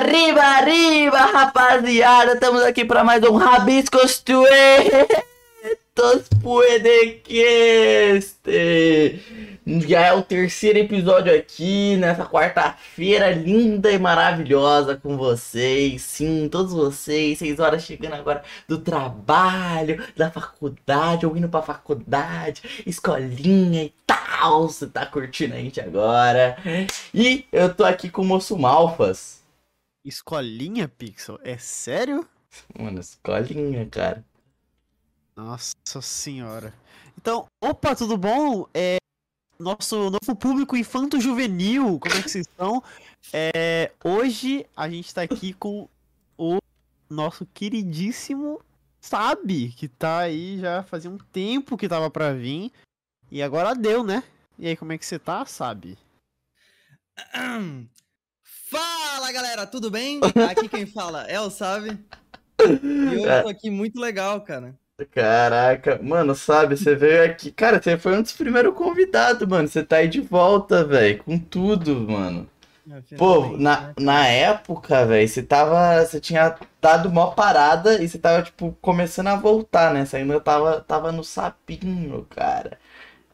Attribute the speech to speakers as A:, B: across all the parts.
A: Arriba, arriba, rapaziada! Estamos aqui para mais um Rabiscos Tuetos Puede que este. Já é o terceiro episódio aqui nessa quarta-feira linda e maravilhosa com vocês. Sim, todos vocês, seis horas chegando agora do trabalho, da faculdade, ou indo pra faculdade, escolinha e tal. Você tá curtindo a gente agora. E eu tô aqui com o Moço Malfas.
B: Escolinha, Pixel? É sério?
A: Mano, escolinha, cara.
B: Nossa senhora. Então, opa, tudo bom? É, nosso novo público infanto-juvenil, como é que vocês estão? É, hoje a gente tá aqui com o nosso queridíssimo Sabe, que tá aí já fazia um tempo que tava pra vir. E agora deu, né? E aí, como é que você tá, Sabe?
C: Fala galera, tudo bem? Aqui quem fala é o Sabe. E hoje eu tô aqui muito legal, cara.
A: Caraca, mano, sabe, você veio aqui. Cara, você foi um dos primeiros convidados, mano. Você tá aí de volta, velho, com tudo, mano. Pô,
C: finalmente,
A: na,
C: né?
A: na época, velho, você tava. Você tinha dado uma parada e você tava, tipo, começando a voltar, né? Você ainda tava, tava no sapinho, cara.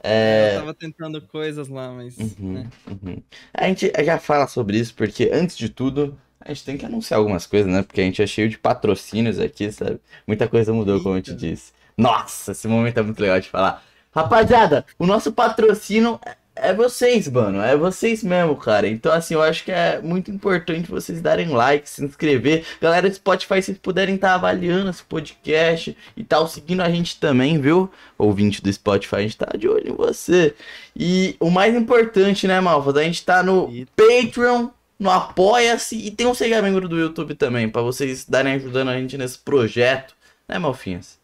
A: É.
C: Eu tava tentando coisas lá, mas.
A: Uhum,
C: né?
A: uhum. A gente já fala sobre isso porque, antes de tudo, a gente tem que anunciar algumas coisas, né? Porque a gente é cheio de patrocínios aqui, sabe? Muita coisa mudou, como eu te
C: Eita.
A: disse. Nossa, esse momento é muito legal de falar. Rapaziada, o nosso patrocínio é- vocês, mano. É vocês mesmo, cara. Então, assim, eu acho que é muito importante vocês darem like, se inscrever. Galera do Spotify, se puderem estar avaliando esse podcast e tal, seguindo a gente também, viu? Ouvinte do Spotify, a gente tá de olho em você. E o mais importante, né, Malva? A gente tá no Patreon, no Apoia-se e tem um Seja Membro do YouTube também, pra vocês darem ajudando a gente nesse projeto, né, Malfinhas?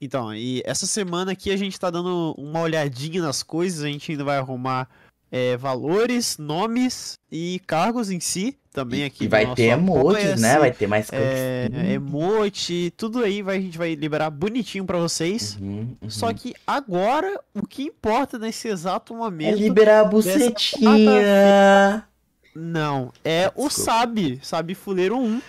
B: Então, e essa semana aqui a gente tá dando uma olhadinha nas coisas, a gente ainda vai arrumar é, valores, nomes e cargos em si, também aqui
A: e vai ter emojis,
B: Apoia-se,
A: né? Vai ter mais
B: é,
A: cutscene.
B: emote, tudo aí vai, a gente vai liberar bonitinho pra vocês.
A: Uhum, uhum.
B: Só que agora, o que importa nesse exato
A: É
B: momento.
A: liberar a
B: dessa
A: bucetinha.
B: Não, é o
A: Desculpa.
B: Sabe, Sabe Fuleiro 1.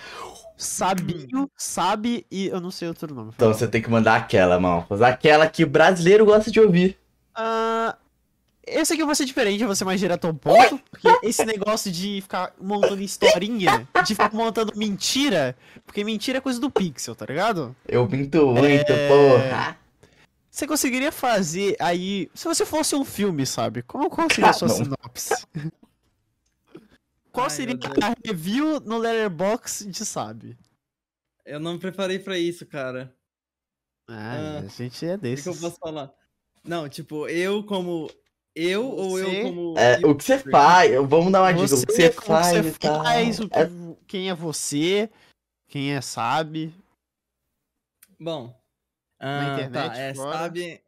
B: Sabinho, Sabe e eu não sei outro nome.
A: Então você tem que mandar aquela, Malfas. Aquela que o brasileiro gosta de ouvir.
B: Ah, esse aqui vai ser diferente, eu vou ser mais direto ao ponto, porque esse negócio de ficar montando historinha, de ficar montando mentira, porque mentira é coisa do Pixel, tá ligado?
A: Eu minto muito,
B: É.
A: porra.
B: Você conseguiria fazer aí, se você fosse um filme, sabe? Qual, qual seria a sua sinopse? Qual
C: Ai,
B: seria
C: Deus.
B: a review no Letterboxd de Sabe?
C: Eu não me preparei pra isso, cara.
B: Ah,
C: Ah,
B: a gente é
C: O que, que eu posso falar? Não, tipo, eu como. Eu ou eu
B: Você-
C: como.
A: É, o que você faz, vamos dar uma dica, o que você faz
B: você
A: e tal.
B: faz, o que-
A: É-
B: quem é você, quem é Sabe.
C: Bom.
B: Na
C: ah,
B: internet
C: tá, é,
B: agora.
C: sabe.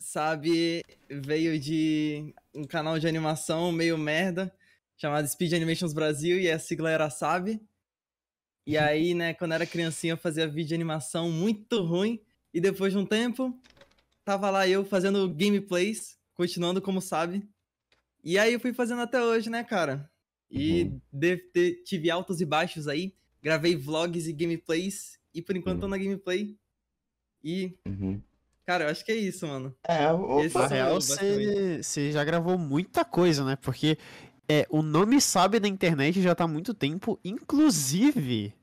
C: Sabe, veio de um canal de animação meio merda, chamado Speed Animations Brasil, e a sigla era Sabe. E aí, né, quando era criancinha, eu fazia vídeo de animação muito ruim, e depois de um tempo, tava lá eu fazendo gameplays, continuando como Sabe. E aí eu fui fazendo até hoje, né, cara? E
A: Uhum.
C: de- de- tive altos e baixos aí, gravei vlogs e gameplays, e por enquanto tô
A: Uhum.
C: na gameplay. E,
A: Uhum.
C: cara, eu acho que é isso, mano.
A: É.
C: Esse-
B: Na real, você já gravou muita coisa, né? Porque é, o nome Sabe na internet já tá há muito tempo, inclusive.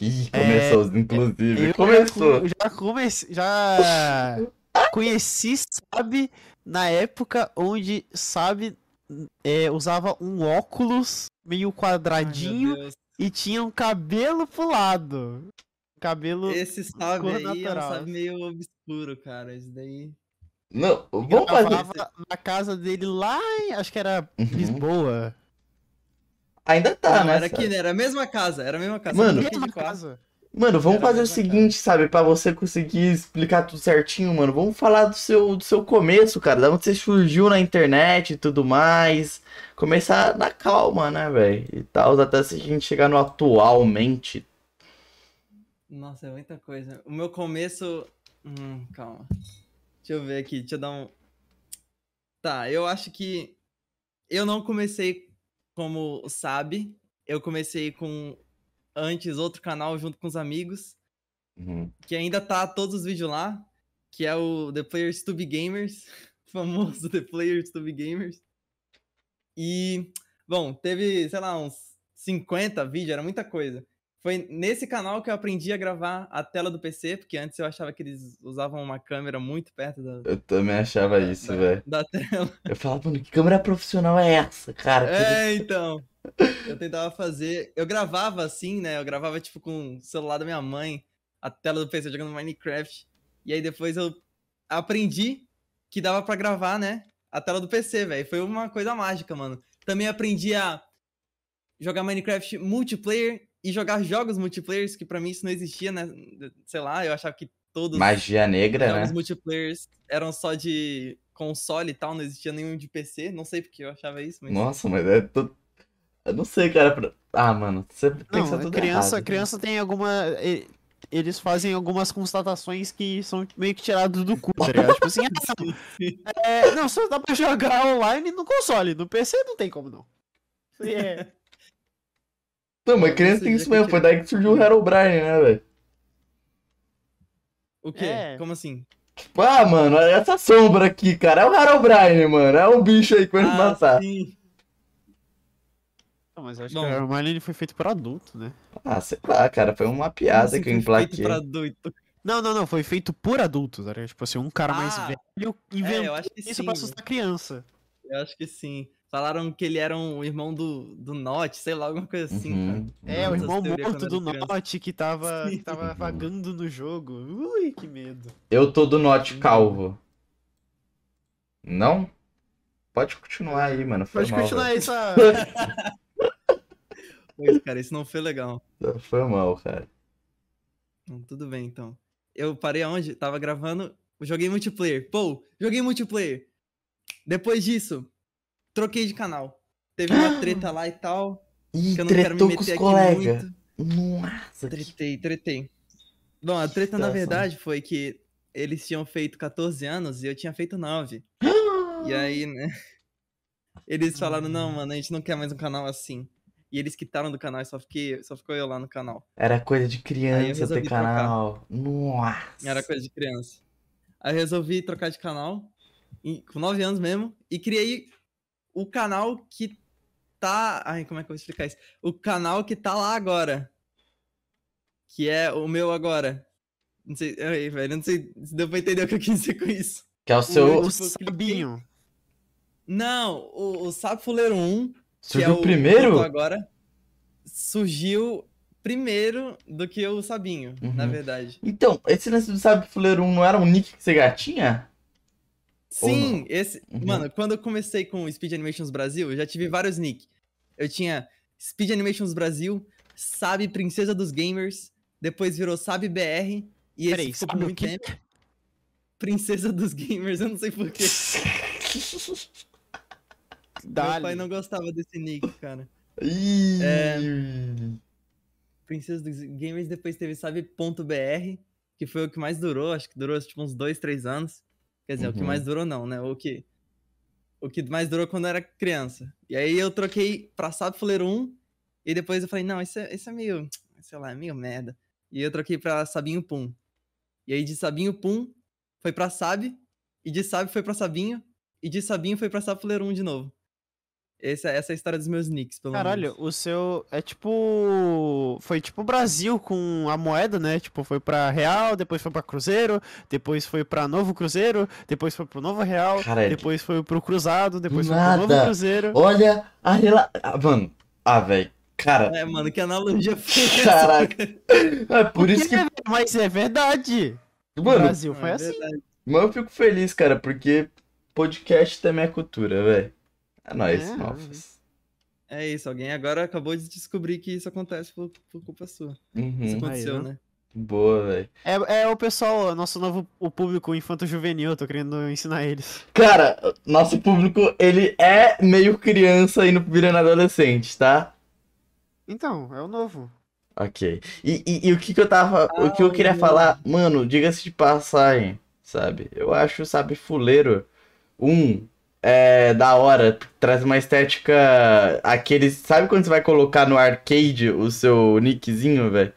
A: Ih, começou, inclusive.
B: É, Eu
A: começou.
B: Já, já comecei. Já conheci Sabe na época onde Sabe é, usava um óculos meio
C: Ai,
B: quadradinho
C: Deus.
B: e tinha um cabelo pro lado. Cabelo.
C: Esse sabe
B: cor
C: aí é um
B: natural.
C: sabe meio obscuro, cara. Isso daí.
A: Não, vamos fazer.
B: na casa dele lá em, acho que era
A: Uhum.
B: Lisboa.
A: Ainda tá, né?
C: era aqui, né? Era a mesma casa, era a mesma casa.
A: Mano.
B: Mesma casa.
A: Mano, vamos
C: Era
A: fazer o seguinte, sabe? Pra você conseguir explicar tudo certinho, mano. Vamos falar do seu, do seu começo, cara. Da onde você surgiu na internet e tudo mais. Começar na calma, né, velho? E tal, até se a gente chegar no atualmente.
C: Nossa, é muita coisa. O meu começo. Hum, calma. Deixa eu ver aqui, deixa eu dar um. Tá, eu acho que eu não comecei como sabe. Eu comecei com antes outro canal junto com os amigos,
A: Uhum.
C: que ainda tá todos os vídeos lá, que é o The Players to Be Gamers, famoso The Players to Be Gamers. E, bom, teve, sei lá, uns 50 vídeos, era muita coisa. Foi nesse canal que eu aprendi a gravar a tela do PC, porque antes eu achava que eles usavam uma câmera muito perto da,
A: Eu também achava isso,
C: da-
A: velho.
C: da tela.
A: Eu falava, mano, que câmera profissional é essa, cara?
C: É, então. Eu tentava fazer. Eu gravava assim, né? Eu gravava, tipo, com o celular da minha mãe, a tela do PC jogando Minecraft. E aí depois eu aprendi que dava pra gravar, né? A tela do PC, velho. Foi uma coisa mágica, mano. Também aprendi a jogar Minecraft multiplayer e jogar jogos multiplayers, que pra mim isso não existia, né? Sei lá, eu achava que todos
A: Magia negra,
C: jogos
A: né?
C: multiplayers eram só de console e tal, não existia nenhum de PC. Não sei porque eu achava isso, mas.
A: Nossa, mas é tudo. Eu não sei, cara. pra- Ah, mano, você pensa
B: Não,
A: tudo
B: criança,
A: errado.
B: criança tem alguma. Eles fazem algumas constatações que são meio que tiradas do cu, tá ligado? Tipo assim, ah, não, é, não, só dá pra jogar online no console, no PC não tem como não. É.
A: Não, mas criança tem isso
C: que
A: mesmo. Foi daí que surgiu o Herobrine, né, velho?
C: O quê?
B: É.
C: Como assim?
A: Tipo, ah, mano, olha essa sombra aqui, cara. É o Herobrine, mano. É um bicho aí que vai me
C: Ah,
A: matar.
C: sim.
B: Não, mas eu acho
C: Bom.
B: que o online ele foi feito para adulto, né?
A: Ah, sei lá, cara. Foi uma piada
C: Como
A: que eu
C: foi feito
A: emplaquei.
C: pra adulto?
B: Não, não, não, foi feito por adultos, ligado? Tipo assim, um cara mais
C: Ah,
B: velho
C: É,
B: inventou
C: eu acho que
B: isso
C: sim.
B: pra assustar criança.
C: Eu acho que sim. Falaram que ele era um irmão do, do Notch, sei lá, alguma coisa assim, cara.
A: Uhum.
B: É, o irmão morto do. Note que tava, que tava vagando no jogo. Ui, que medo.
A: Eu tô do Note calvo. Não? Pode continuar aí, mano. Foi
B: Pode
A: mal,
B: continuar
A: velho.
B: essa.
C: Pois, cara, isso não foi legal.
A: Foi mal, cara.
C: Tudo bem, então. Eu parei aonde? Tava gravando, eu joguei multiplayer. Pô, joguei multiplayer. Depois disso, troquei de canal. Teve uma treta lá e tal,
A: Ih,
C: que eu não quero me
A: tretou com os
C: meter aqui
A: colegas.
C: muito.
A: Nossa.
C: Tretei, tretei. Bom, a treta na verdade foi que eles tinham feito 14 anos e eu tinha feito 9. E aí, né? Eles falaram, não, mano, a gente não quer mais um canal assim. E eles quitaram do canal e só, fiquei, só ficou eu lá no canal.
A: Era coisa de criança ter
C: trocar.
A: canal. Nossa.
C: Era coisa de criança. Aí resolvi trocar de canal, com 9 anos mesmo, e criei o canal que tá. Ai, como é que eu vou explicar isso? O canal que tá lá agora. Que é o meu agora. Não sei, ai, velho, não sei se deu pra entender o que eu quis dizer com isso.
A: Que é o seu.
B: O
C: tipo,
B: Sabinho.
C: Não, o, o Sapo Fuleiro 1, que é
A: Surgiu
C: o
A: primeiro?
C: que eu tô agora, surgiu primeiro do que o Sabinho, na
A: Uhum.
C: verdade.
A: Então, esse lance do Sabe Fuleiro 1 não era um nick que você já tinha?
C: Sim, esse.
A: Uhum.
C: Mano, quando eu comecei com o Speed Animations Brasil, eu já tive vários nick. Eu tinha Speed Animations Brasil, Sabe Princesa dos Gamers, depois virou Sabe BR, e esse
B: Peraí,
C: ficou por
B: quê?
C: tempo. Princesa dos Gamers, eu não sei porquê. Meu pai não gostava desse nick, cara. É. Princesa dos Gamers, depois teve Sabe ponto .br, que foi o que mais durou, acho que durou tipo uns dois, três anos. Quer dizer, o que
A: Uhum.
C: mais durou não, né? O que o que mais durou quando eu era criança. E aí eu troquei pra Sabe Fuleiro 1, e depois eu falei, não, isso é, isso é meio, sei lá, é meio merda. E eu troquei pra Sabinho Pum. E aí de Sabinho Pum foi pra Sabe, e de Sabe foi pra Sabinho, e de Sabinho foi pra Sabe Fuleiro 1 de novo. Essa, essa é a história dos meus nicks, pelo
B: Caralho,
C: menos.
B: o seu. É tipo. Foi tipo o Brasil com a moeda, né? Tipo, foi pra Real, depois foi pra Cruzeiro, depois foi pra Novo Cruzeiro, depois foi pro Novo Real,
A: Caralho.
B: depois foi pro Cruzado, depois foi
A: nada.
B: pro Novo Cruzeiro.
A: Olha a relação. Ah, mano. Ah, velho. Cara.
C: É, mano, que analogia foi essa?
A: Caraca. É por isso que.
B: É, Mas é verdade. O
A: Mano,
B: Brasil
C: Não,
B: foi
C: é
B: assim.
C: verdade.
A: mas eu fico feliz, cara, porque podcast também é cultura, velho. É nóis,
B: É,
A: Malfas.
C: É isso, alguém agora acabou de descobrir que isso acontece por, por culpa sua. Isso
A: Uhum.
C: aconteceu,
B: Aí,
C: né?
A: Boa, velho.
B: É, é o pessoal, nosso novo o público infanto-juvenil, eu tô querendo ensinar eles.
A: Cara, nosso público, ele é meio criança indo virando adolescente, tá?
B: Então, é o novo.
A: Ok. E, e, e o que que eu tava. o que eu queria
C: Ah,
A: falar, mano, diga-se de passagem, sabe? Eu acho, sabe, Fuleiro, um, é da hora. Traz uma estética. Aqueles. Sabe quando você vai colocar no arcade o seu nickzinho, velho?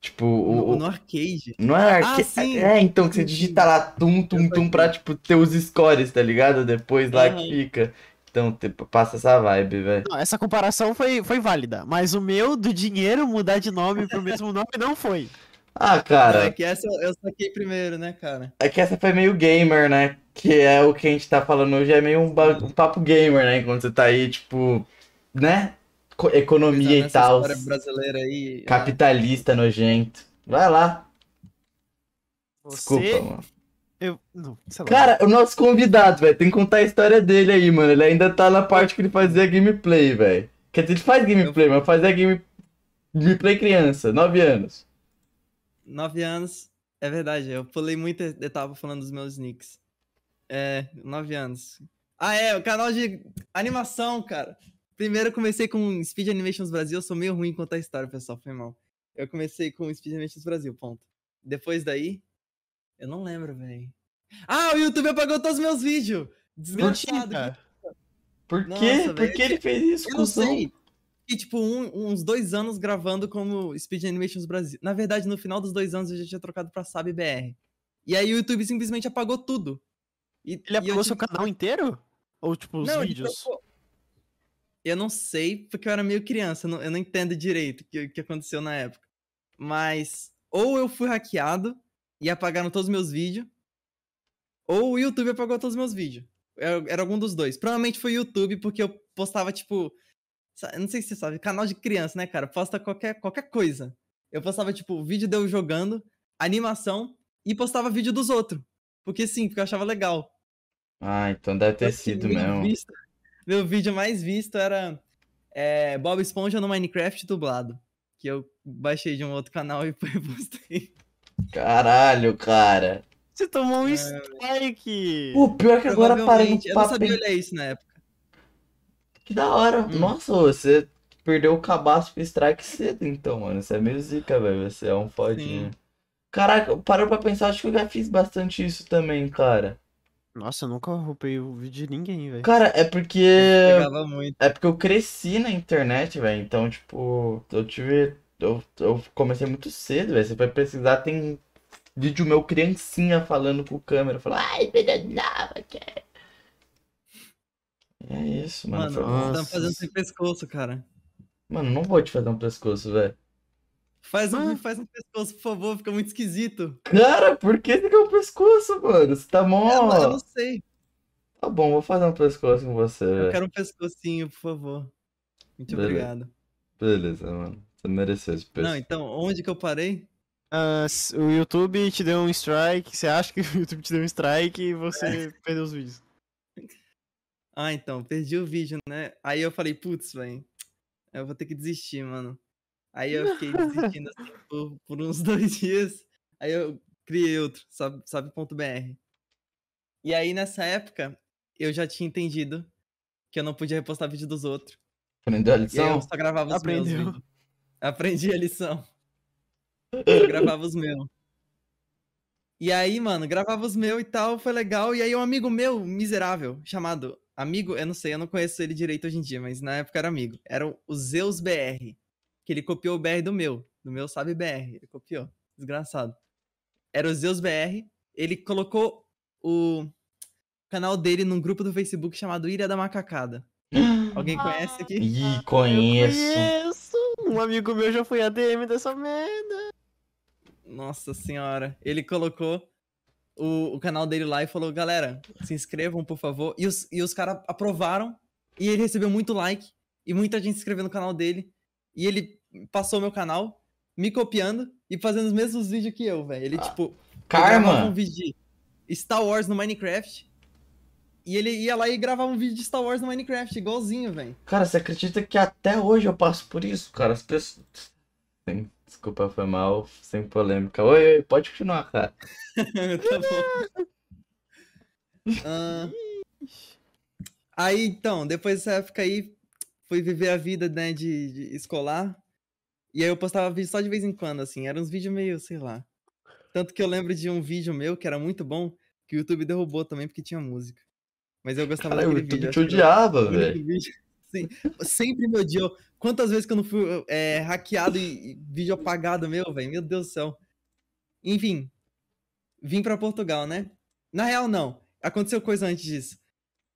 A: Tipo, o.
C: No,
A: o-
C: no arcade.
A: Não é arcade.
C: Ah, sim.
A: É, então que você digita lá tum, tum, tum pra, tipo, ter os scores, tá ligado? Depois lá que
C: Aham.
A: fica. Então, tipo, passa essa vibe, velho.
B: Não, essa comparação foi, foi válida, mas o meu do dinheiro mudar de nome pro mesmo nome não foi.
A: Ah, cara.
C: é que essa eu saquei primeiro, né, cara?
A: É que essa foi meio gamer, né? Que é o que a gente tá falando hoje, é meio um, um papo gamer, né? Quando você tá aí, tipo, né? Co- Economia e tal.
C: brasileira aí. ah,
A: Capitalista nojento. Vai lá. Desculpa,
B: Você.
A: mano.
B: Eu. Não, sei lá.
A: Cara, o nosso convidado, velho, tem que contar a história dele aí, mano. Ele ainda tá na parte que ele fazia gameplay, velho. Quer dizer, ele faz gameplay, mas fazia game... gameplay criança, 9 anos.
C: Nove anos. É verdade, eu pulei muita etapa falando dos meus nicks. É, nove anos. Ah, é, o canal de animação, cara. Primeiro eu comecei com Speed Animations Brasil, eu sou meio ruim em contar história, pessoal, foi mal. Eu comecei com Speed Animations Brasil, ponto. Depois daí, eu não lembro, velho. Ah, o YouTube apagou todos os meus vídeos! Desgraçado.
B: Mentira.
A: Por
C: Nossa,
A: quê? Por que ele fez isso,
C: Eu não sei. E, tipo, um- uns dois anos gravando como Speed Animations Brasil. Na verdade, no final dos dois anos eu já tinha trocado pra SAB BR. E aí o YouTube simplesmente apagou tudo. E,
B: Ele
C: e eu
B: apagou seu canal inteiro? Ou, tipo, os
C: Não,
B: vídeos?
C: Eu não sei, porque eu era meio criança, eu não, eu não entendo direito o que, que aconteceu na época. Mas, ou eu fui hackeado e apagaram todos os meus vídeos, ou o YouTube apagou todos os meus vídeos. Era, era algum dos dois. Provavelmente foi o YouTube, porque eu postava, tipo. Não sei se você sabe, canal de criança, né, cara? Posta qualquer, qualquer coisa. Eu postava, tipo, vídeo de eu jogando, animação, e postava vídeo dos outros. Porque sim, porque eu achava legal.
A: Ah, então deve ter sido mesmo.
C: visto- meu vídeo mais visto era é, Bob Esponja no Minecraft dublado. Que eu baixei de um outro canal e postei.
A: Caralho, cara.
B: Você tomou um
C: É,
B: strike!
A: Pô, pior que agora parando
C: Provavelmente. Eu não sabia olhar isso na época.
A: Que da hora.
C: Hum.
A: Nossa, você perdeu o cabaço pro strike cedo, então, mano. Você é meio zica, velho. Você é um fodinho.
C: Sim.
A: Caraca, parou pra pensar, acho que eu já fiz bastante isso também, cara.
B: Nossa, eu nunca roubei o vídeo de ninguém, velho.
A: Cara, é porque.
C: Pegava muito.
A: É porque eu cresci na internet, velho. Então, tipo, eu tive. Eu, eu comecei muito cedo, velho. Você vai precisar, tem vídeo meu criancinha falando com câmera. Falando, ai, filha nova, que É isso, mano.
C: Mano, você tá fazendo sem pescoço, cara.
A: Mano, não vou te fazer um pescoço, velho.
C: Faz um,
B: Ah.
C: faz um pescoço, por favor, fica muito esquisito.
A: Cara, por que você quer um pescoço, mano? Você tá mó.
C: Eu, não- eu não sei.
A: Tá bom, vou fazer um pescoço com você,
C: Eu
A: velho.
C: quero um pescocinho, por favor. Muito
A: Beleza.
C: obrigado.
A: Beleza, mano. Você mereceu esse
C: Não,
A: pescoço.
C: então, onde que eu parei?
B: S- o YouTube te deu um strike, você acha que o YouTube te deu um strike e você perdeu os vídeos.
C: Ah, então, perdi o vídeo, né? Aí eu falei, putz, velho, eu vou ter que desistir, mano. Aí eu fiquei desistindo assim por, por uns dois dias. Aí eu criei outro, sabe, sabe.br. E aí nessa época, eu já tinha entendido que eu não podia repostar vídeo dos outros.
A: Aprendeu a
C: E aí
A: lição?
C: eu só gravava os meus
B: Aprendeu.
C: vídeos. Aprendi a lição. Eu gravava os meus. E aí, mano, gravava os meus e tal, foi legal. E aí um amigo meu, miserável, chamado... Amigo, eu não sei, eu não conheço ele direito hoje em dia, mas na época era amigo. Era o Zeus BR. Que ele copiou o BR do meu. Do meu sabe BR. Ele copiou. Desgraçado. Era o Zeus BR. Ele colocou o canal dele num grupo do Facebook chamado Ilha da Macacada. Alguém conhece aqui?
A: Ih, conheço.
B: Eu conheço! Um amigo meu já foi ADM dessa merda.
C: Nossa senhora. Ele colocou o, o canal dele lá e falou: galera, se inscrevam, por favor. E os, e os caras aprovaram. E ele recebeu muito like. E muita gente se inscreveu no canal dele. E ele passou meu canal, me copiando e fazendo os mesmos vídeos que eu, velho. Ele,
A: Ah,
C: tipo, eu gravava um
A: Karma!
C: vídeo de Star Wars no Minecraft. E ele ia lá e gravava um vídeo de Star Wars no Minecraft, igualzinho, velho.
A: Cara, você acredita que até hoje eu passo por isso, cara? As pessoas. Desculpa, foi mal, sem polêmica. Oi, oi, pode continuar, cara.
C: tá bom. Ah, aí, então, depois dessa época aí, fui viver a vida, né, de, de escolar. E aí eu postava vídeo só de vez em quando, assim. Eram uns vídeos meio, sei lá. Tanto que eu lembro de um vídeo meu que era muito bom, que o YouTube derrubou também porque tinha música. Mas eu gostava
A: Cara, o
C: daquele vídeo.
A: YouTube
C: acho
A: te odiava,
C: o
A: velho.
C: Sim, sempre me odiou. Quantas vezes que eu não fui é, hackeado e, e vídeo apagado meu, velho? Meu Deus do céu. Enfim, vim pra Portugal, né? Na real, não. Aconteceu coisa antes disso.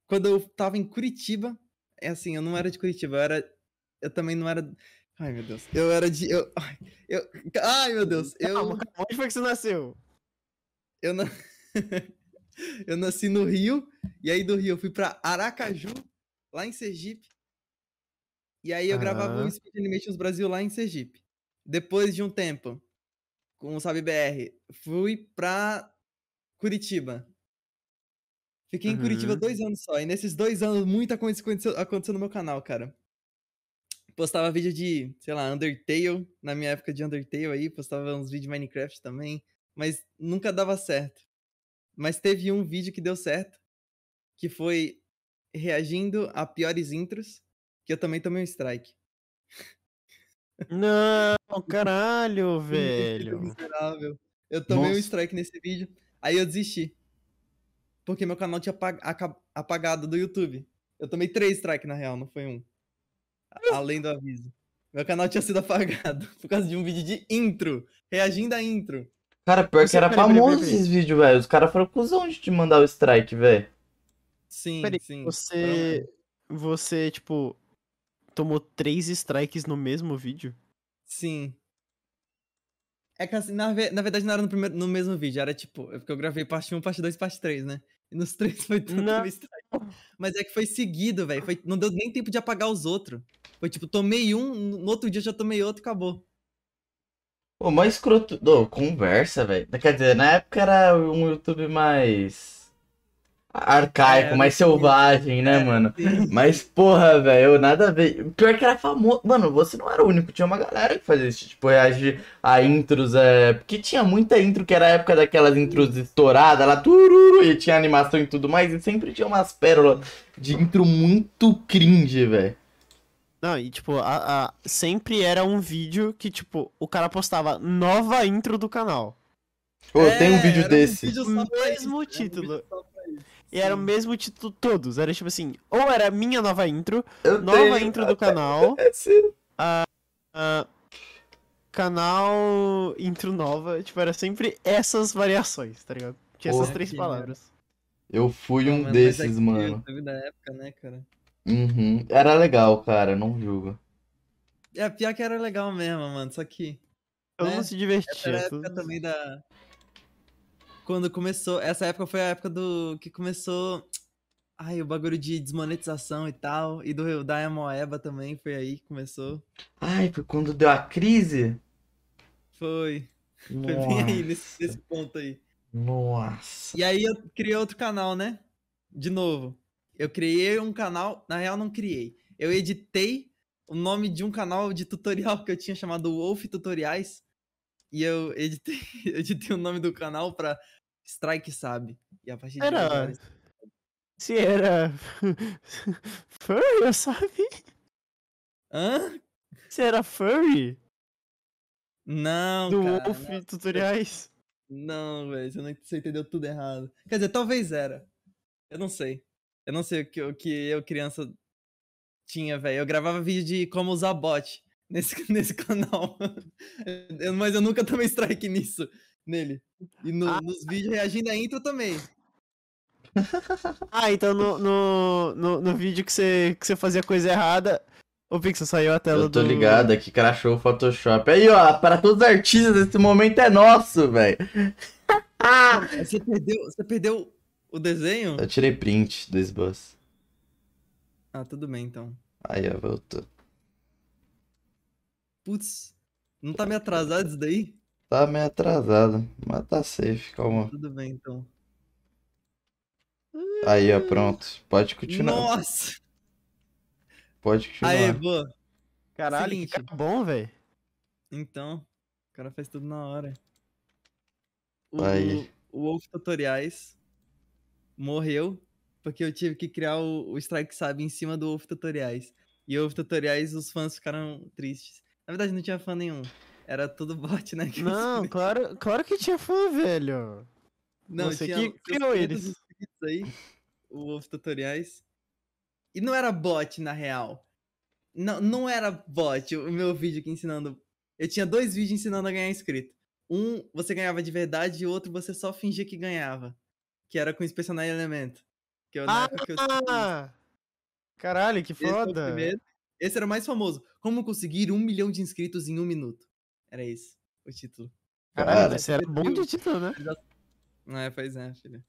C: Quando eu tava em Curitiba, é assim, eu não era de Curitiba, eu era. Eu também não era. Ai, meu Deus. Eu era de. Eu, ai, eu, ai meu Deus. Eu,
B: Calma, calma, onde foi que você nasceu?
C: eu, na... eu nasci no Rio, e aí do Rio eu fui pra Aracaju, lá em Sergipe. E aí eu gravava
B: Aham.
C: o Speed Animations Brasil lá em Sergipe. Depois de um tempo, com o Sabe BR, fui pra Curitiba. Fiquei em Curitiba
B: Uhum.
C: dois anos só. E nesses dois anos, muita coisa aconteceu, aconteceu no meu canal, cara. Postava vídeo de, sei lá, Undertale, na minha época de Undertale aí, postava uns vídeos de Minecraft também, mas nunca dava certo. Mas teve um vídeo que deu certo, que foi reagindo a piores intros, que eu também tomei um strike.
B: Não, caralho, velho.
C: miserável. Eu tomei um
A: Nossa.
C: strike nesse vídeo, aí eu desisti. Porque meu canal tinha apagado do YouTube. Eu tomei três strikes na real, não foi um. Além do aviso. Meu canal tinha sido apagado por causa de um vídeo de intro, reagindo a intro.
A: Cara, pior que era
B: peraí, peraí,
A: famoso
B: peraí.
A: esses vídeos, velho. Os caras foram cuzão de te mandar o strike, velho.
C: Sim,
B: Peraí,
C: sim.
B: você. Você, tipo, tomou três strikes no mesmo vídeo?
C: Sim. É que assim, na, na verdade não era no, primeiro, no mesmo vídeo, era tipo, é porque eu gravei parte 1, parte 2 e parte 3, né? E nos três foi tudo
B: Não.
C: strike. Mas é que foi seguido, velho. Não deu nem tempo de apagar os outros. Foi tipo, tomei um, no outro dia já tomei outro e acabou.
A: Pô, mais escroto. Ô, conversa, velho. Quer dizer, na época era um YouTube mais. Arcaico,
C: É,
A: mais selvagem, né,
C: É,
A: mano?
C: sim.
A: Mas, porra, velho, nada a ver. Pior que era famoso. Mano, você não era o único, tinha uma galera que fazia isso, tipo, reagir a intros, é. Porque tinha muita intro que era a época daquelas intros estouradas lá, tururu, e tinha animação e tudo mais, e sempre tinha umas pérolas de intro muito cringe, velho.
B: Não, e tipo, a, a- sempre era um vídeo que, tipo, o cara postava nova intro do canal.
A: Pô, tem um
C: É,
A: vídeo
C: era
A: desse.
C: vídeo só
B: Mesmo
C: isso, era um
B: E era o mesmo título todos. Era tipo assim, ou era minha nova intro,
A: Eu
B: nova
A: tenho
B: intro do canal,
A: esse-
B: ah, canal intro nova. Tipo, era sempre essas variações, tá ligado? Tinha essas
A: Porra,
B: três
C: que
B: palavras.
A: Eu fui
C: Não,
A: um
C: mano, é
A: desses, mano.
C: YouTube da época, né, cara?
A: Uhum. Era legal, cara, não julgo.
C: É, pior que era legal mesmo, mano. Só que
B: Todo
C: né?
B: mundo se divertia.
C: era a época também da. Quando começou. Essa época foi a época do. que começou. Ai, o bagulho de desmonetização e tal. E do da Amoeba também. Foi aí que começou.
A: Ai, foi quando deu a crise?
C: Foi. Foi bem aí, nesse, nesse ponto aí.
A: Nossa.
C: E aí eu criei outro canal, né? De novo. Eu criei um canal. Na real, não criei. Eu editei o nome de um canal de tutorial que eu tinha chamado Wolf Tutoriais. E eu editei, eu editei o nome do canal pra Strike Sabe. E a partir de
B: Era-
C: agora-
B: Se era. furry, sabe?
C: Hã?
B: Se era furry
C: Não,
B: do
C: cara.
B: Wolf
C: não,
B: Tutoriais.
C: Não, velho. Você, você entendeu tudo errado. Quer dizer, talvez era. Eu não sei. Eu não sei o que, o que eu, criança, tinha, velho. Eu gravava vídeo de como usar bot nesse, nesse canal. Eu- mas eu nunca tomei strike nisso, nele. E no-
B: Ah.
C: nos vídeos reagindo a intro também.
B: Ah, então no, no, no, no vídeo que você, que você fazia coisa errada, o Pixel saiu a tela
A: Eu tô
B: do...
A: ligado aqui, crashou o Photoshop. Aí, ó, para todos os artistas, esse momento é nosso, velho.
C: Você perdeu, você perdeu o desenho?
A: Eu tirei print do esboço.
C: Ah, tudo bem então.
A: Aí, ó, voltou.
C: Putz, não tá meio atrasado isso daí?
A: Tá meio atrasado, mas tá safe, calma.
C: Tudo bem então.
A: Aí, ó, pronto. Pode continuar.
C: Nossa!
A: Pode
C: Aê,
A: continuar.
C: boa.
B: Caralho,
C: Seguinte.
B: que cara bom, velho.
C: Então, o cara faz tudo na hora. O,
A: Aí.
C: o Wolf Tutoriais morreu porque eu tive que criar o, o Strike Sabe em cima do Wolf Tutoriais. E o Wolf Tutoriais, os fãs ficaram tristes. Na verdade, não tinha fã nenhum. Era tudo bot, né?
B: Não, claro, claro que tinha fã, velho.
C: não
B: você
C: tinha
B: que criou
C: 500
B: eles.
C: aí. o Wolf Tutoriais. E não era bot, na real. Não, não era bot o meu vídeo aqui ensinando. Eu tinha dois vídeos ensinando a ganhar inscrito. Um você ganhava de verdade e o outro você só fingia que ganhava. Que era com Inspecionar Elemento. Que eu, época que eu
B: Ah! Caralho, que
C: Esse o
B: foda.
C: primeiro. Esse era o mais famoso. Como conseguir um milhão de inscritos em um minuto. Era esse o título.
B: Caralho,
A: Cara,
B: esse era bom de título, né?
C: É, pois é, filho.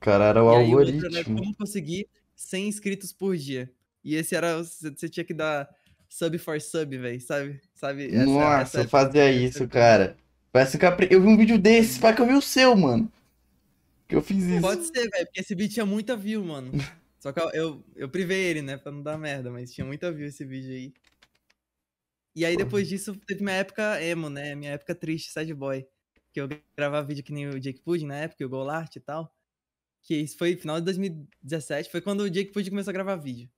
A: Cara, era o
C: e aí o outro
A: algoritmo.
C: como conseguir 100 inscritos por dia. E esse era. Você tinha que dar sub for sub, velho. Sabe? Sabe? Essa-
A: Nossa,
C: essa
A: eu fazia isso, cara. Parece que eu vi um vídeo desse, para que eu vi o seu, mano. Que eu fiz isso.
C: Pode ser, velho, porque esse vídeo tinha muita view, mano. Só que eu, eu, eu privei ele, né, pra não dar merda, mas tinha muita view esse vídeo aí. E aí depois disso teve minha época emo, né? Minha época triste, sad boy. Que eu gravava vídeo que nem o Jake Pudding na época, o Golart e tal. Que isso foi final de 2017, foi quando o Jake Pudding começou a gravar vídeo.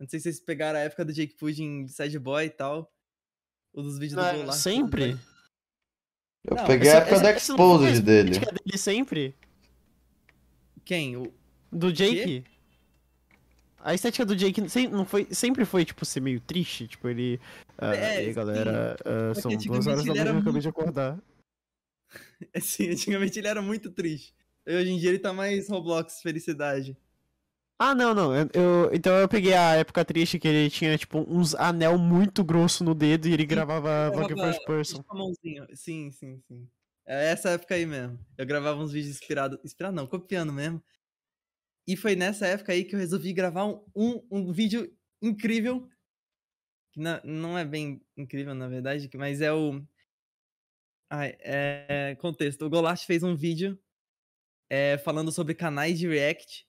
C: Não sei se vocês pegaram a época do Jake Pudding de sad boy e tal. O dos vídeos
B: Não
C: do Golart.
B: sempre?
A: Eu
C: Não,
A: peguei
B: essa-
A: a época
B: essa-
A: da Exposed dele.
B: estética dele sempre?
C: Quem? O...
B: Do Jake? A estética do Jake não foi, sempre foi, tipo, ser meio triste. Tipo, ele. ah,
C: É,
B: aí, galera,
C: que
B: são duas horas da manhã, eu acabei de
C: muito-
B: acordar.
C: Assim, antigamente ele era muito triste. Hoje em dia ele tá mais Roblox felicidade.
B: Ah, não, não. eu- eu- então eu peguei a época triste que ele tinha, tipo, uns anel muito grosso no dedo e ele gravava vlog
C: gravava
B: first person.
C: Sim, sim, sim. É essa época aí mesmo. Eu gravava uns vídeos inspirados. Inspirado não, copiando mesmo. E foi nessa época aí que eu resolvi gravar um, um, um vídeo incrível. Que na- não é bem incrível, na verdade, mas é o. Ai, é. Contexto. O Golart fez um vídeo é, falando sobre canais de React.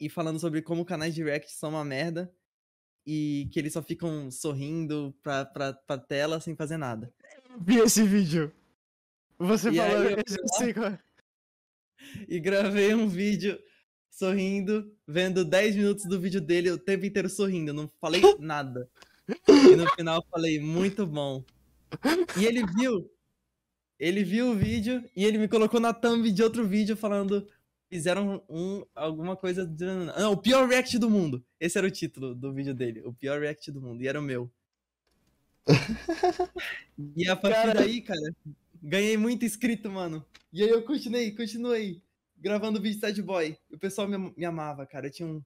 C: E falando sobre como canais de React são uma merda. E que eles só ficam sorrindo pra, pra, pra tela sem fazer nada.
B: Vi esse vídeo. Você
C: E
B: falou,
C: aí eu
B: eu sei qual é.
C: e gravei um vídeo sorrindo, vendo 10 minutos do vídeo dele o tempo inteiro sorrindo, não falei nada. E no final eu falei, muito bom. E ele viu, ele viu o vídeo e ele me colocou na thumb de outro vídeo falando, fizeram um, alguma coisa, de- não, o pior react do mundo. Esse era o título do vídeo dele, o pior react do mundo, e era o meu. E a partir
B: Cara.
C: daí, cara, ganhei muito inscrito, mano. E aí eu continuei, continuei gravando vídeo de sad boy. E o pessoal me, me amava, cara. Eu tinha um,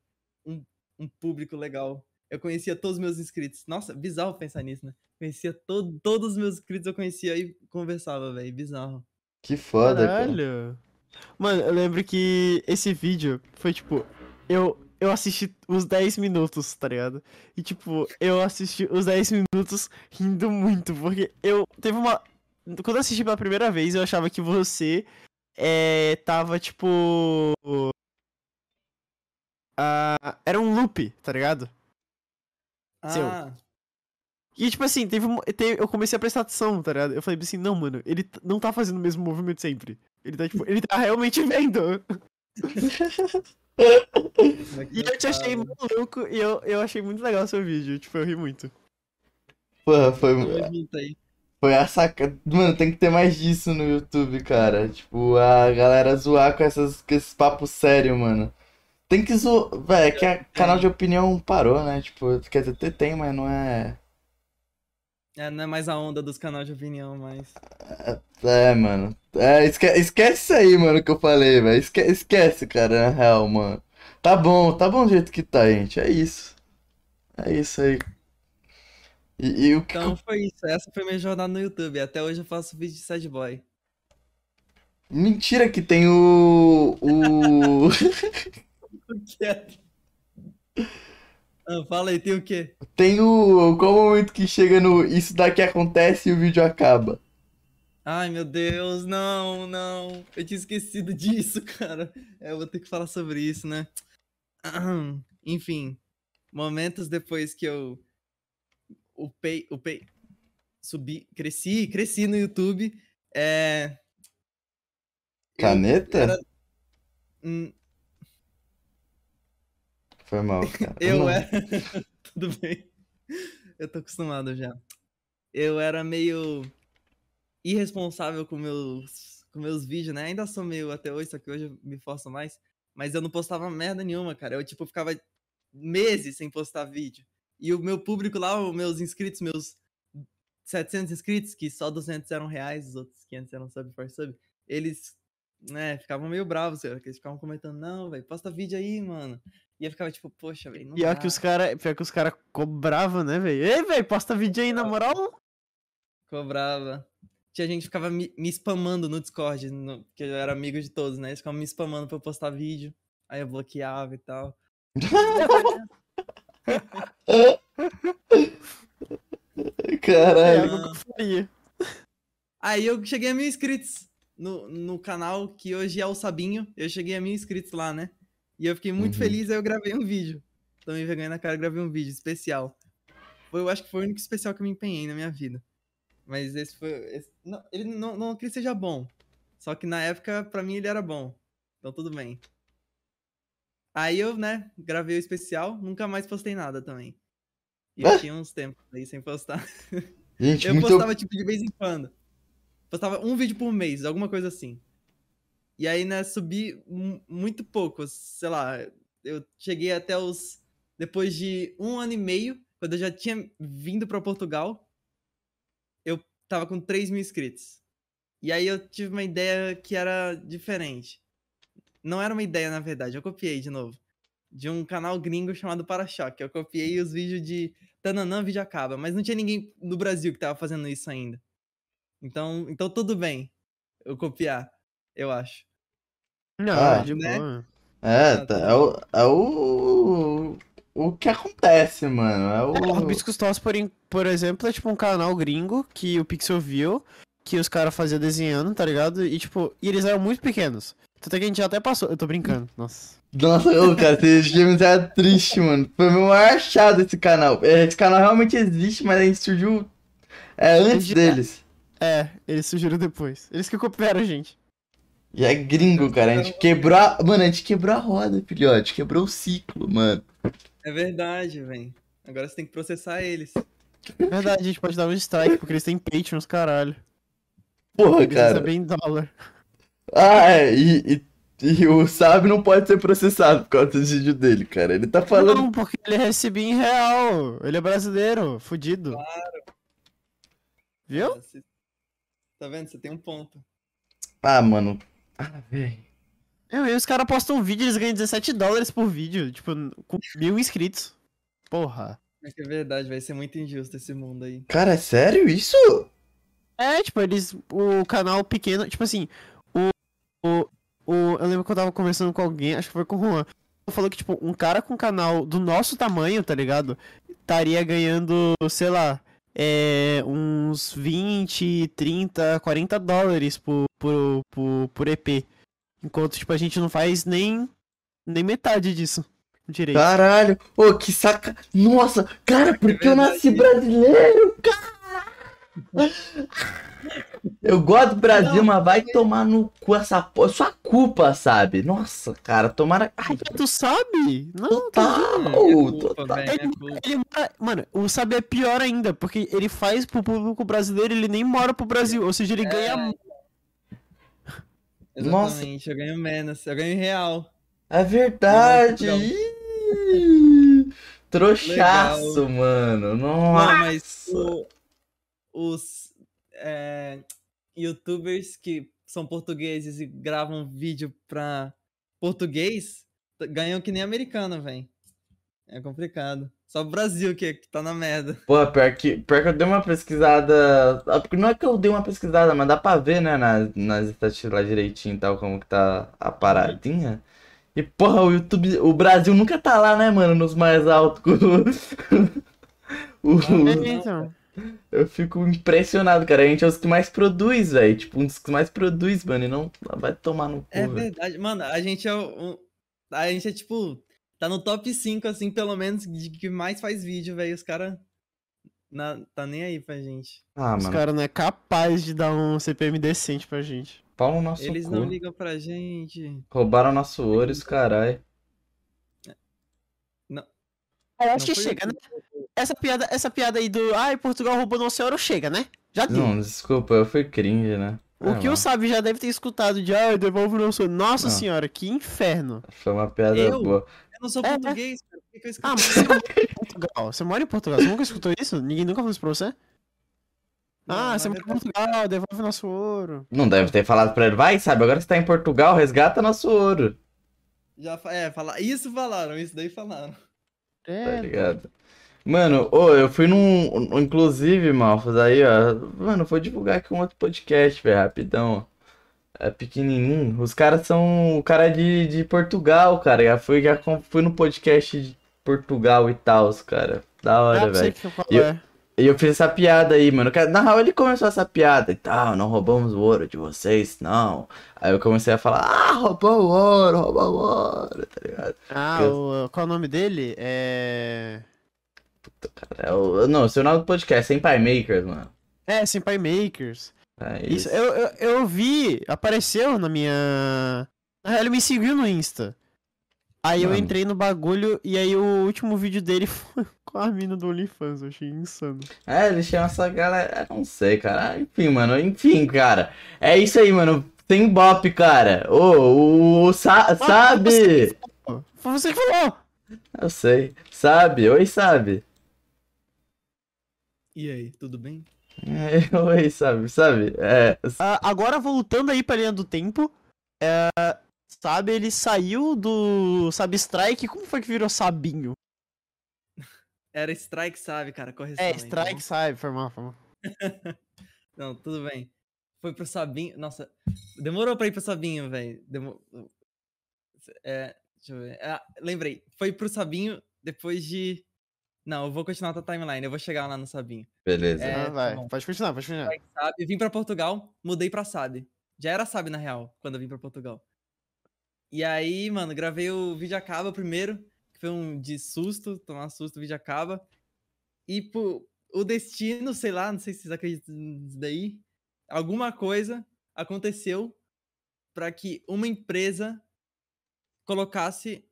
C: um, um público legal. Eu conhecia todos os meus inscritos. Nossa, bizarro pensar nisso, né? Conhecia todo, todos os meus inscritos, eu conhecia e conversava, velho. Bizarro.
A: Que foda, cara.
B: Caralho. Mano, eu lembro que esse vídeo foi tipo. Eu, eu assisti os 10 minutos, tá ligado? E tipo, eu assisti os 10 minutos rindo muito, porque eu. Teve uma. Quando eu assisti pela primeira vez, eu achava que você. É. Tava tipo. ah, era um loop, tá ligado? Seu.
C: Ah,
B: E tipo assim, teve, teve- eu comecei a prestar atenção, tá ligado? Eu falei assim, não, mano, ele não tá fazendo o mesmo movimento sempre. Ele tá, tipo, ele tá realmente vendo. E eu te achei maluco e eu, eu achei muito legal o seu vídeo. Tipo, eu ri muito.
A: Porra, foi,
C: aí.
A: Foi a saca. Mano, tem que ter mais disso no YouTube, cara. Tipo, a galera zoar com, essas, com esses papos sérios, mano. Tem que zoar. Véi, é que a canal de opinião parou, né? Tipo, quer dizer, até tem, mas não é.
C: É, não é mais a onda dos canais de opinião, mas.
A: É, mano. É, esque... esquece isso aí, mano, que eu falei, velho. Esque... Esquece, cara, na real, mano. Tá bom, tá bom do jeito que tá, gente. É isso. É isso aí. E, e o que.
C: Então foi isso. Essa foi minha jornada no YouTube. Até hoje eu faço vídeo de sad boy.
A: Mentira que tem o. O.
C: Quieto. Ah, fala aí, tem o quê?
A: tem o. Qual o momento que chega no. Isso daqui acontece e o vídeo acaba?
C: Ai, meu Deus, não, não. Eu tinha esquecido disso, cara. É, eu vou ter que falar sobre isso, né? Enfim, momentos depois que eu upei, upei, subi, cresci, cresci no YouTube. É.
A: Caneta?
C: era- hum,
A: Foi mal, cara.
C: Eu
A: Não.
C: era. Tudo bem. Eu tô acostumado já. Eu era meio irresponsável com meus, com meus vídeos, né? Ainda sou meio até hoje, só que hoje eu me forço mais. mas eu não postava merda nenhuma, cara. Eu, tipo, ficava meses sem postar vídeo. E o meu público lá, os meus inscritos, meus 700 inscritos, que só 200 eram reais, os outros 500 eram sub for sub, eles, né, ficavam meio bravos, cara, eles ficavam comentando, não, velho, posta vídeo aí, mano. E eu ficava tipo, poxa, velho, não
B: Pior
C: dá.
B: que os cara, pior que os cara cobravam, né, velho? Ei, velho, posta vídeo aí na moral?
C: Cobrava. Tinha gente que ficava me, me spamando no Discord, no, porque eu era amigo de todos, né? Eles ficavam me spamando pra eu postar vídeo. Aí eu bloqueava e tal.
B: É
A: Caralho.
B: algo que eu faria.
C: Aí eu cheguei a mil inscritos no, no canal, que hoje é o Sabinho. Eu cheguei a mil inscritos lá, né? E eu fiquei muito
A: Uhum.
C: feliz, aí eu gravei um vídeo. Tomei vergonha na cara, gravei um vídeo especial. Foi, eu acho que foi o único especial que eu me empenhei na minha vida. Mas esse foi. esse- não, ele não, não que ele seja bom. Só que na época, pra mim, ele era bom. Então tudo bem. Aí eu, né, gravei o especial, nunca mais postei nada também. E eu tinha uns tempos aí sem postar.
A: Gente,
C: Eu
A: muito.
C: postava, tipo, de vez em quando. Postava um vídeo por mês, alguma coisa assim. E aí, né, subi mu- muito pouco. Sei lá, eu cheguei até os. Depois de um ano e meio, quando eu já tinha vindo pra Portugal, eu tava com 3 mil inscritos. E aí eu tive uma ideia que era diferente. Não era uma ideia, na verdade, eu copiei de novo. De um canal gringo chamado Para-Choque. Eu copiei os vídeos de Tananã, vídeo acaba. Mas não tinha ninguém no Brasil que tava fazendo isso ainda. Então, então tudo bem eu copiar, eu acho.
B: Não,
A: Ah.
B: de
C: Né?
B: boa.
A: É,
C: Ah,
A: tá, é o. É o. O que acontece, mano. É
B: O
A: o.
B: Biscos Toss, por, por exemplo, é tipo um canal gringo que o Pixel viu, que os caras faziam desenhando, tá ligado? E tipo, e eles eram muito pequenos. Tanto é que a gente já até passou. Eu tô brincando, nossa.
A: Nossa, ô, cara, esse game é triste, mano. Foi o meu maior achado esse canal. É, Esse canal realmente existe, mas a gente surgiu é, antes
B: Já-
A: deles.
B: É, eles surgiram depois. Eles que copiaram a gente.
A: E é gringo, cara. A gente quebrou a... Mano, a gente quebrou a roda, filhote. Quebrou o ciclo, mano.
C: É verdade, velho. Agora você tem que processar eles.
B: Verdade, a gente pode dar um strike, porque eles têm Patreons, caralho.
A: Porra,
B: Eles
A: cara.
B: recebem em dólar.
A: Ah, é. E, e, e o Sábio não pode ser processado por causa do vídeo dele, cara. Ele tá falando.
B: Não, porque ele recebia em real. Ele é brasileiro, fudido. Viu?
C: Você- Tá vendo? Você tem um ponto.
A: Ah, mano. Ah, velho.
B: É, e os caras postam um vídeo, eles ganham 17 dólares por vídeo, tipo, com mil inscritos. Porra.
C: É que é verdade, vai ser muito injusto esse mundo aí.
A: Cara, é sério isso?
B: É, tipo, eles. O canal pequeno, tipo assim, o. O. eu lembro que eu tava conversando com alguém, acho que foi com o Juan. Ele falou que, tipo, um cara com canal do nosso tamanho, tá ligado? Estaria ganhando, sei lá, é, uns 20, 30, 40 dólares por, por, por, por EP. Enquanto, tipo, a gente não faz nem, nem metade disso direito.
A: Caralho. Ô, que saca. Nossa, cara, porque eu
C: verdade.
A: nasci brasileiro, cara. Eu gosto do Brasil, mas vai tomar no cu essa porra. Sua culpa, sabe? Nossa, cara, tomara. Ai,
B: Tu sabe? Não,
A: total.
B: tá
C: É
A: total.
C: é culpa.
B: Ele mora, mano, o Sabe é pior ainda, porque ele faz pro público brasileiro, ele nem mora pro Brasil, ou seja, ele ganha.
A: Nossa.
C: Exatamente, eu ganho menos, eu ganho real.
A: É verdade.
C: Não,
A: Trouxaço,
C: Legal.
A: mano.
C: Não,
A: Nossa.
C: mas o- os é, youtubers que são portugueses e gravam vídeo pra português ganham que nem americano, velho. É complicado. Só o Brasil que, que tá na merda.
A: Pô, pior que, pior que eu dei uma pesquisada. ah, porque Não é que eu dei uma pesquisada, mas dá pra ver, né, nas, nas estatísticas lá direitinho e tal, como que tá a paradinha. E, porra, o YouTube. O Brasil nunca tá lá, né, mano, nos mais altos. O-
B: É, então.
A: Eu fico impressionado, cara. A gente é os que mais produz, velho. Tipo, um dos que mais produz, mano. E não vai tomar no cu,
C: É verdade. Mano, a gente é o- um- A gente é tipo. Tá no top 5, assim, pelo menos, de que mais faz vídeo, velho. Os caras. Tá nem aí pra gente.
A: Ah,
B: Os caras não é capaz de dar um CPM decente pra gente.
A: Pau no nosso
C: Eles
A: cu.
C: não ligam pra gente.
A: Roubaram nosso ouro, os caralho.
B: Eu
C: Não
B: acho que
C: foi
B: chega, né?
C: O-
B: Essa piada, essa piada aí do. Ai, Portugal roubou nosso euro, chega, né? Já deu.
A: Não, desculpa, eu fui cringe, né?
B: O
A: Ah,
B: que o
A: mano.
B: Sabe já deve ter escutado de, ah, devolve o nosso. Nossa
A: Não.
B: senhora, que inferno.
A: Foi uma piada
C: Eu?
A: boa.
C: Eu não sou
B: É,
C: português, cara. Por que, eu escuto?
B: Ah, mas você mora em Portugal. Você mora em Portugal. Você nunca escutou isso? Ninguém nunca falou isso pra você?
C: Não,
B: ah, você mora em Portugal, devolve o nosso ouro.
A: Não deve ter falado pra ele, vai, sabe? Agora você tá em Portugal, resgata nosso ouro.
C: Já, é, fala... isso falaram, isso daí falaram.
A: Tá
B: É,
A: ligado? Mano, ô, eu fui num. Inclusive, Malfas, aí, ó. Mano, vou divulgar aqui um outro podcast, velho, rapidão. É pequenininho. Os caras são. O cara é de, de Portugal, cara. Já fui, já fui no podcast de Portugal e tal, cara. Da hora, velho. E eu-
B: é.
A: Eu fiz essa piada aí, mano. Na real, ele começou essa piada e tal. Não roubamos o ouro de vocês, não. Aí eu comecei a falar, ah, roubou o ouro, roubou o ouro, tá ligado?
B: Ah,
A: Eu-
B: o, qual é o nome dele? É.
A: É o, não, o seu nome do podcast, Senpai Makers, mano.
B: É, Senpai Makers.
A: É
B: Isso,
A: isso.
B: eu, eu, eu vi, apareceu na minha. Na real, ele me seguiu no Insta. Aí eu
A: Mano.
B: entrei no bagulho e aí o último vídeo dele foi com a mina do OnlyFans, eu achei insano.
A: É, ele chama essa galera. eu Não sei, cara. Enfim, mano. Enfim, cara. É isso aí, mano. Tem bop, cara. Ô, o. o sa- sabe?
B: Pô, Foi você que falou!
A: Eu sei. Sabe? Oi, sabe?
C: E aí, tudo bem?
A: É, oi, sabe? Sabe? É.
B: Ah, agora voltando aí pra linha do tempo, é, sabe, ele saiu do Sabe Strike, como foi que virou Sabinho?
C: Era Strike, sabe, cara? Correção.
B: É,
C: aí, tá
B: Strike,
C: bom?
B: sabe, foi mal, foi mal.
C: Não, tudo bem. Foi pro Sabinho. Nossa, demorou pra ir pro Sabinho, velho. Demo... É, deixa eu ver. Ah, lembrei. Foi pro Sabinho depois de. Não, eu vou continuar a tua timeline. Eu vou chegar lá no Sabinho.
A: Beleza.
C: É,
B: Ah,
C: tá
B: vai,
C: bom.
B: pode continuar, pode continuar.
C: Sabe, vim pra Portugal, mudei pra Sabe. Já era Sabe, na real, quando eu vim pra Portugal. E aí, mano, gravei o vídeo acaba primeiro, que foi um de susto, tomar susto, o vídeo acaba. E pô, o destino, sei lá, não sei se vocês acreditam nisso daí, alguma coisa aconteceu pra que uma empresa colocasse.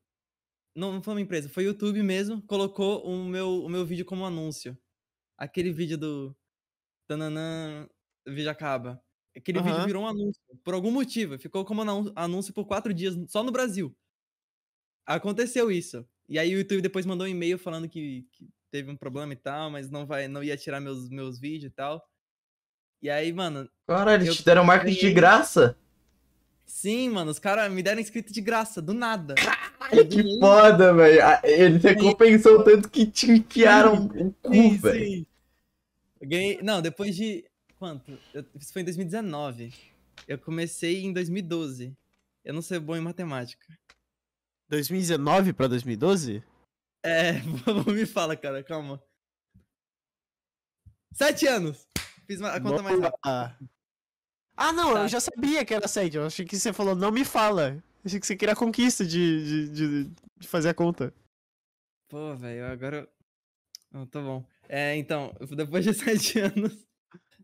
C: Não, não foi uma empresa, foi o YouTube mesmo, colocou o meu, o meu vídeo como anúncio. Aquele vídeo do. Tananã, o vídeo acaba. Aquele vídeo
B: Aham.
C: virou um anúncio. Por algum motivo. Ficou como anúncio por quatro dias, só no Brasil. Aconteceu isso. E aí o YouTube depois mandou um e-mail falando que, que teve um problema e tal, mas não, vai, não ia tirar meus, meus vídeos e tal. E aí, mano,
A: Caralho, eles te deram marketing de graça?
C: Sim, mano, os caras me deram inscrito de graça, do nada.
A: Ai, que foda, velho. Eles recompensou tanto que te enfiaram o cu, velho.
C: sim. Eu ganhei. Não, depois de. Quanto? Eu- Isso foi em 2019. Eu comecei em 2012. Eu não sou bom em matemática.
B: 2019 pra 2012?
C: É, me fala, cara, calma. Sete anos! Fiz a conta mais rápida.
B: Ah, não,
C: Tá.
B: eu já sabia que era sede. Eu achei que você falou, não me fala. Eu achei que você queria a conquista de, de, de, de fazer a conta.
C: Pô, velho, agora. Não, tá bom. É, então, depois de sete anos.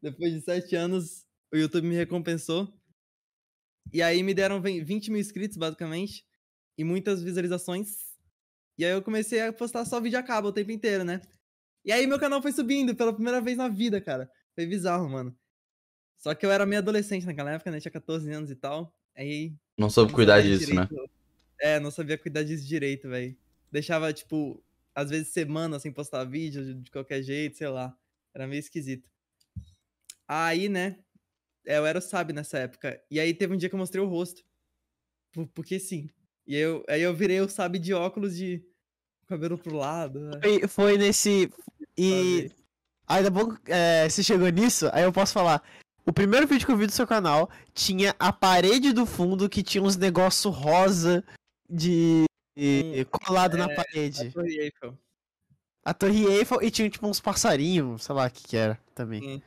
C: Depois de sete anos, o YouTube me recompensou. E aí me deram ven- 20 mil inscritos, basicamente. E muitas visualizações. E aí eu comecei a postar só vídeo a cabo o tempo inteiro, né? E aí meu canal foi subindo pela primeira vez na vida, cara. Foi bizarro, mano. Só que eu era meio adolescente naquela época, né? Tinha 14 anos e tal. Aí
A: Não soube
C: não
A: cuidar disso, né?
C: direito. É, não sabia cuidar disso direito, velho. Deixava, tipo, às vezes semana sem postar vídeo de- qualquer jeito, sei lá. Era meio esquisito. Aí, né? Eu era o Sabe nessa época. E aí teve um dia que eu mostrei o rosto. Por- Porque sim. E aí eu, aí eu virei o Sabe de óculos de cabelo pro lado. né?
B: Foi, foi nesse. E. Ainda bom que é, você chegou nisso, aí eu posso falar. O primeiro vídeo que eu vi do seu canal tinha a parede do fundo que tinha uns negócios rosa de. colado na
C: é,
B: parede.
C: A Torre Eiffel.
B: A Torre Eiffel e tinha tipo uns passarinhos, sei lá o que que era também.
C: Sim.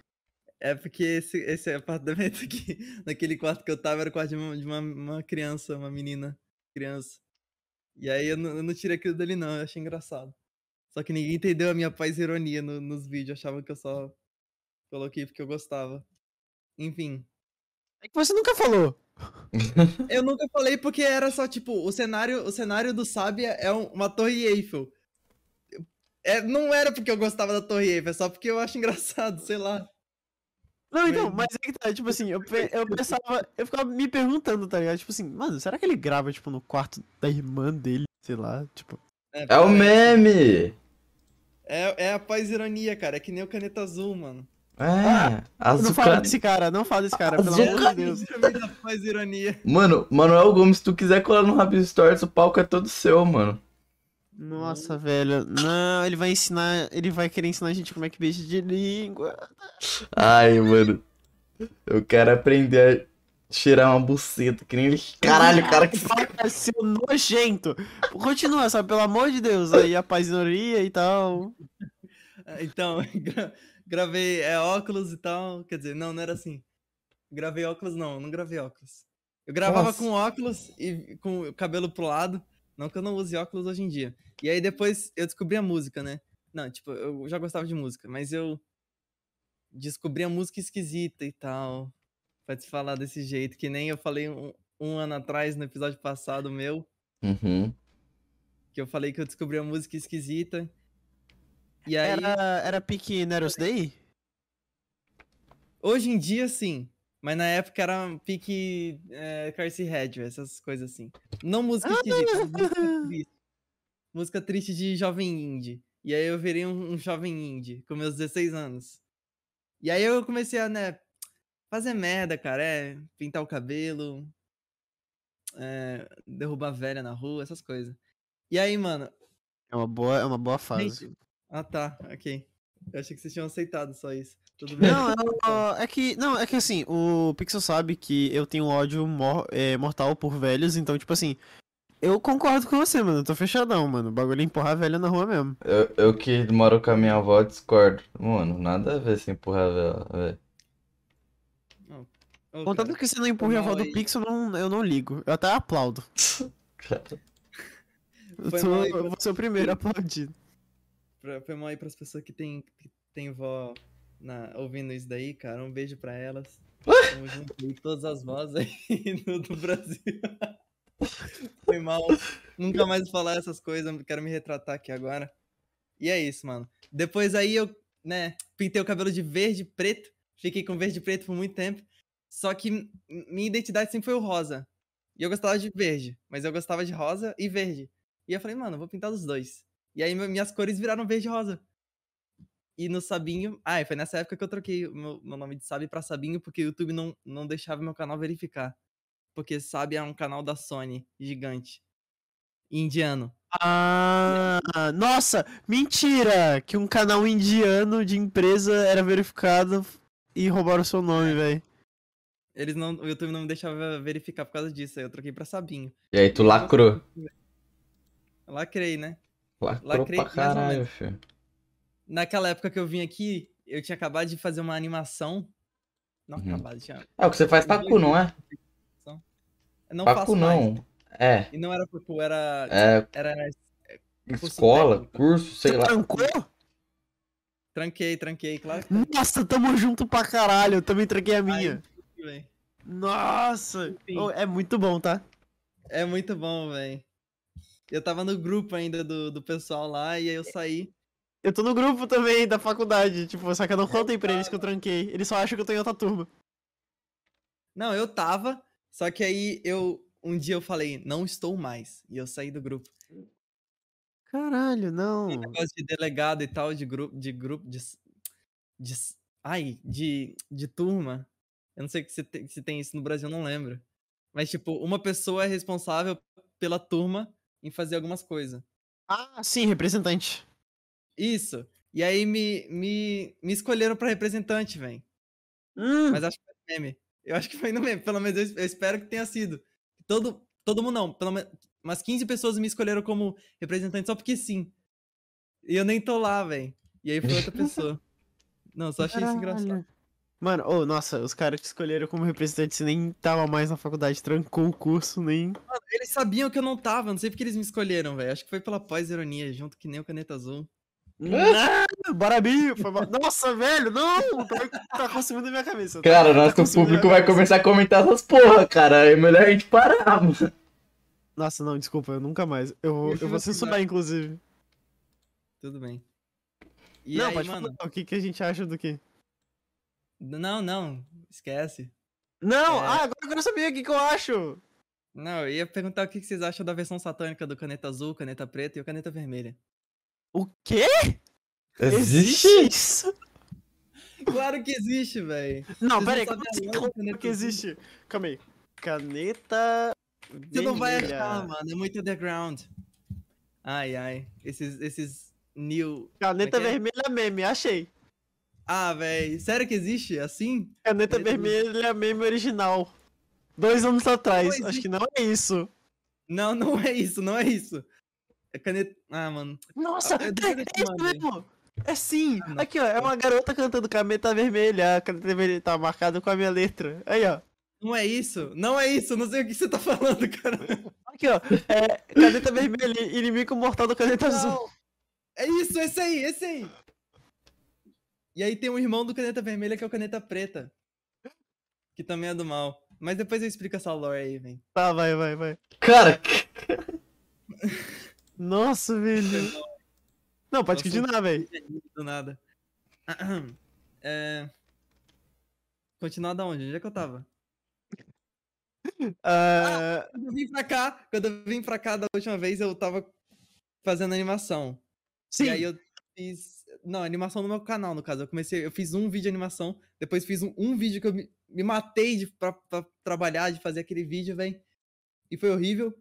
C: É porque esse, esse apartamento aqui, naquele quarto que eu tava, era o quarto de uma, de uma, uma criança, uma menina, criança. E aí eu não, eu não tirei aquilo dali não, eu achei engraçado. Só que ninguém entendeu a minha paz e ironia no- nos vídeos, achavam que eu só coloquei porque eu gostava. Enfim.
B: É que você nunca falou.
C: Eu nunca falei porque era só, tipo, o cenário, o cenário do Sábia é um- uma torre Eiffel. É, não era porque eu gostava da torre Eiffel, é só porque eu acho engraçado, sei lá.
B: Não, então,
C: Mas-
B: é que tá, tipo assim, eu, eu pensava, eu ficava me perguntando, tá ligado? Tipo assim, mano, será que ele grava, tipo, no quarto da irmã dele, sei lá, tipo...
A: É o
C: parece.
A: meme!
C: É, é a paz ironia, cara. É que nem o caneta azul, mano.
A: É,
B: Não fala desse cara, não fala desse cara, pelo
A: Azuca-
B: amor de Deus.
C: Paz ironia.
A: Mano, Manuel Gomes, se tu quiser colar no Rabis Stories, o palco é todo seu, mano.
B: Nossa, velho, não, ele vai ensinar, ele vai querer ensinar a gente como é que beija de língua.
A: Ai, mano. Eu quero aprender a cheirar uma buceta, que nem ele. Caralho, cara, que.
B: Vai ser nojento. Continua, sabe, pelo amor de Deus, aí a paisinoria e tal.
C: Então, gravei é, óculos e tal. Quer dizer, não, não era assim. Gravei óculos, não, não gravei óculos. Eu gravava
A: Nossa.
C: com óculos e com o cabelo pro lado. Não que eu não use óculos hoje em dia. E aí depois eu descobri a música, né? Não, tipo, eu já gostava de música, mas eu descobri a música esquisita e tal. Pra te falar desse jeito, que nem eu falei um, um ano atrás no episódio passado meu,
A: Uhum.
C: que eu falei que eu descobri a música esquisita. E aí.
B: Era, era pique Neros Day?
C: Hoje em dia, sim. Mas na época era pique é, Carcy Hedge, essas coisas assim. Não música esquisita, mas música triste. Música triste de jovem indie. E aí eu virei um, um jovem indie, com meus 16 anos. E aí eu comecei a, né, fazer merda, cara. É, pintar o cabelo, é, derrubar velha na rua, essas coisas. E aí, mano...
B: É uma boa, é uma boa fase.
C: Ah, tá, ok. Eu achei que vocês tinham aceitado só isso. Tudo bem.
B: Não, eu- é que. Não, é que assim, o Pixel sabe que eu tenho ódio mor- é, mortal por velhos, então, tipo assim. Eu concordo com você, mano. Eu tô fechadão, mano. O bagulho é empurrar velha na rua mesmo.
A: Eu, eu que moro com a minha avó, discordo. Mano, nada a ver se empurrar ela, velho.
C: Ô,
B: Contanto
C: cara,
B: que você não empurre a avó do. Pixel, não, eu não ligo. Eu até aplaudo. Eu,
C: Foi
B: tô, eu vou ser o primeiro a aplaudir.
C: Pra, foi mal aí pras pessoas que tem, que tem vó na, ouvindo isso daí, cara. Um beijo pra elas. Tamo junto aí, todas as vozes aí do, do Brasil. foi mal. Nunca mais falar essas coisas, quero me retratar aqui agora. E é isso, mano. Depois aí eu, né, pintei o cabelo de verde e preto. Fiquei com verde e preto por muito tempo. Só que minha identidade sempre foi o rosa. E eu gostava de verde, mas eu gostava de rosa e verde. E eu falei, mano, vou pintar os dois. E aí mi- minhas cores viraram verde e rosa. E no Sabinho. Ah, foi nessa época que eu troquei o meu, meu nome de Sabe pra Sabinho, porque o YouTube não, não deixava meu canal verificar. Porque Sabe é um canal da Sony, gigante. Indiano.
B: Ah, nossa, mentira! Que um canal indiano de empresa era verificado e roubaram o seu nome, velho.
C: Eles não, o YouTube não me deixava verificar por causa disso. Aí eu troquei pra Sabinho.
A: E aí tu lacrou.
C: Lacrei, né?
A: Lacrou
C: Lacrei
A: pra
C: mais
A: caralho, filho.
C: Naquela época que eu vim aqui, eu tinha acabado de fazer uma animação. Não
A: Uhum.
C: acabado, tinha.
A: É o que você faz pacu, não é?
C: Não
A: Pacu
C: faço mais.
A: não. É.
C: E não era pacu, era.
A: É
C: Era. curso
A: escola,
C: técnico.
A: curso, sei lá.
B: Trancou?
C: Tranquei, tranquei, claro
B: Nossa, tamo junto pra caralho. Eu também tranquei a minha.
C: velho.
B: Nossa! Oh, é muito bom, tá?
C: É muito bom, velho. Eu tava no grupo ainda do, do pessoal lá, e aí eu saí.
B: Eu tô no grupo também da faculdade, tipo, só que eu não contei pra eles que eu tranquei. Eles só acham que eu tô em outra turma.
C: Não, eu tava, só que aí eu. Um dia eu falei, não estou mais. E eu saí do grupo.
B: Caralho, não.
C: Negócio de delegado e tal, de grupo, de grupo, de. de ai, de, de turma. Eu não sei se tem, se tem isso no Brasil, não lembro. Mas, tipo, uma pessoa é responsável pela turma em fazer algumas coisas.
B: Ah, sim, representante.
C: Isso. E aí me, me, me escolheram pra representante, velho.
B: Hum,
C: Mas acho que foi no meme. Eu acho que foi no meme. Pelo menos eu, eu espero que tenha sido. Todo, todo mundo não. Pelo menos umas 15 pessoas me escolheram como representante só porque sim. E eu nem tô lá, velho. E aí foi outra pessoa. Não, só achei isso engraçado.
B: Mano, oh, nossa, os caras que escolheram como representante você nem tava mais na faculdade, trancou o curso, nem.
C: Eles sabiam que eu não tava, não sei porque eles me escolheram, velho. Acho que foi pela pós-ironia, junto que nem o Caneta Azul.
B: Não, bora Binho, foi mal. Nossa, velho, não! Tá, tá consumindo minha cabeça.
A: Cara,
B: tá
A: nosso
B: consumindo
A: público vai começar a comentar essas porra, cara. É melhor a gente parar, mano.
B: Nossa, não, desculpa, eu nunca mais. Eu, eu
C: eu
B: vou censurar, inclusive.
C: Tudo bem. E
B: não,
C: aí,
B: pode
C: mano,
B: falar. O que, que a gente acha do quê?
C: Não, não, esquece.
B: Não,
C: É.
B: ah, agora eu quero saber o que, que eu acho.
C: Não, eu ia perguntar o que que vocês acham da versão satânica do caneta azul, caneta preta e o caneta vermelha.
B: O quê?
A: Existe?
B: isso?
C: Claro que existe, velho.
B: Não,
C: Vocês
B: peraí,
C: não
B: como assim?
C: né,
B: que existe? Calma aí. Caneta.
C: Você não vai
B: vermelha.
C: achar, mano. É muito underground. Ai, ai. Esses, esses new.
B: Caneta
C: é é?
B: vermelha meme, achei.
C: Ah, velho. Sério que existe? Assim?
B: Caneta
C: Caneta
B: vermelha meme original. Dois anos atrás. Acho que não é isso.
C: Não, não é isso, não é isso. É caneta. Ah, mano.
B: Nossa,
C: Ah,
B: é, é
C: te
B: isso mesmo. É sim.
C: Ah.
B: Aqui, ó. É uma garota cantando caneta vermelha. A caneta vermelha tá marcada com a minha letra. Aí, ó.
C: Não é isso? Não é isso. Não sei o que você tá falando, cara.
B: Aqui, ó. É caneta vermelha, inimigo mortal do caneta azul.
C: Não. É isso, esse aí, esse aí. E aí tem um irmão do caneta vermelha que é o caneta preta. Que também é do mal. Mas depois eu explico essa lore aí, velho.
B: Tá, vai, vai, vai.
A: Cara,
B: Nossa, velho. Não, pode continuar, velho.
C: Do nada. É... Continuar da onde? Onde é que eu tava?
B: Ah,
C: Quando eu vim pra cá, quando eu vim pra cá da última vez, eu tava fazendo animação.
B: sim.
C: E aí eu fiz. Não, animação no meu canal, no caso. Eu comecei, eu fiz um vídeo de animação, depois fiz um, um vídeo que eu me, me matei de, pra, pra trabalhar, de fazer aquele vídeo, velho. E foi horrível.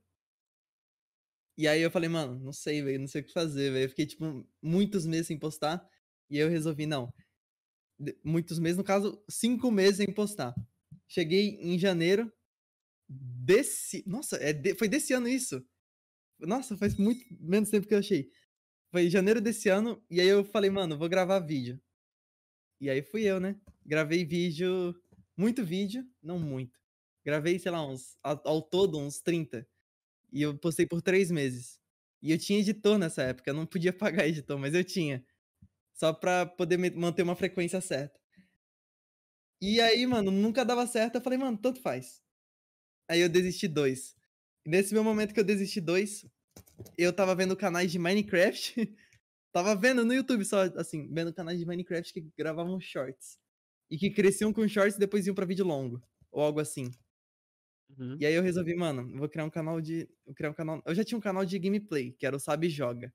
C: E aí eu falei, mano, não sei, velho, não sei o que fazer, velho. Eu fiquei, tipo, muitos meses sem postar. E aí eu resolvi, não. Muitos meses, no caso, cinco meses sem postar. Cheguei em janeiro desse. Nossa, é de- foi desse ano isso. Nossa, faz muito menos tempo que eu achei. Foi janeiro desse ano, e aí eu falei, mano, vou gravar vídeo. E aí fui eu, né? Gravei vídeo, muito vídeo, não muito. Gravei, sei lá, uns, ao, todo, uns 30. E eu postei por três meses. E eu tinha editor nessa época, eu não podia pagar editor, mas eu tinha. Só pra poder manter uma frequência certa. E aí, mano, nunca dava certo, eu falei, mano, tanto faz. Aí eu desisti dois. Nesse meu momento que eu desisti dois, eu tava vendo canais de Minecraft. tava vendo no YouTube só, assim, vendo canais de Minecraft que gravavam shorts. E que cresciam com shorts e depois iam pra vídeo longo. Ou algo assim.
B: Uhum.
C: E aí eu resolvi, mano, vou criar um canal de. Vou criar um canal. Eu já tinha um canal de gameplay, que era o Sabe Joga.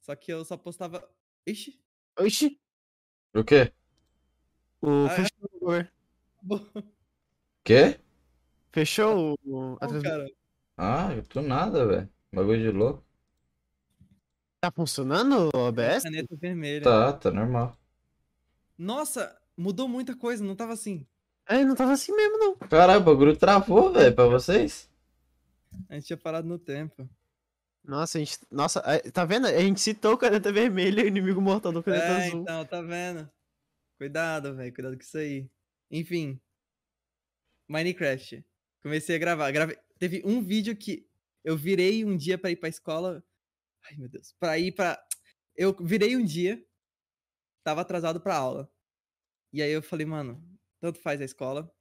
C: Só que eu só postava. Ixi!
B: Oxi.
A: o quê?
B: O...
C: Ah, é?
B: Fechou.
C: Bom,
A: Quê?
B: Fechou o... transmissão.
C: cara.
A: Ah, eu tô nada, velho. Bagulho de louco.
B: Tá funcionando o OBS?
C: Caneta vermelha.
A: Tá, tá normal.
C: Nossa, mudou muita coisa, não tava assim.
B: É, não tava assim mesmo, não.
A: Caralho, o bagulho travou, velho, pra vocês?
C: A gente tinha parado no tempo.
B: Nossa, a gente. Nossa, a- tá vendo? A gente citou o caneta vermelha e o inimigo mortal do caneta
C: É,
B: azul.
C: então, tá vendo? Cuidado, velho, cuidado com isso aí. Enfim. Minecraft. Comecei a gravar. Gravei... Teve um vídeo que eu virei um dia pra ir pra escola. Ai, meu Deus. Pra ir pra. Eu virei um dia, tava atrasado pra aula. E aí eu falei, mano, tanto faz a escola.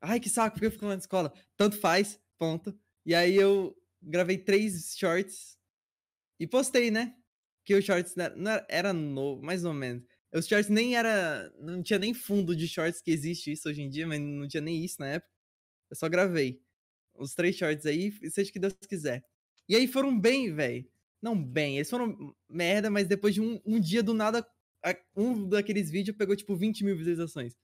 C: Ai, que saco, por que eu fico na escola? Tanto faz, ponto. E aí eu gravei três shorts e postei, né? Que os shorts não era, não era, era novo, mais ou menos. Os shorts nem era. Não tinha nem fundo de shorts que existe isso hoje em dia, mas não tinha nem isso na época. Eu só gravei. Os três shorts aí, seja o que Deus quiser. E aí foram bem, velho. Não bem, eles foram merda, mas depois de um, um dia do nada, um daqueles vídeos pegou tipo 20 mil visualizações.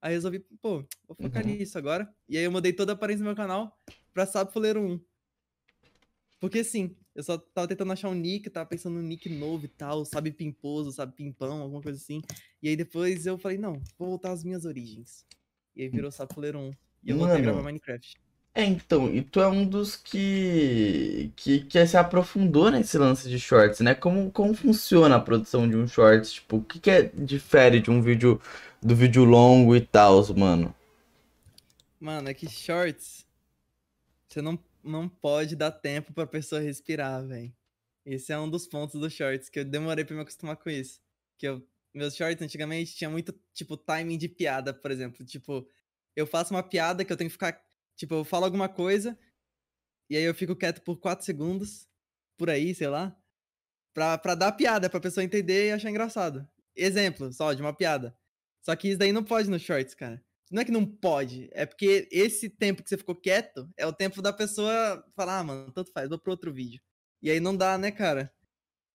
C: Aí eu resolvi, pô, vou focar
A: Uhum.
C: nisso agora. E aí eu mudei toda a aparência do meu canal pra Sabe Fuleiro 1. Porque sim, eu só tava tentando achar um nick, tava pensando num nick novo e tal, sabe pimposo, sabe pimpão, alguma coisa assim. E aí depois eu falei, não, vou voltar às minhas origens. E aí virou Sapuleiro 1. E eu voltei a
A: Mano.
C: gravar Minecraft.
A: É, então, e tu é um dos que, que, que se aprofundou nesse lance de shorts, né? Como, como funciona a produção de um shorts? Tipo, o que, que é, difere de um vídeo, do vídeo longo e tal, mano?
C: Mano, é que shorts. Você não, não pode dar tempo pra pessoa respirar, velho. Esse é um dos pontos dos shorts, que eu demorei pra me acostumar com isso. Que eu, meus shorts antigamente tinha muito, tipo, timing de piada, por exemplo. Tipo, eu faço uma piada que eu tenho que ficar. Tipo, eu falo alguma coisa, e aí eu fico quieto por 4 segundos, por aí, sei lá. Pra, pra dar piada, pra pessoa entender e achar engraçado. Exemplo, só, de uma piada. Só que isso daí não pode no shorts, cara. Não é que não pode, é porque esse tempo que você ficou quieto é o tempo da pessoa falar, ah, mano, tanto faz, vou pro outro vídeo. E aí não dá, né, cara?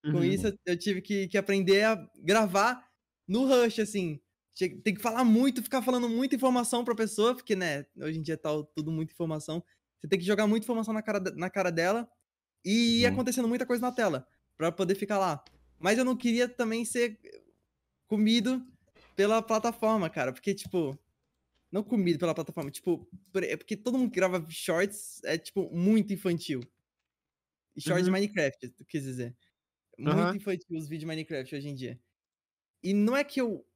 C: Com
B: Uhum.
C: isso eu- eu tive que, que aprender a gravar no rush, assim. Tem que falar muito, ficar falando muita informação pra pessoa, porque, né, hoje em dia tá tudo muita informação. Você tem que jogar muita informação na cara, de- na cara dela e ir
A: Hum.
C: acontecendo muita coisa na tela pra poder ficar lá. Mas eu não queria também ser comido pela plataforma, cara, porque, tipo, não comido pela plataforma, tipo, é porque todo mundo que grava shorts é, tipo, muito infantil. Shorts de
B: Uhum.
C: Minecraft, tu quis dizer. Muito
B: Aham.
C: infantil os vídeos de Minecraft hoje em dia. E não é que eu.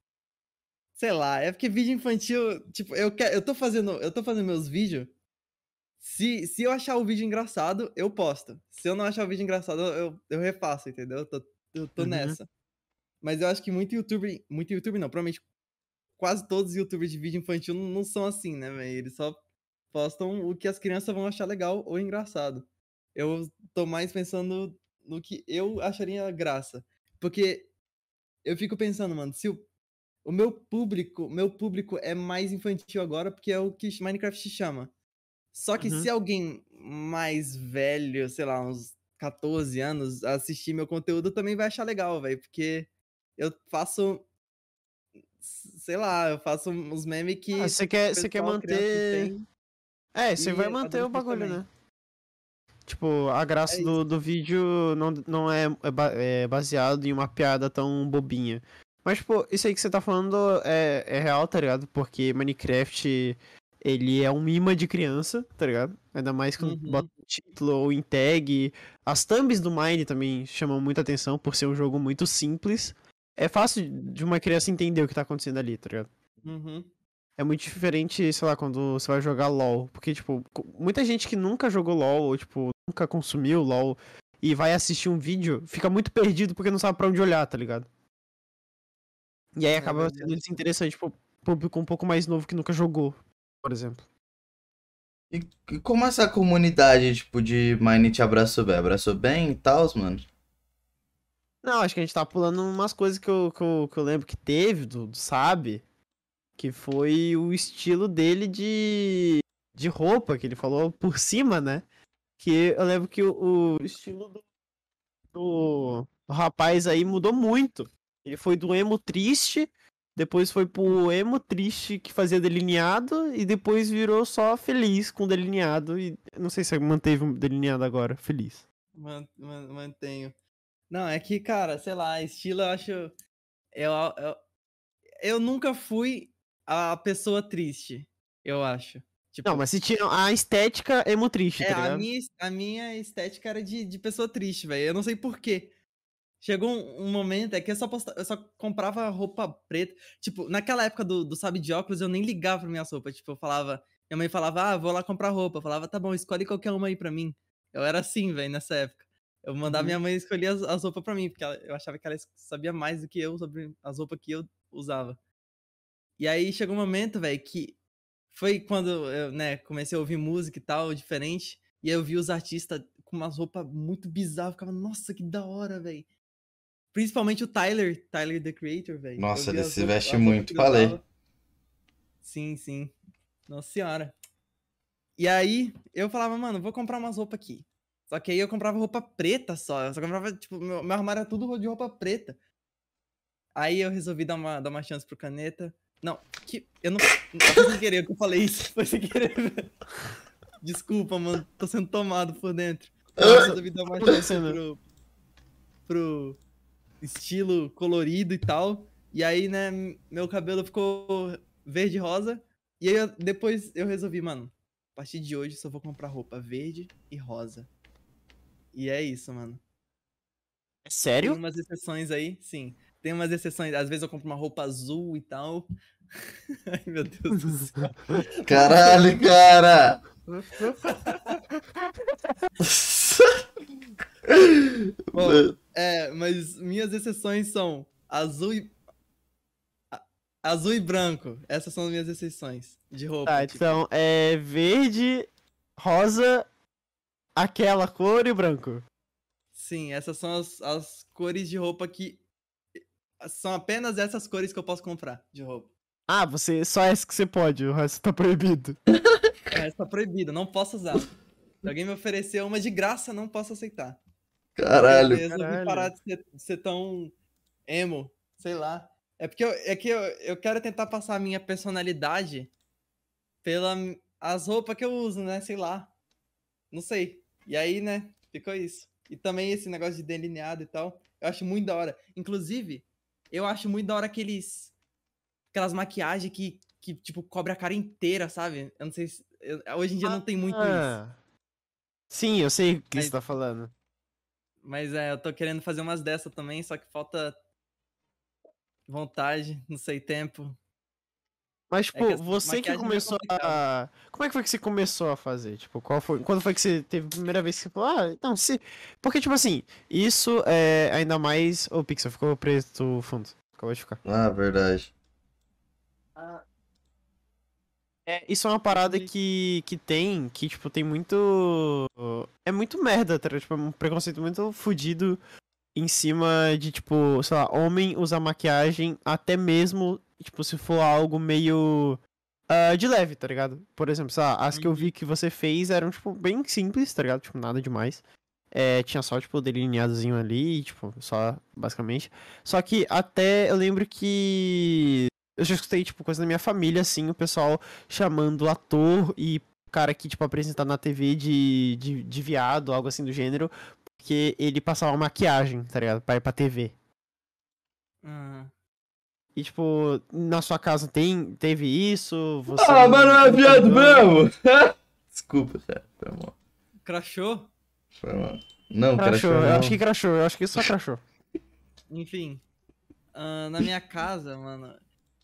C: Sei lá, é porque vídeo infantil. Tipo, eu, quero, eu tô fazendo. Eu tô fazendo meus vídeos. Se, se eu achar o vídeo engraçado, eu posto. Se eu não achar o vídeo engraçado, eu, eu refaço, entendeu? Eu tô, eu tô
B: Uhum.
C: nessa. Mas eu acho que muito youtuber. Muito youtuber não, provavelmente quase todos os youtubers de vídeo infantil não, não são assim, né, velho? Eles só postam o que as crianças vão achar legal ou engraçado. Eu tô mais pensando no que eu acharia graça. Porque eu fico pensando, mano, se o, o meu público, meu público é mais infantil agora, porque é o que Minecraft chama. Só que
B: Uhum.
C: se alguém mais velho, sei lá, uns 14 anos, assistir meu conteúdo, também vai achar legal, velho. Porque eu faço. Sei lá, eu faço uns memes que.
B: Ah, você quer, você quer manter.
C: tem.
B: É, você vai manter o bagulho,
C: também.
B: né? Tipo, a graça
C: É
B: do, do vídeo não, não é, é é baseado em uma piada tão bobinha. Mas, tipo, isso aí que você tá falando é, é real, tá ligado? Porque Minecraft, ele é um imã de criança, tá ligado? Ainda mais quando
C: Uhum.
B: bota título ou em tag. As thumbs do Mine também chamam muita atenção por ser um jogo muito simples. É fácil de uma criança entender o que tá acontecendo ali, tá ligado?
C: Uhum.
B: É muito diferente, sei lá, quando você vai jogar LoL. Porque, tipo, muita gente que nunca jogou LoL, ou, tipo, nunca consumiu LoL, e vai assistir um vídeo, fica muito perdido porque não sabe pra onde olhar, tá ligado? E aí
C: É
B: acaba
C: verdade.
B: sendo desinteressante pro público um pouco mais novo que nunca jogou, por exemplo.
A: E, e como essa comunidade, tipo, de Mine te abraçou bem? Abraçou bem e tal, mano?
B: Não, acho que a gente tá pulando umas coisas que eu, que eu, que eu lembro que teve, do, do Sabe, que foi o estilo dele de, de roupa, que ele falou por cima, né? Que eu lembro que o, o estilo do, do rapaz aí mudou muito. Ele foi do emo triste, depois foi pro emo triste que fazia delineado, e depois virou só feliz com delineado. E não sei se manteve o delineado agora, feliz.
C: Man- man- mantenho. Não, é que, cara, sei lá, estilo eu acho. Eu, eu, eu nunca fui a pessoa triste, eu acho. Tipo,
B: Não, mas se tira a estética emo triste,
C: é,
B: tá
C: a, minha, a minha estética era de, de pessoa triste, velho. Eu não sei porquê. Chegou um, um momento, é que eu só, posta- eu só comprava roupa preta. Tipo, naquela época do, do Sabe de óculos, eu nem ligava pra minhas roupas. Tipo, eu falava. Minha mãe falava, ah, vou lá comprar roupa. Eu falava, tá bom, escolhe qualquer uma aí pra mim. Eu era assim, velho, nessa época. Eu mandava
B: Uhum.
C: minha mãe escolher as, as roupas pra mim, porque ela- eu achava que ela sabia mais do que eu sobre as roupas que eu usava. E aí chegou um momento, velho, que foi quando eu, né, comecei a ouvir música e tal, diferente. E aí eu vi os artistas com umas roupas muito bizarras. Eu ficava, nossa, que da hora, velho. Principalmente o Tyler, Tyler the Creator, velho.
A: Nossa, ele se veste muito, falei.
C: Sim, sim. Nossa senhora. E aí, eu falava, mano, vou comprar umas roupas aqui. Só que aí eu comprava roupa preta só. Eu só comprava, tipo, meu, meu armário era tudo de roupa preta. Aí eu resolvi dar uma, dar uma chance pro caneta. Não, que. Eu não. Foi sem querer que eu falei isso. Foi sem querer. Desculpa, mano. Tô sendo tomado por dentro. Eu resolvi dar uma chance
B: acontecendo?
C: pro. pro estilo colorido e tal. E aí, né, meu cabelo ficou verde e rosa. E aí, eu- depois eu resolvi, mano, a partir de hoje só vou comprar roupa verde e rosa. E é isso, mano.
B: É
C: Tem
B: sério?
C: umas exceções aí, sim. Tem umas exceções. Às vezes eu compro uma roupa azul e tal. Ai, meu Deus do céu.
A: Caralho, cara!
C: Bom, é, mas minhas exceções são azul e. Azul e branco. Essas são as minhas exceções de roupa.
B: Tá,
C: tipo.
B: então é verde, rosa, aquela cor e branco.
C: Sim, essas são as, as cores de roupa que. São apenas essas cores que eu posso comprar de roupa.
B: Ah, você só essa que você pode, o resto tá proibido.
C: É, tá proibido, não posso usar. Se alguém me oferecer uma de graça, não posso aceitar.
A: Caralho.
C: Eu resolvi
B: Caralho.
C: parar de ser, de ser tão emo, sei lá. É porque eu, é que eu, eu quero tentar passar a minha personalidade pela as roupas que eu uso, né? Sei lá. Não sei. E aí, né? Ficou isso. E também esse negócio de delineado e tal. Eu acho muito da hora. Inclusive, eu acho muito da hora aqueles. Aquelas maquiagens que, que tipo, cobre a cara inteira, sabe? Eu não sei se. eu- hoje em dia não tem muito isso.
B: Ah. Sim, eu sei o que
C: Aí-
B: você tá falando.
C: Mas é, eu tô querendo fazer umas dessas também, só que falta vontade, não sei, tempo.
B: Mas, tipo,
C: que essa
B: você que
C: é
B: começou a. Como é que foi que você começou a fazer? Tipo, qual foi. Quando foi que você teve a primeira vez que você falou, ah, não, se. Porque, tipo assim, isso é ainda mais. Ô, Pixel, ficou preto o fundo. Acabou de ficar.
A: Ah, verdade.
B: É, isso é uma parada que, que tem, que, tipo, tem muito. É muito merda, tá? Tipo, é um preconceito muito fudido em cima de, tipo, sei lá, homem usar maquiagem, até mesmo, tipo, se for algo meio. ah, de leve, tá ligado? Por exemplo, sei lá, as que eu vi que você fez eram, tipo, bem simples, tá ligado? Tipo, nada demais. É, tinha só, tipo, delineadozinho ali, tipo, só, basicamente. Só que até eu lembro que. Eu já escutei, tipo, coisa da minha família, assim, o pessoal chamando ator e cara que, tipo, apresentar na TV de, de, de viado, algo assim do gênero, porque ele passava maquiagem, tá ligado? Pra ir pra TV.
C: Ah,
B: E, tipo, na sua casa tem, teve isso? Você
A: Ah, mas não é viado mesmo? Desculpa, cara. Foi mal.
C: crachou?
A: Foi mal. Não, cara,
B: Crachou, eu acho que crachou, eu acho que só crachou.
C: Enfim. ah, na minha casa, mano,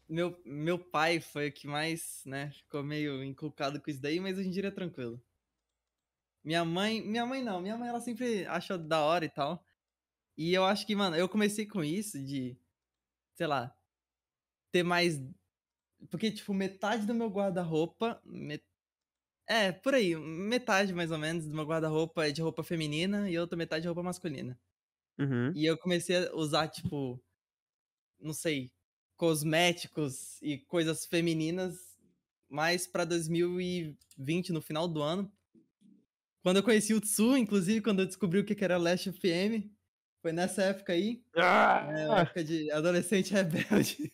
C: meu, meu pai foi o que mais, né, ficou meio inculcado com isso daí, mas hoje em dia é tranquilo. Minha mãe, minha mãe não, minha mãe ela sempre achou da hora e tal. E eu acho que, mano, eu comecei com isso de, sei lá, ter mais. Porque, tipo, metade do meu guarda-roupa. met- É, por aí, metade mais ou menos do meu guarda-roupa é de roupa feminina e outra metade de roupa masculina.
B: Uhum.
C: E eu comecei a usar, tipo, não sei, cosméticos e coisas femininas mais pra 2020, no final do ano. Quando eu conheci o Tsu, inclusive, quando eu descobri o que era Last FM, foi nessa época aí,
B: Ah,
C: época de adolescente rebelde.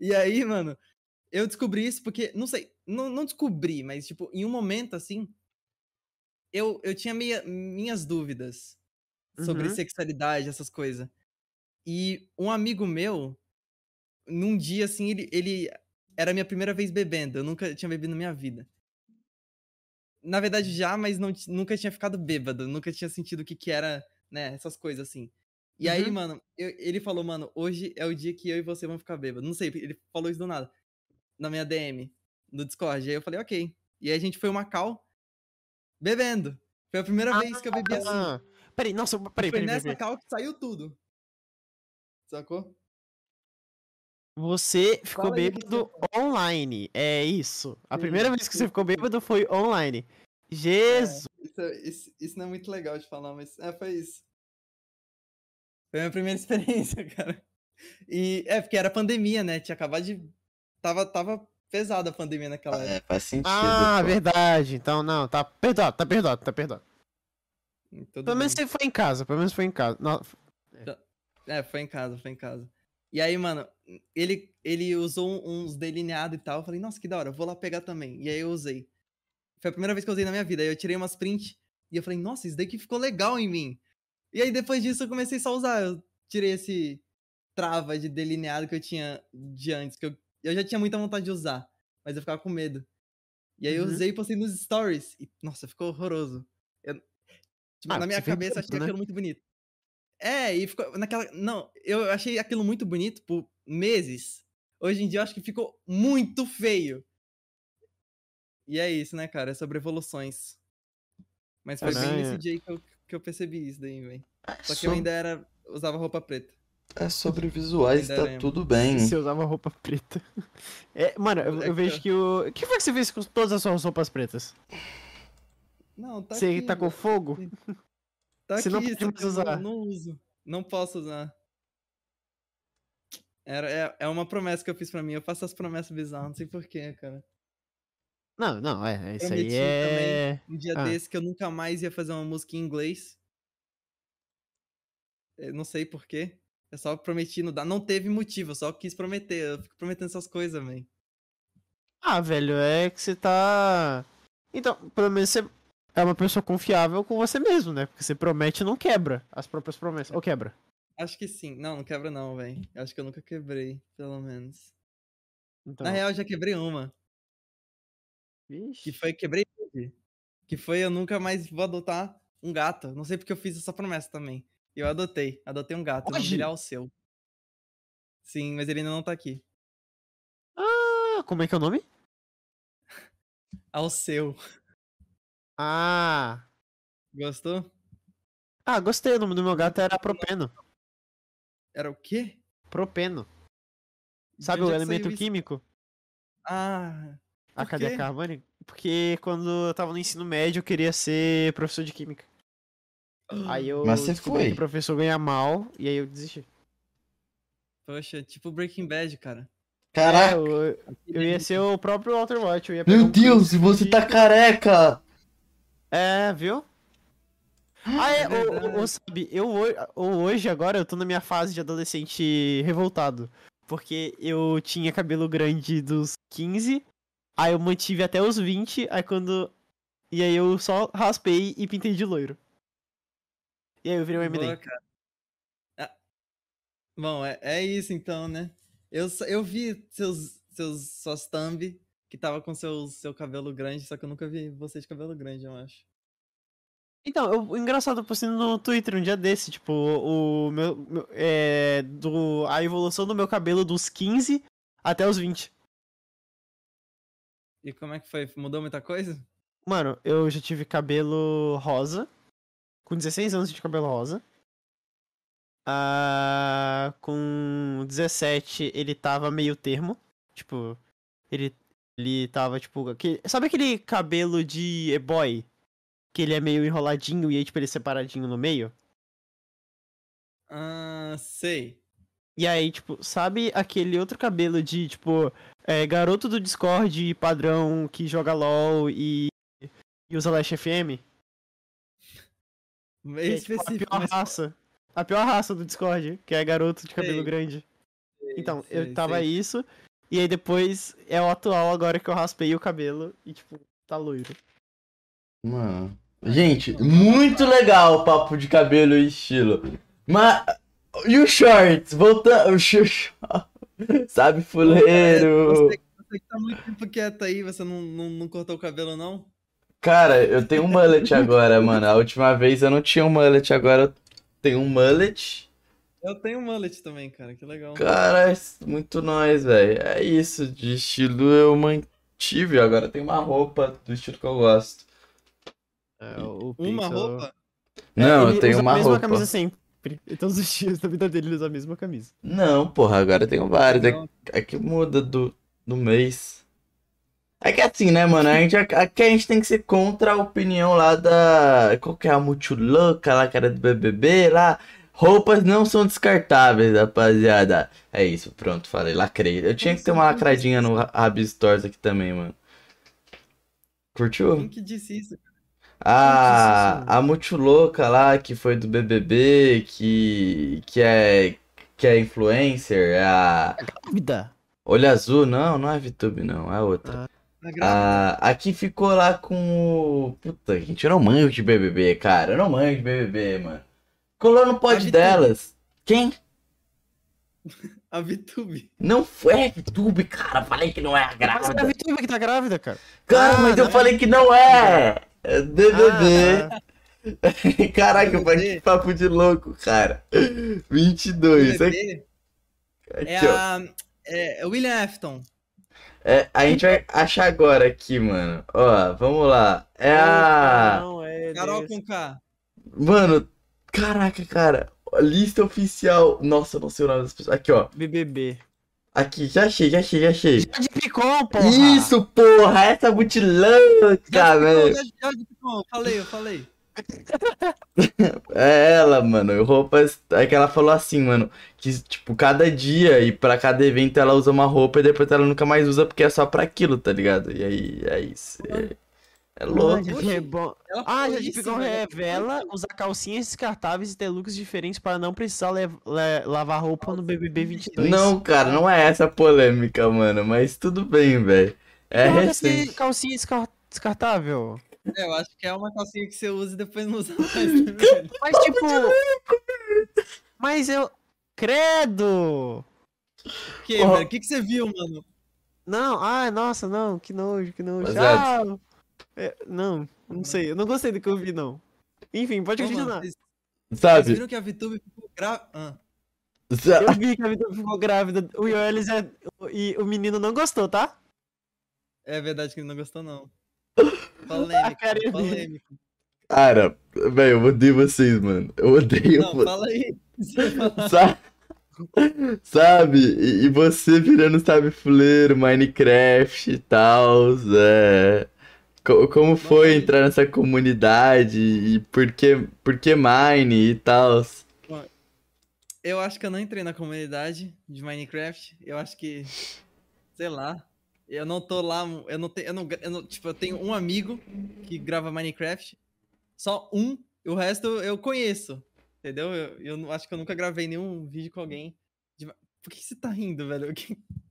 C: e aí, mano, eu descobri isso porque, não sei, não, não descobri, mas, tipo, em um momento, assim, eu, eu tinha meia, minhas dúvidas sobre
B: Uhum.
C: sexualidade, essas coisas. E um amigo meu, num dia, assim, ele, ele era a minha primeira vez bebendo. Eu nunca tinha bebido na minha vida. Na verdade, já, mas não, nunca tinha ficado bêbado. Nunca tinha sentido o que, que era, né, essas coisas assim. E aí,
B: Uhum.
C: mano, eu- ele falou, mano, hoje é o dia que eu e você vamos ficar bêbados. Não sei, ele falou isso do nada. Na minha DM, no Discord. Aí eu falei, ok. E aí a gente foi uma cal bebendo. Foi a primeira vez que eu bebi assim.
B: ah. Peraí, nossa,
C: E
B: peraí,
C: foi
B: peraí, peraí,
C: nessa
B: peraí.
C: cal que saiu tudo. Sacou?
B: Você ficou
C: Fala
B: bêbado online, é isso. A primeira vez que você ficou bêbado foi online. Jesus!
C: Isso, é- isso- isso não é muito legal de falar, mas é, foi isso. Foi a minha primeira experiência, cara. E é porque era pandemia, né? Tinha acabado de. Tava, tava pesada a pandemia naquela época.
A: É, faz sentido.
B: Ah,
A: pô.
B: verdade. Então, não, tá perdoado, tá perdoado, tá perdoado.
C: Tudo
B: Pelo menos
C: bem.
B: você foi em casa, pelo menos foi em casa. Não,
C: É, foi em casa, foi em casa. E aí, mano, ele, ele usou uns delineados e tal. Eu falei, nossa, que da hora, eu vou lá pegar também. E aí eu usei. Foi a primeira vez que eu usei na minha vida. Aí eu tirei umas print e eu falei, nossa, isso daqui ficou legal em mim. E aí depois disso eu comecei só a usar. Eu tirei esse trava de delineado que eu tinha de antes, que eu, eu já tinha muita vontade de usar, mas eu ficava com medo. E aí eu
B: Uhum.
C: usei e postei nos stories. E, nossa, ficou horroroso. Eu- tipo,
B: Ah,
C: na minha cabeça eu achei
B: né?
C: aquilo muito bonito. É, e ficou naquela. Não, eu achei aquilo muito bonito por meses. Hoje em dia eu acho que ficou muito feio. E é isso, né, cara? É sobre evoluções. Mas foi bem
B: Caralho.
C: nesse dia aí que eu, que eu percebi isso daí, velho. Só que eu ainda era. usava roupa preta.
A: É sobre visuais, tá
C: lembro.
A: tudo bem.
B: Você usava roupa preta. É, mano, eu,
C: É
B: eu
C: que
B: vejo que o. O que foi que você fez com todas as suas roupas pretas?
C: Não, tá
B: você
C: aqui.
B: tacou
C: velho.
B: fogo?
C: Tá
B: você não
C: aqui,
B: pode
C: só
B: mais usar.
C: Não, não uso. Não posso usar. Era, é, é uma promessa que eu fiz pra mim. Eu faço as promessas bizarras, não sei porquê, cara.
B: Não, não, é. Isso
C: Prometi
B: aí é.
C: Um dia
B: Ah.
C: desse que eu nunca mais ia fazer uma música em inglês. Eu não sei porquê. Eu só prometi, não, dá, não teve motivo, eu só quis prometer. Eu fico prometendo essas coisas, velho.
B: Ah, velho, é que você tá. Então, pelo menos você é uma pessoa confiável com você mesmo, né? Porque você promete e não quebra as próprias promessas. Ou quebra?
C: Acho que sim. Não, não quebra não, velho. Acho que eu nunca quebrei, pelo menos.
B: Então.
C: Na real, eu já quebrei uma.
B: Vixe.
C: Que foi, quebrei hoje. Que foi eu nunca mais vou adotar um gato. Não sei porque eu fiz essa promessa também. Eu adotei. Adotei um gato. O nome
B: Hoje?
C: dele é. Sim, mas ele ainda não tá aqui.
B: Ah, como é que é o nome?
C: Alceu.
B: Ah.
C: Gostou?
B: Ah, gostei. O nome do meu gato era Propeno.
C: Era o quê?
B: Propeno. Sabe o
C: é
B: elemento químico?
C: Ah,
B: A cadeia
C: quê?
B: carbônica? Porque quando eu tava no ensino médio eu queria ser professor de química. Aí eu
A: Mas você foi.
B: o professor ganha mal e aí eu desisti.
C: poxa, tipo Breaking Bad, cara.
B: É,
A: Caraca,
B: eu, eu ia ser o próprio Walter White. Eu ia pegar
A: meu
B: um
A: Deus,
B: quiz
A: você
B: de-
A: tá careca!
B: É, viu? Ah, é,
C: É
B: ô, sabe, eu ô, hoje agora eu tô na minha fase de adolescente revoltado. Porque eu tinha cabelo grande dos 15, aí eu mantive até os 20, aí quando. E aí eu só raspei e pintei de loiro. E aí eu virei um Eminem.
C: Ah, Bom, é, é isso então, né? Eu, eu vi seus, seus, suas thumb que tava com seus, seu cabelo grande, só que eu nunca vi você de cabelo grande, eu acho.
B: Então, eu, o engraçado, eu postei no Twitter um dia desse, tipo, o meu. meu- é, do, a evolução do meu cabelo dos 15 até os 20.
C: E como é que foi? Mudou muita coisa?
B: Mano, eu já tive cabelo rosa. Com 16 anos de cabelo rosa. Ah, com 17 ele tava meio termo. Tipo, ele, ele tava tipo. Aquele, sabe aquele cabelo de e-boy? Que ele é meio enroladinho e aí, tipo, ele é separadinho no meio?
C: Ah, sei.
B: E aí, tipo, sabe aquele outro cabelo de, tipo, é, garoto do Discord padrão que joga LOL e, e usa Last FM?
C: Meio
B: Que é, tipo, a
C: específico,
B: pior
C: mas
B: raça. A pior raça do Discord, que é garoto de cabelo
C: Sei.
B: grande.
C: sei,
B: Então,
C: sei,
B: eu tava
C: sei.
B: isso, e aí depois é o atual agora que eu raspei o cabelo e, tipo, tá loiro.
A: Mano. Gente, muito legal o papo de cabelo e estilo. Mas. E o shorts? Voltando. Sabe, fuleiro?
C: Você, você que tá muito tempo quieto aí, você não, não, não cortou o cabelo, não?
A: Cara, eu tenho um mullet agora, mano. A última vez eu não tinha um mullet, agora eu tenho um mullet.
C: Eu tenho um mullet também, cara, que legal.
A: Cara, é muito nóis, velho. É isso, de estilo eu mantive. Agora tem uma roupa do estilo que eu gosto.
B: É, o
C: Uma
B: Pixel-
C: roupa?
A: Não,
B: ele
A: eu tenho
B: usa
A: uma
B: a mesma
A: roupa.
B: camisa sempre. Em todos os dias da vida dele ele usa a mesma camisa.
A: Não, porra, agora eu tenho vários. É, é que muda do, do mês. É que assim, né, mano? A gente, aqui a gente tem que ser contra a opinião lá da. Qual que é a Multilouca lá, que era do BBB lá. Roupas não são descartáveis, rapaziada. É isso, pronto, falei, lacrei. Eu tinha que ter uma lacradinha no Rab Stores aqui também, mano. Curtiu?
C: Quem que disse isso?
A: A,
B: isso?
A: a Multilouca lá, que foi do BBB, que, que é que é influencer, é a
B: Vida.
A: Olho Azul, não, não é VTube não, é outra.
C: Tá grávida?
A: A, aqui ficou lá com o... Puta, gente, eu não manjo de BBB, cara, eu não manjo de BBB, mano. Colou no pod
C: VTube.
A: delas. Quem?
C: A VTube.
A: Não foi a VTube, cara, falei que não é a
B: Mas é a
A: grávida.
B: Vitube que tá grávida, cara.
A: Cara,
B: Ah,
A: mas eu
B: é?
A: falei que não é. É BBB.
B: Ah,
A: Caraca, que papo de louco, cara. 22. Aqui,
C: bebê é
A: aqui, ó.
C: a. É, é William Afton.
A: É, a gente vai achar agora aqui, mano. Ó, vamos lá. É a.
B: Não, é
C: Carol com K.
A: Mano, caraca, cara. Lista oficial. Nossa, eu não sei o nome das pessoas. Aqui, ó.
B: BBB.
A: Aqui, já achei, já achei, já achei.
B: De Picon, porra.
A: Isso, porra! Essa muito louca,
C: Já,
A: velho.
C: já, já, já, falei, eu falei.
A: É ela, mano. Roupas. É que ela falou assim, mano. Que, tipo, cada dia e pra cada evento ela usa uma roupa e depois ela nunca mais usa porque é só pra aquilo, tá ligado? E aí, é isso. É, é
B: Ah,
A: louco.
B: é Ah, já pegou revela usar calcinhas descartáveis e ter looks diferentes para não precisar lavar roupa no BBB 22.
A: Não, cara, não é essa a polêmica, mano. Mas tudo bem, velho. É
B: Não, ser
A: recente.
B: calcinha descar- descartável.
C: É, eu acho que é uma calcinha que você usa e depois não usa mais, né?
B: Mas tipo. Mas eu. Credo!
C: Que,
A: Ó.
C: velho? O que, que você viu, mano?
B: Não, ai, nossa, não, que nojo, que nojo.
A: Rapaziada.
B: Ah, é, não, não sei, eu não gostei do que eu vi, não. Enfim, pode
C: Ô,
B: continuar.
C: vocês, vocês
A: Sabe?
C: viram que a VTube ficou grávida? Ah,
B: Eu vi que a vida ficou grávida. O Yoelis é. E o menino não gostou, tá?
C: é verdade que ele não gostou, não. Polêmico,
B: dele.
C: polêmico.
A: Cara, velho, eu odeio vocês, mano. Eu odeio
C: Não,
A: vocês.
C: fala aí.
A: Sabe? E, e você virando, sabe, fuleiro, Minecraft e tal, é... Co- como foi entrar nessa comunidade e por que, por que Mine e tal?
C: Eu acho que eu não entrei na comunidade de Minecraft. Eu acho que. Sei lá. Eu não tô lá. Eu não tenho. Eu não, eu não- tipo, eu tenho um amigo que grava Minecraft. Só um. E o resto eu conheço. Entendeu? Eu, eu acho que eu nunca gravei nenhum vídeo com alguém. de Por que você tá rindo, velho?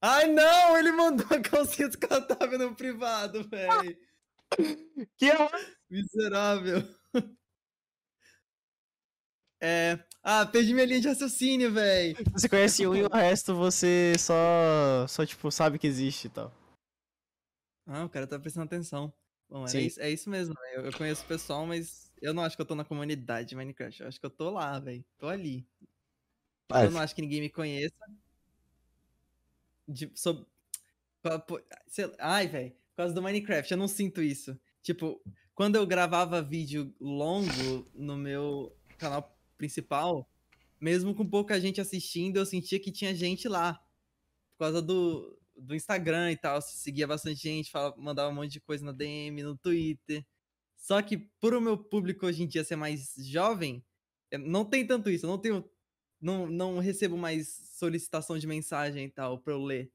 C: Ai, não! Ele mandou a calcinha descartável no privado, velho.
B: Que é
C: Miserável. É. Ah, perdi minha linha de raciocínio, velho.
B: Você conhece um e o resto você só. Só, tipo, sabe que existe e tal.
C: Ah, o cara tá prestando atenção. Bom, é isso, é isso mesmo. né? Eu, eu conheço o pessoal, mas eu não acho que eu tô na comunidade de Minecraft. Eu acho que eu tô lá, velho. Tô ali.
A: Ah,
C: Eu não acho que ninguém me conheça. De, sob- pa- po- sei- Ai, velho. Por causa do Minecraft, eu não sinto isso. Tipo, quando eu gravava vídeo longo no meu canal principal, mesmo com pouca gente assistindo, eu sentia que tinha gente lá. Por causa do, do Instagram e tal. Seguia bastante gente, falava, mandava um monte de coisa na DM, no Twitter. Só que por o meu público hoje em dia ser mais jovem, não tem tanto isso. Eu não tenho. Não, não recebo mais solicitação de mensagem e tal pra eu ler.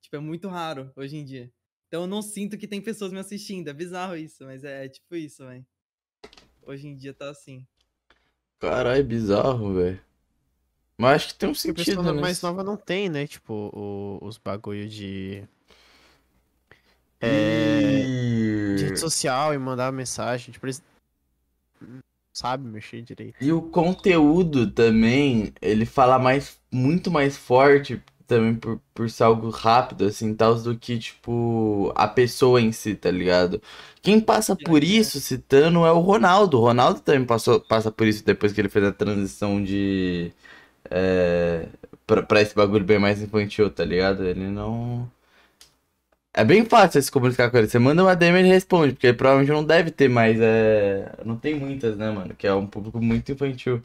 C: Tipo, é muito raro hoje em dia. Então eu não sinto que tem pessoas me assistindo. É bizarro isso, mas é, é tipo isso, velho. Hoje em dia tá assim.
A: Caralho, bizarro, velho. Mas acho que tem um sentido
B: pessoa mais nova não tem, né? Tipo, o- os bagulho de. É. De rede
A: E...
B: social e mandar mensagem. Tipo, eles. Sabe mexer direito.
A: e o conteúdo também, ele fala mais, muito mais forte também por, por ser algo rápido, assim, tal, do que, tipo, a pessoa em si, tá ligado? Quem passa por isso, citando, é o Ronaldo. O Ronaldo também passou, passa por isso depois que ele fez a transição de... É, pra, pra esse bagulho bem mais infantil, tá ligado? Ele não... É bem fácil se comunicar com ele. Você manda uma DM e ele responde, porque ele provavelmente não deve ter mais. É... Não tem muitas, né, mano? Que é um público muito infantil.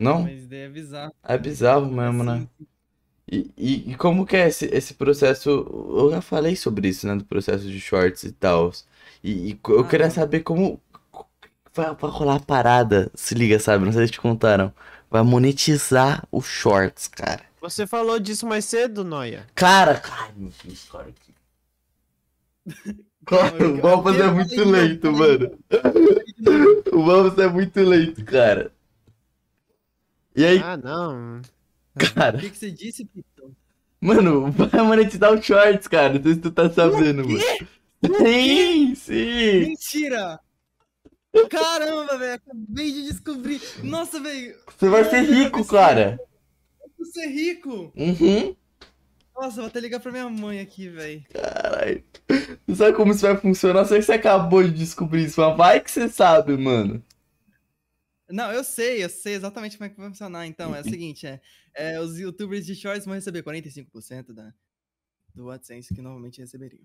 A: Não?
C: Mas daí é bizarro.
A: É bizarro mesmo, né?
C: Assim,
A: E, e, e como que é esse, esse processo? Eu já falei sobre isso, né? Do processo de shorts e tal. E, e eu
C: Ah,
A: queria
C: mano.
A: saber como. Vai, vai rolar a parada. Se liga, sabe? Não sei se te contaram. Vai monetizar os shorts, cara.
B: Você falou disso mais cedo, Noia?
A: Cara, ai meu Deus, cara. Cara, o Malpas é muito lento, mano. O Malpas é muito lento, cara. E aí,
B: Ah, não.
C: O
A: cara?
C: que, que você disse, Pitão?
A: Mano, vai monetizar os shorts, cara. Não sei se tu tá sabendo, mano. Sim, sim.
C: Mentira! Caramba, velho, acabei de descobrir. Nossa, velho,
A: Você vai ser rico, cara.
C: Eu ser rico.
A: Uhum.
C: Nossa, vou até ligar pra minha mãe aqui, velho.
A: Caralho. Não sabe como isso vai funcionar? Sei que você acabou de descobrir isso, mas vai que você sabe, mano.
C: Não, eu sei, eu sei exatamente como é que vai funcionar. Então, é o seguinte, é, é, os youtubers de shorts vão receber 45% da, do AdSense que normalmente receberiam.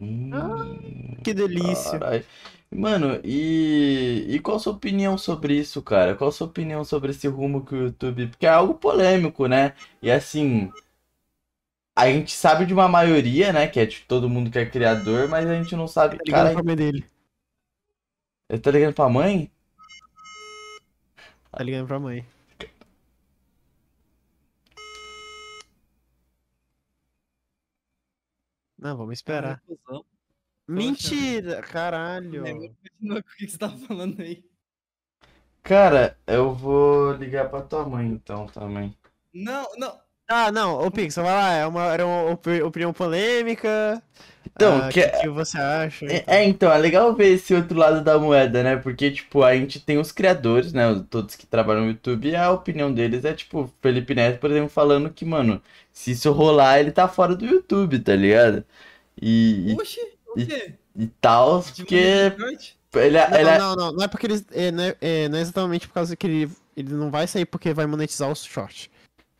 A: Hum,
B: Que delícia.
A: caralho. Mano, e, e qual a sua opinião sobre isso, cara? Qual a sua opinião sobre esse rumo que o YouTube. Porque é algo polêmico, né? E assim. a gente sabe de uma maioria, né? Que é tipo todo mundo que é criador, mas a gente não sabe.
B: Tá ligado
A: Cara,
B: pra mãe dele.
A: eu tô ligando pra mãe?
B: Tá ligando pra mãe. Não, vamos esperar. Mentira! Caralho!
C: Continua com o que você tava falando aí.
A: Cara, eu vou ligar pra tua mãe então também.
C: Não, não.
B: Ah, não, ô Pixel, vai lá, é uma, era uma opi- opinião polêmica.
A: Então,
B: ah,
A: que-
B: que, que você acha?
A: É, é, então, é legal ver esse outro lado da moeda, né? Porque, tipo, a gente tem os criadores, né? os- Todos que trabalham no YouTube, e a opinião deles é, tipo, Felipe Neto, por exemplo, falando que, mano, se isso rolar, ele tá fora do YouTube, tá ligado? E, e,
C: Oxi, o
A: e-
C: quê?
A: e tal,
C: De
A: porque ele,
B: Não,
A: ele é-
B: não, não, não é porque eles. É, não, é, é, não é exatamente por causa que ele, ele não vai sair porque vai monetizar os shorts.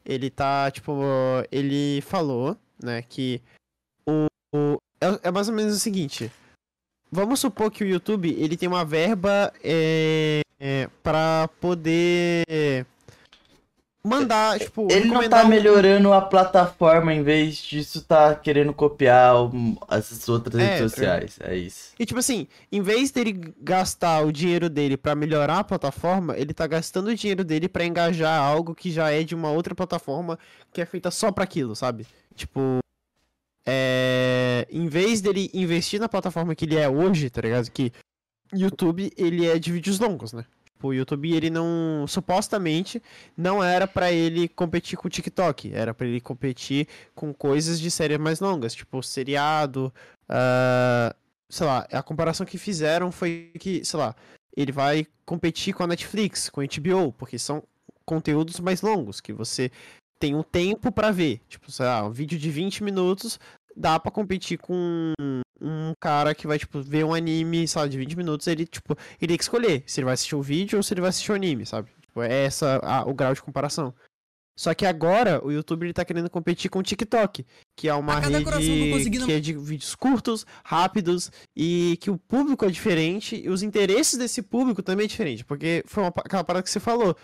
B: Ele tá, tipo, ele falou, né, que o. o- é, é mais ou menos o seguinte. Vamos supor que o YouTube ele tem uma verba é, é, para poder mandar, tipo,
A: ele não tá
B: um-
A: melhorando a plataforma, em vez disso tá querendo copiar essas outras
B: É,
A: redes sociais. É isso.
B: E tipo assim, em vez dele gastar o dinheiro dele pra melhorar a plataforma, ele tá gastando o dinheiro dele pra engajar algo que já é de uma outra plataforma que é feita só pra aquilo, sabe? Tipo, é, em vez dele investir na plataforma que ele é hoje, tá ligado? Que YouTube, ele é de vídeos longos, né? O YouTube, ele não, supostamente, não era pra ele competir com o TikTok, era pra ele competir com coisas de séries mais longas, tipo seriado, ah, sei lá, a comparação que fizeram foi que, sei lá, ele vai competir com a Netflix, com a HBO, porque são conteúdos mais longos, que você tem um tempo pra ver. Tipo, sei lá, um vídeo de 20 minutos dá pra competir com um cara que vai, tipo, ver um anime, lá, de 20 minutos, ele, tipo, ele tem que escolher se ele vai assistir o vídeo ou se ele vai assistir o anime, sabe? Tipo, é essa a- o grau de comparação. Só que agora o YouTube ele tá querendo competir com o TikTok, que é uma
C: tô
B: rede
C: conseguindo-
B: que é de vídeos curtos, rápidos e que o público é diferente e os interesses desse público também é diferente, porque foi uma, aquela parada que você falou.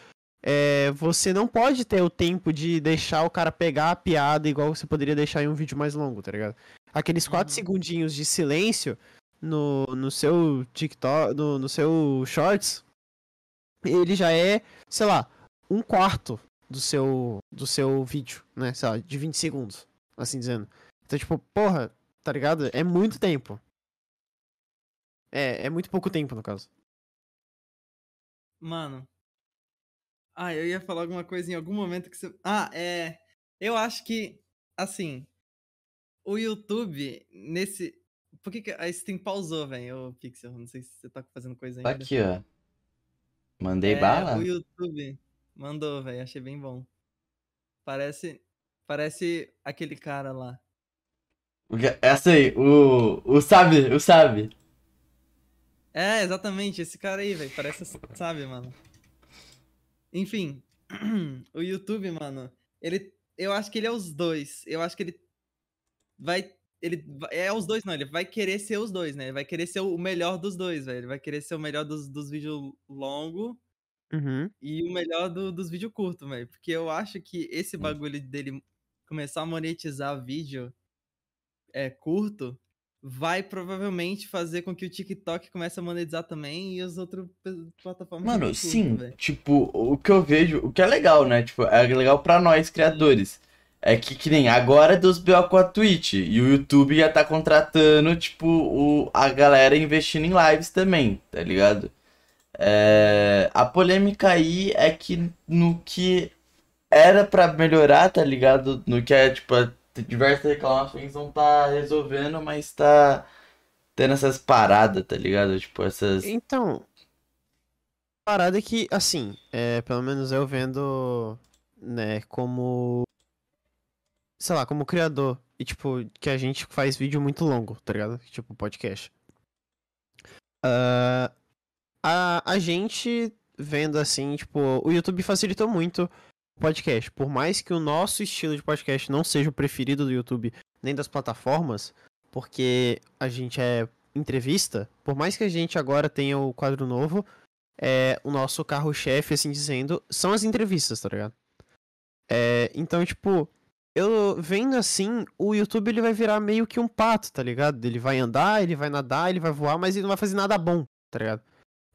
B: É, você não pode ter o tempo de deixar o cara pegar a piada igual você poderia deixar em um vídeo mais longo, tá ligado? Aqueles 4
C: Uhum.
B: segundinhos de silêncio no, no seu TikTok, no, no seu Shorts, ele já é, sei lá, um quarto do seu, do seu vídeo, né? Sei lá, de 20 segundos, assim dizendo. Então, tipo, porra, tá ligado? É muito tempo. É, é muito pouco tempo, no caso.
C: Mano. Ah, eu ia falar alguma coisa em algum momento que você. Ah, é. Eu acho que, assim. O YouTube, nesse. Por que que. A Steam pausou, velho, ô Pixel? Não sei se você tá fazendo coisa ainda.
A: Aqui, ó. Mandei
C: É,
A: bala?
C: O YouTube mandou, velho. Achei bem bom. Parece. Parece aquele cara lá.
A: Essa aí, o. O sabe, o sabe.
C: É, exatamente, esse cara aí, velho. Parece, sabe, mano. Enfim, o YouTube, mano, ele. Eu acho que ele é os dois. Eu acho que ele vai. Ele é os dois, não. Ele vai querer ser os dois, né? Ele vai querer ser o melhor dos dois, velho. Ele vai querer ser o melhor dos, dos vídeos longos
B: Uhum.
C: e o melhor do- dos vídeos curtos, velho. Porque eu acho que esse bagulho dele começar a monetizar vídeo é, curto vai provavelmente fazer com que o TikTok comece a monetizar também e as outras plataformas.
A: Mano,
C: curto,
A: sim, tipo, o que eu vejo, o que é legal, né? Tipo, é legal pra nós criadores. É que, que nem agora dos BO com a Twitch. E o YouTube já tá contratando, tipo, o, a galera investindo em lives também, tá ligado? É, a polêmica aí é que no que era pra melhorar, tá ligado? No que é, tipo, diversas reclamações não tá resolvendo, mas tá tendo essas paradas, tá ligado? Tipo, essas.
B: Então, parada que, assim, é, pelo menos eu vendo, né, como, sei lá, como criador, e tipo, que a gente faz vídeo muito longo, tá ligado? Tipo, podcast. Ah, a, a gente vendo assim, tipo, o YouTube facilitou muito o podcast. Por mais que o nosso estilo de podcast não seja o preferido do YouTube, nem das plataformas, porque a gente é entrevista, por mais que a gente agora tenha o quadro novo, é, o nosso carro-chefe, assim dizendo, são as entrevistas, tá ligado? É, então, tipo, eu vendo assim, o YouTube ele vai virar meio que um pato, tá ligado? Ele vai andar, ele vai nadar, ele vai voar, mas ele não vai fazer nada bom, tá ligado?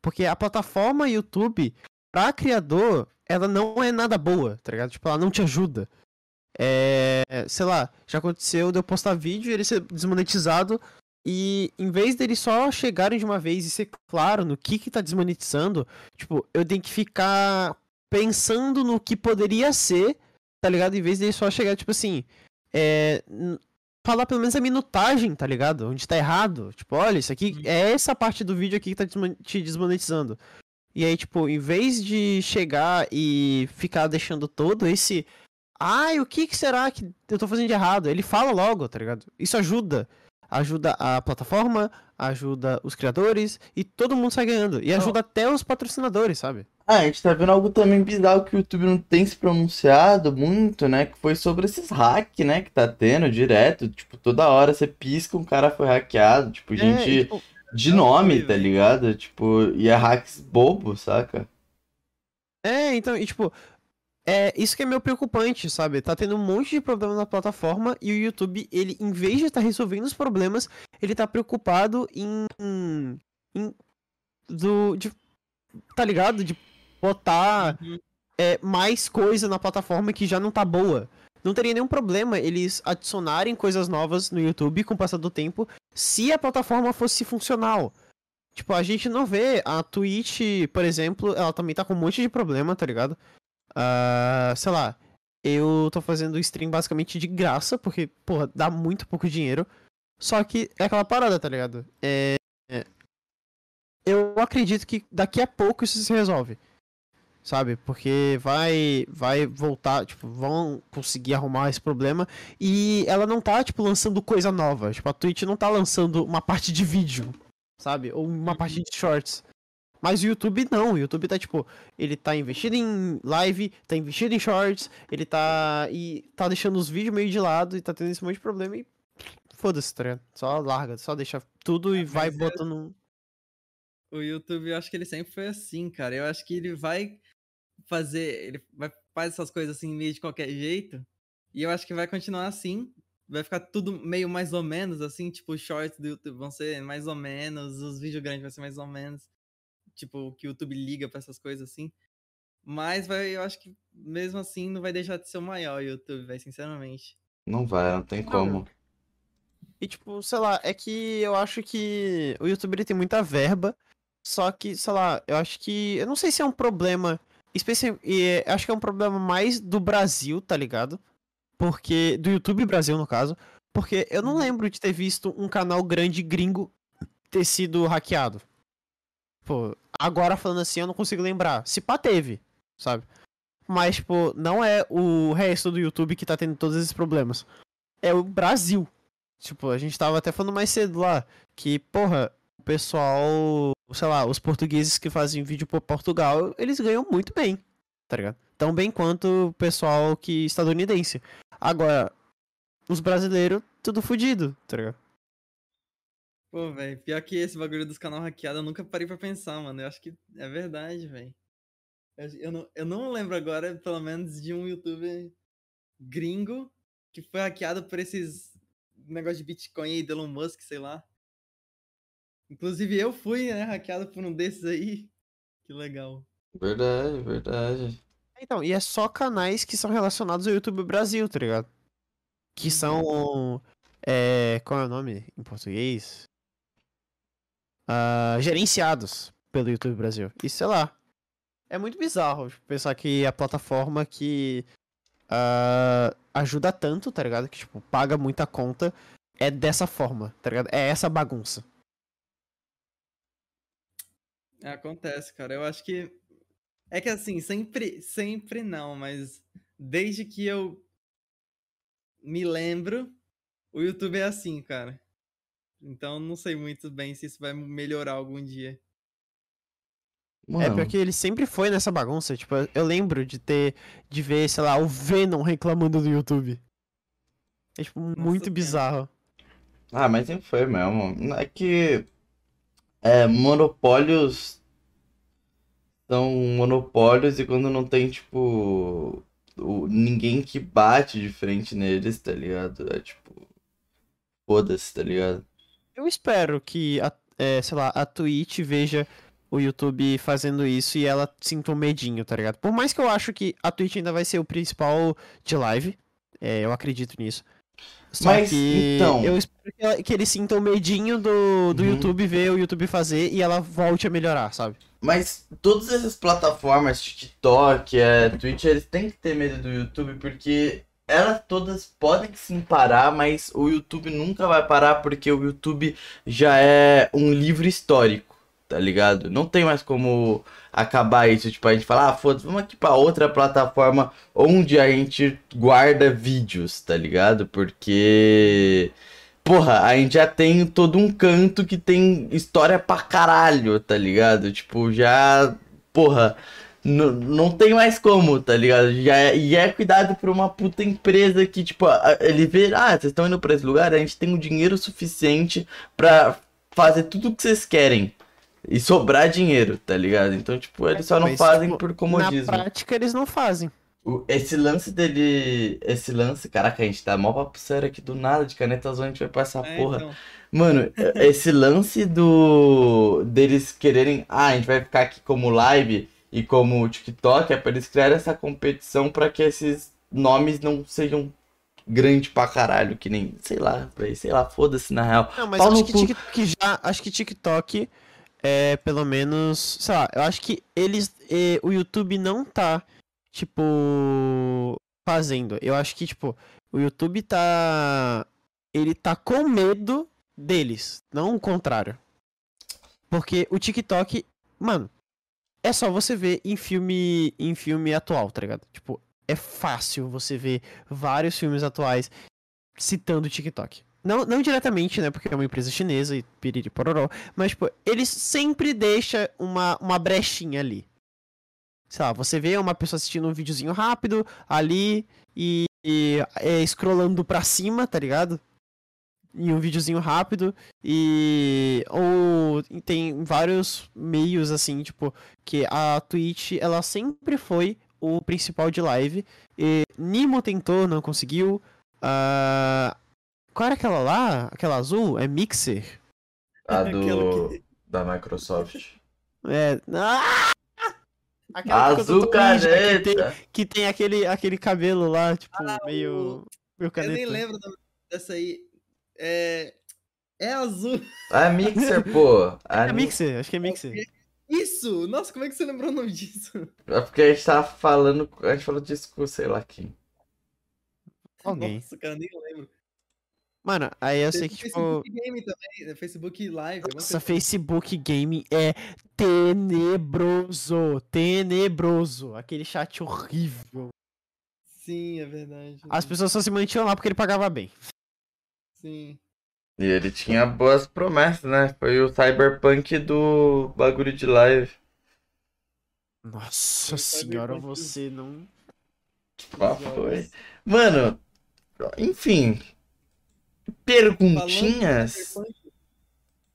B: Porque a plataforma YouTube, pra criador, ela não é nada boa, tá ligado? Tipo, ela não te ajuda. É, sei lá, já aconteceu de eu postar vídeo e ele ser desmonetizado e em vez deles só chegarem de uma vez e ser claro no que que tá desmonetizando, tipo, eu tenho que ficar pensando no que poderia ser, tá ligado? Em vez deles só chegar, tipo assim, é, falar pelo menos a minutagem, tá ligado? Onde tá errado. Tipo, olha, isso aqui é essa parte do vídeo aqui que tá te desmonetizando. E aí, tipo, em vez de chegar e ficar deixando todo esse. Ai, o que, que será que eu tô fazendo de errado? Ele fala logo, tá ligado? Isso ajuda ajuda a plataforma, ajuda os criadores e todo mundo sai ganhando. E ajuda oh. até os patrocinadores, sabe?
A: Ah, a gente tá vendo algo também bizarro que o YouTube não tem se pronunciado muito, né? Que foi sobre esses hacks, né? Que tá tendo direto. Tipo, toda hora você pisca, um cara foi hackeado. Tipo, é, gente tipo, de nome, tá ligado? Tipo, e é hacks bobo, saca?
B: É, então, e tipo, é isso que é meio preocupante, sabe? Tá tendo um monte de problema na plataforma e o YouTube, ele, em vez de estar tá resolvendo os problemas, ele tá preocupado em. em do. De, tá ligado? De botar uhum. é, mais coisa na plataforma que já não tá boa. Não teria nenhum problema eles adicionarem coisas novas no YouTube com o passar do tempo se a plataforma fosse funcional. Tipo, a gente não vê a Twitch, por exemplo, ela também tá com um monte de problema, tá ligado? Uh, sei lá, eu tô fazendo stream basicamente de graça, porque, porra, dá muito pouco dinheiro. Só que é aquela parada, tá ligado? É... Eu acredito que daqui a pouco isso se resolve. Sabe? Porque vai vai voltar, tipo, vão conseguir arrumar esse problema. E ela não tá, tipo, lançando coisa nova. Tipo, a Twitch não tá lançando uma parte de vídeo, sabe? Ou uma parte de shorts. Mas o YouTube não, o YouTube tá tipo, ele tá investindo em live, tá investindo em shorts, ele tá e tá deixando os vídeos meio de lado e tá tendo esse monte de problema e foda-se, tá Só larga, só deixa tudo e vai é botando
C: O YouTube, eu acho que ele sempre foi assim, cara. Eu acho que ele vai fazer, ele vai fazer essas coisas assim meio de qualquer jeito. E eu acho que vai continuar assim. Vai ficar tudo meio mais ou menos assim, tipo, os shorts do YouTube vão ser mais ou menos, os vídeos grandes vão ser mais ou menos tipo, que o YouTube liga para essas coisas assim. Mas vai, eu acho que mesmo assim não vai deixar de ser o maior YouTube, vai, sinceramente.
A: Não vai, não tem como.
B: E tipo, sei lá, é que eu acho que o YouTube ele tem muita verba, só que, sei lá, eu acho que. Eu não sei se é um problema. Especial, e acho que é um problema mais do Brasil, tá ligado? Porque. Do YouTube Brasil, no caso. Porque eu não uhum. lembro de ter visto um canal grande gringo ter sido hackeado. Pô, agora falando assim, eu não consigo lembrar. Se pá, teve, sabe? Mas, tipo, não é o resto do YouTube que tá tendo todos esses problemas. É o Brasil. Tipo, a gente tava até falando mais cedo lá que, porra, o pessoal, sei lá, os portugueses que fazem vídeo por Portugal, eles ganham muito bem, tá ligado? Tão bem quanto o pessoal que estadunidense. Agora, os brasileiros, tudo fodido, tá ligado?
C: Pô, velho, pior que esse bagulho dos canal hackeado, eu nunca parei pra pensar, mano. Eu acho que é verdade, velho. Eu não, eu não lembro agora, pelo menos, de um youtuber gringo que foi hackeado por esses negócio de Bitcoin e Elon Musk, sei lá. Inclusive eu fui, né, hackeado por um desses aí. Que legal.
A: Verdade, verdade.
B: Então, e é só canais que são relacionados ao YouTube Brasil, tá ligado? Que são. Uhum. É, qual é o nome em português? uh, gerenciados pelo YouTube Brasil. E sei lá. É muito bizarro pensar que a plataforma que uh, ajuda tanto, tá ligado? Que, tipo, paga muita conta, é dessa forma, tá ligado? É essa bagunça.
C: É, acontece, cara. Eu acho que. É que assim, sempre, sempre não, mas desde que eu me lembro, o YouTube é assim, cara. Então não sei muito bem se isso vai melhorar algum dia.
B: Mano. É, porque ele sempre foi nessa bagunça. Tipo, eu lembro de ter. de ver, sei lá, o Venom reclamando do YouTube. É, tipo, Nossa, muito bizarro.
A: Ah, mas sempre foi mesmo. É que. É, monopólios. São monopólios e quando não tem, tipo. O, ninguém que bate de frente neles, tá ligado? É tipo. Foda-se, tá ligado?
B: Eu espero que, a, é, sei lá, a Twitch veja o YouTube fazendo isso e ela sinta um medinho, tá ligado? Por mais que eu acho que a Twitch ainda vai ser o principal de live, é, eu acredito nisso. Só
A: Mas,
B: que
A: então-
B: eu espero que, ela- que eles sintam medinho do, do
A: Uhum.
B: YouTube ver o YouTube fazer e ela volte a melhorar, sabe?
A: Mas todas essas plataformas, TikTok, é, Twitch, eles têm que ter medo do YouTube porque elas todas podem sim parar, mas o YouTube nunca vai parar porque o YouTube já é um livro histórico, tá ligado? Não tem mais como acabar isso, tipo, a gente fala, ah, foda-se, vamos aqui pra outra plataforma onde a gente guarda vídeos, tá ligado? Porque Porra, a gente já tem todo um canto que tem história pra caralho, tá ligado? Tipo, já. Porra, n- não tem mais como, tá ligado? Já é, e é cuidado por uma puta empresa que, tipo, ele vê, ah, vocês estão indo pra esse lugar, a gente tem o dinheiro suficiente pra fazer tudo o que vocês querem. E sobrar dinheiro, tá ligado? Então, tipo, eles só não
B: Mas,
A: fazem
B: tipo,
A: por
B: Na
A: comodismo.
B: prática eles não fazem.
A: O- Esse lance dele. Esse lance. Caraca, a gente tá mó papo sério aqui do nada, de caneta azul, a gente vai pra essa
C: É,
A: porra.
C: então.
A: Mano, esse lance do. deles quererem. Ah, a gente vai ficar aqui como live e como TikTok, é pra eles criarem essa competição pra que esses nomes não sejam grande pra caralho, que nem. Sei lá, sei lá, foda-se na real.
B: Não, mas
A: Pau
B: acho que. TikTok já. Acho que TikTok é pelo menos. Sei lá, eu acho que eles. eh, o YouTube não tá, tipo. Fazendo. Eu acho que, tipo, o YouTube tá. Ele tá com medo deles, não o contrário. Porque o TikTok, mano, é só você ver em filme, em filme atual, tá ligado? Tipo, é fácil você ver vários filmes atuais citando o TikTok. Não, não diretamente, né? Porque é uma empresa chinesa e piriri pororó. Mas, tipo, eles sempre deixam uma, uma brechinha ali. Sei lá, você vê uma pessoa assistindo um videozinho rápido ali e, e é, scrollando pra cima, tá ligado? Em um videozinho rápido. E. Ou tem vários meios, assim, tipo, que a Twitch, ela sempre foi o principal de live. E Nimo tentou, não conseguiu. Ah, qual era aquela lá? Aquela azul? É Mixer?
A: A do.
C: que-
A: da Microsoft.
B: É. Ah! Aquela que
A: Azul
B: eu ninja, que tem,
A: caneta!
B: que tem aquele, aquele cabelo lá, tipo,
C: Ah,
B: meio. meio
C: Eu
B: caneta.
C: nem lembro dessa aí. É. É azul.
A: A Mixer, pô. A
B: É Mixer, acho que é Mixer.
C: Isso! Nossa, como é que você lembrou o nome disso?
A: É porque a gente tava falando. A gente falou disso com sei lá quem.
B: Alguém.
C: Nossa, cara, nem lembro.
B: Mano, aí eu sei que, tipo.
C: Facebook Game também, né? Facebook Live. alguma
B: Nossa. Facebook Gaming é tenebroso. Tenebroso. Aquele chat horrível.
C: Sim, é verdade.
B: As pessoas só se mantinham lá porque ele pagava bem.
C: Sim.
A: E ele tinha boas promessas, né? Foi o Cyberpunk do bagulho de live.
B: Nossa
C: Foi
B: senhora,
C: Cyberpunk.
B: você não.
A: Qual foi? Mano, enfim. Perguntinhas?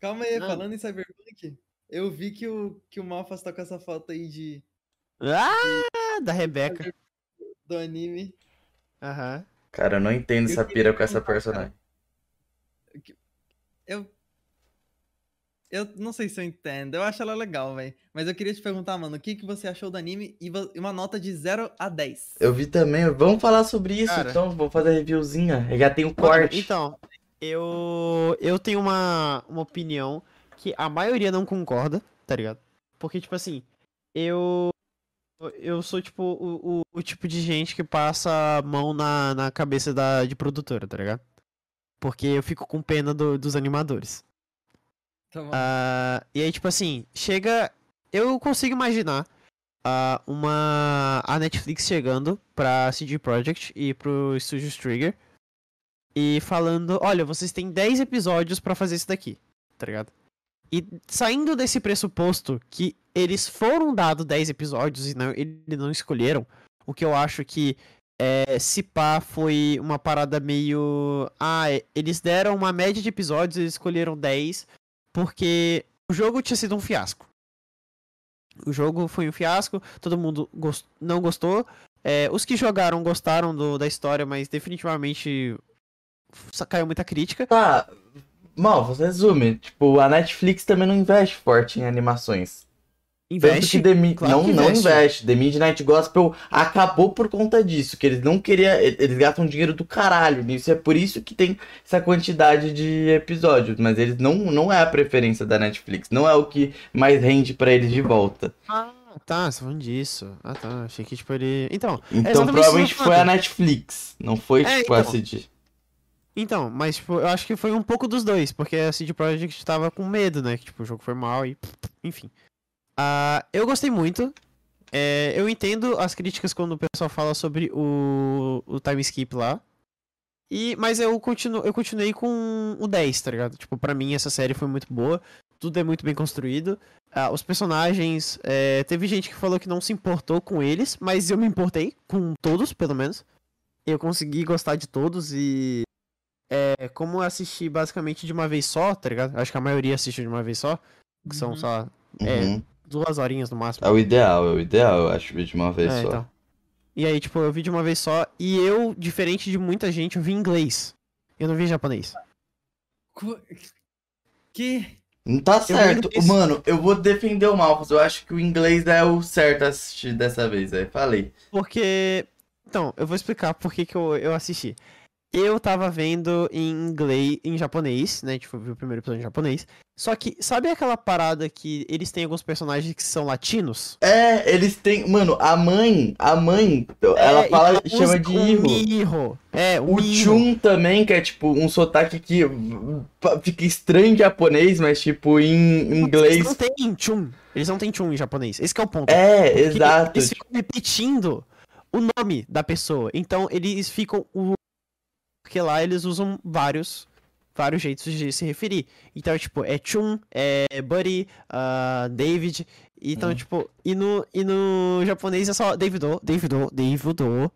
C: Calma aí,
B: Ah.
C: falando em Cyberpunk, eu vi que o, que o Malfas tá com essa foto aí de,
B: Ah, da Rebeca.
C: do anime.
B: Aham.
A: Cara, eu não entendo
C: Eu
A: essa pira com essa personagem.
C: Eu. Eu não sei se eu entendo. Eu acho ela legal, velho. Mas eu queria te perguntar, mano, o que, que você achou do anime e uma nota de 0 a 10.
A: Eu vi também. Vamos falar sobre isso,
B: Cara.
A: então. Vamos fazer a reviewzinha. Eu já tem o
B: Mano,
A: corte.
B: Então, eu eu tenho uma, uma opinião que a maioria não concorda, tá ligado? Porque, tipo assim, eu. Eu sou, tipo, o, o, o tipo de gente que passa a mão na, na cabeça da, de produtora, tá ligado? Porque eu fico com pena do- dos animadores.
C: Tá.
B: Ah, e aí, tipo assim, chega. Eu consigo imaginar ah, uma. A Netflix chegando pra CD Projekt e pro Studios Trigger e falando: olha, vocês têm 10 episódios pra fazer isso daqui, tá ligado? E saindo desse pressuposto que eles foram dados 10 episódios e não, eles não escolheram, o que eu acho que é, se pá foi uma parada meio. Ah, eles deram uma média de episódios, eles escolheram 10 porque o jogo tinha sido um fiasco. O jogo foi um fiasco, todo mundo gos- não gostou, É, os que jogaram gostaram do- da história, mas definitivamente caiu muita crítica.
A: Tá, mal, você resume. Tipo, a Netflix também não investe forte em animações.
B: Investe. claro
A: não,
B: que
A: não
B: investe.
A: investe. The Midnight Gospel acabou por conta disso, que eles não queriam, eles gastam dinheiro do caralho nisso, é por isso que tem essa quantidade de episódios, mas eles não, não é a preferência da Netflix, não é o que mais rende pra eles de volta.
B: Ah, tá, você tá falando disso. Ah, tá. Achei que, tipo, ele. Então,
A: Então
B: exatamente
A: provavelmente foi a. Netflix, não foi
B: É,
A: tipo a
B: então.
A: CD.
B: Então, mas tipo, eu acho que foi um pouco dos dois, porque a CD Projekt tava com medo, né? Que tipo, o jogo foi mal e. Enfim. Ah, eu gostei muito. É, eu entendo as críticas quando o pessoal fala sobre o, o time skip lá. E, mas eu, continuo, eu continuei com o 10, tá ligado? Tipo, pra mim essa série foi muito boa. Tudo é muito bem construído. Ah, os personagens. é, teve gente que falou que não se importou com eles, mas eu me importei com todos, pelo menos. Eu consegui gostar de todos e. É, como eu assisti basicamente de uma vez só, tá ligado? Acho que a maioria assistiu de uma vez só. Que são
C: Uhum.
B: só é,
A: Uhum.
B: Duas horinhas no máximo.
A: É o ideal, é o ideal, eu acho, de uma vez
B: É,
A: só.
B: então. E aí, tipo, eu vi de uma vez só. E eu, diferente de muita gente, eu vi inglês. Eu não vi japonês.
C: Que?
A: Não tá certo.
B: inglês.
A: Mano, eu vou defender o Malfos. Eu acho que o inglês é o certo a assistir dessa vez, aí. Falei.
B: Porque. Então, eu vou explicar por que, que eu, eu assisti. Eu tava vendo em inglês, em japonês, né? Tipo, eu vi o primeiro episódio em japonês. Só que, sabe aquela parada que eles têm alguns personagens que são latinos?
A: É, eles têm. Mano, a mãe. A mãe. ela
B: É, e
A: fala.
B: ela
A: chama de
B: o
A: Iho.
B: Miho. É, o,
A: O. Chun também, que é tipo um sotaque que fica estranho em japonês, mas tipo em
B: Eles
A: inglês.
B: não têm chun. Eles não têm chun em japonês. Esse que é o ponto.
A: É,
B: Porque
A: exato.
B: Eles ficam repetindo o nome da pessoa. Então eles ficam. o- Porque lá eles usam vários. Vários jeitos de se referir. Então, tipo, é Chun, é Buddy, ah, David. Então,
A: Hum.
B: tipo, e no, e no japonês é só Davido, Davido, Davido.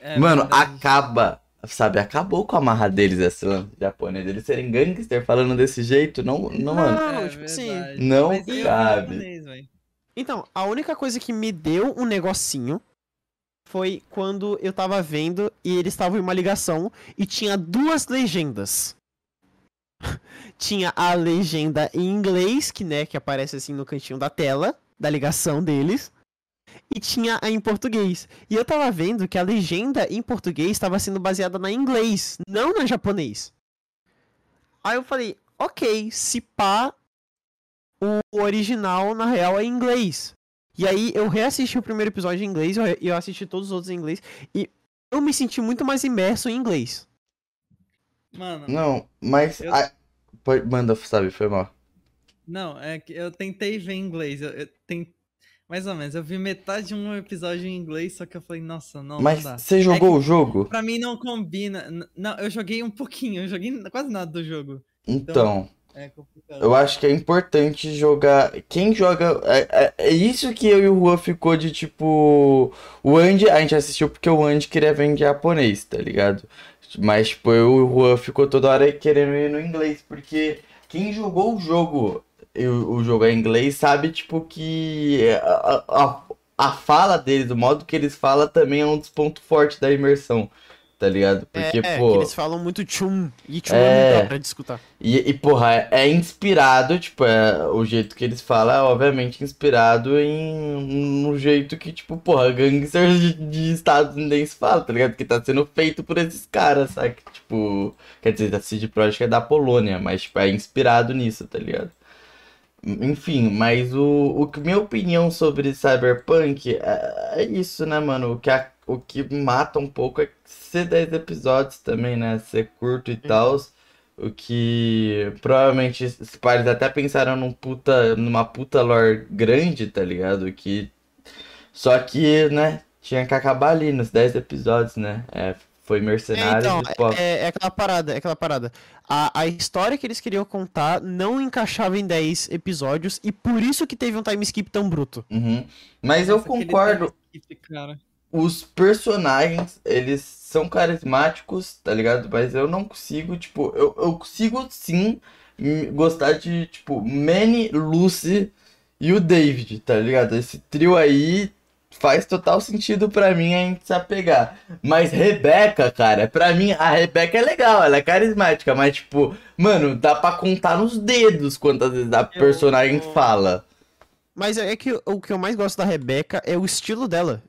C: É
A: Mano,
C: verdade.
A: acaba. Sabe, acabou com a marra deles esse lance japonês. Eles serem gangster falando desse jeito, não, não mano.
B: Não,
C: É
B: tipo assim,
A: não
C: Mas eu
A: cabe.
C: japonês.
B: Então, a única coisa que me deu um negocinho foi quando eu tava vendo e eles estavam em uma ligação e tinha duas legendas. tinha a legenda em inglês, que né, que aparece assim no cantinho da tela da ligação deles, e tinha a em português. E eu tava vendo que a legenda em português estava sendo baseada na inglês, não na japonês. Aí eu falei, ok, se pá, o original, na real, é em inglês. E aí eu reassisti o primeiro episódio em inglês e eu, assisti todos os outros em inglês. E eu me senti muito mais imerso em inglês.
C: Mano,
A: Não, mas.
C: Eu-
A: a- manda, sabe, foi mal.
C: não, é que eu tentei ver em inglês. Eu, eu ten- Mais ou menos, eu vi metade de um episódio em inglês, só que eu falei, nossa, não,
A: Mas
C: não
A: você jogou
C: que-
A: o jogo?
C: Pra mim não combina. Não, eu joguei um pouquinho, eu joguei quase nada do jogo.
A: Então,
C: É
A: eu acho que é importante jogar. Quem joga. É, é- é isso que eu e o Juan ficou de tipo. O Andy, a gente assistiu porque o Andy queria ver em japonês, tá ligado? Mas, tipo, eu e o Juan ficou toda hora querendo ir no inglês, porque quem jogou o jogo, o, o jogo é em inglês, sabe, tipo, que a, a, a fala deles, o modo que eles falam também é um dos pontos fortes da imersão, tá ligado? Porque,
B: é, é,
A: pô.
B: que eles falam muito chum. E chum
A: É.
B: é muito da pra de escutar.
A: E, e, porra, é, é inspirado, tipo, é, o jeito que eles falam é obviamente inspirado em no jeito que, tipo, porra, gangsters de, de estadunidense falam, tá ligado? Que tá sendo feito por esses caras, sabe? Tipo, quer dizer, a CD Projekt é da Polônia, mas, tipo, é inspirado nisso, tá ligado? Enfim, mas o, o que minha opinião sobre Cyberpunk é, é isso, né, mano? O que, a- o que mata um pouco é ser 10 episódios também, né? Ser curto e tal. O que provavelmente os pais até pensaram num puta, numa puta lore grande, tá ligado? Que. Só que, né, tinha que acabar ali nos 10 episódios, né? É, foi
B: É,
A: Mercenários
B: então,
A: e pô.
B: é, é aquela parada, é aquela parada. A, a história que eles queriam contar não encaixava em 10 episódios e por isso que teve um time skip tão bruto.
A: Uhum. Mas eu
C: Nossa, aquele
A: concordo.
C: skip, cara.
A: os personagens, eles são carismáticos, tá ligado? Mas eu não consigo, tipo, eu, eu consigo sim gostar de, tipo, Manny, Lucy e o David, tá ligado? Esse trio aí faz total sentido pra mim a gente se apegar. Mas Rebeca, cara, pra mim a Rebeca é legal, ela é carismática, mas tipo, mano, dá pra contar nos dedos quantas vezes a
B: Eu-
A: personagem fala.
B: Mas é que o que eu mais gosto da Rebeca é o estilo dela.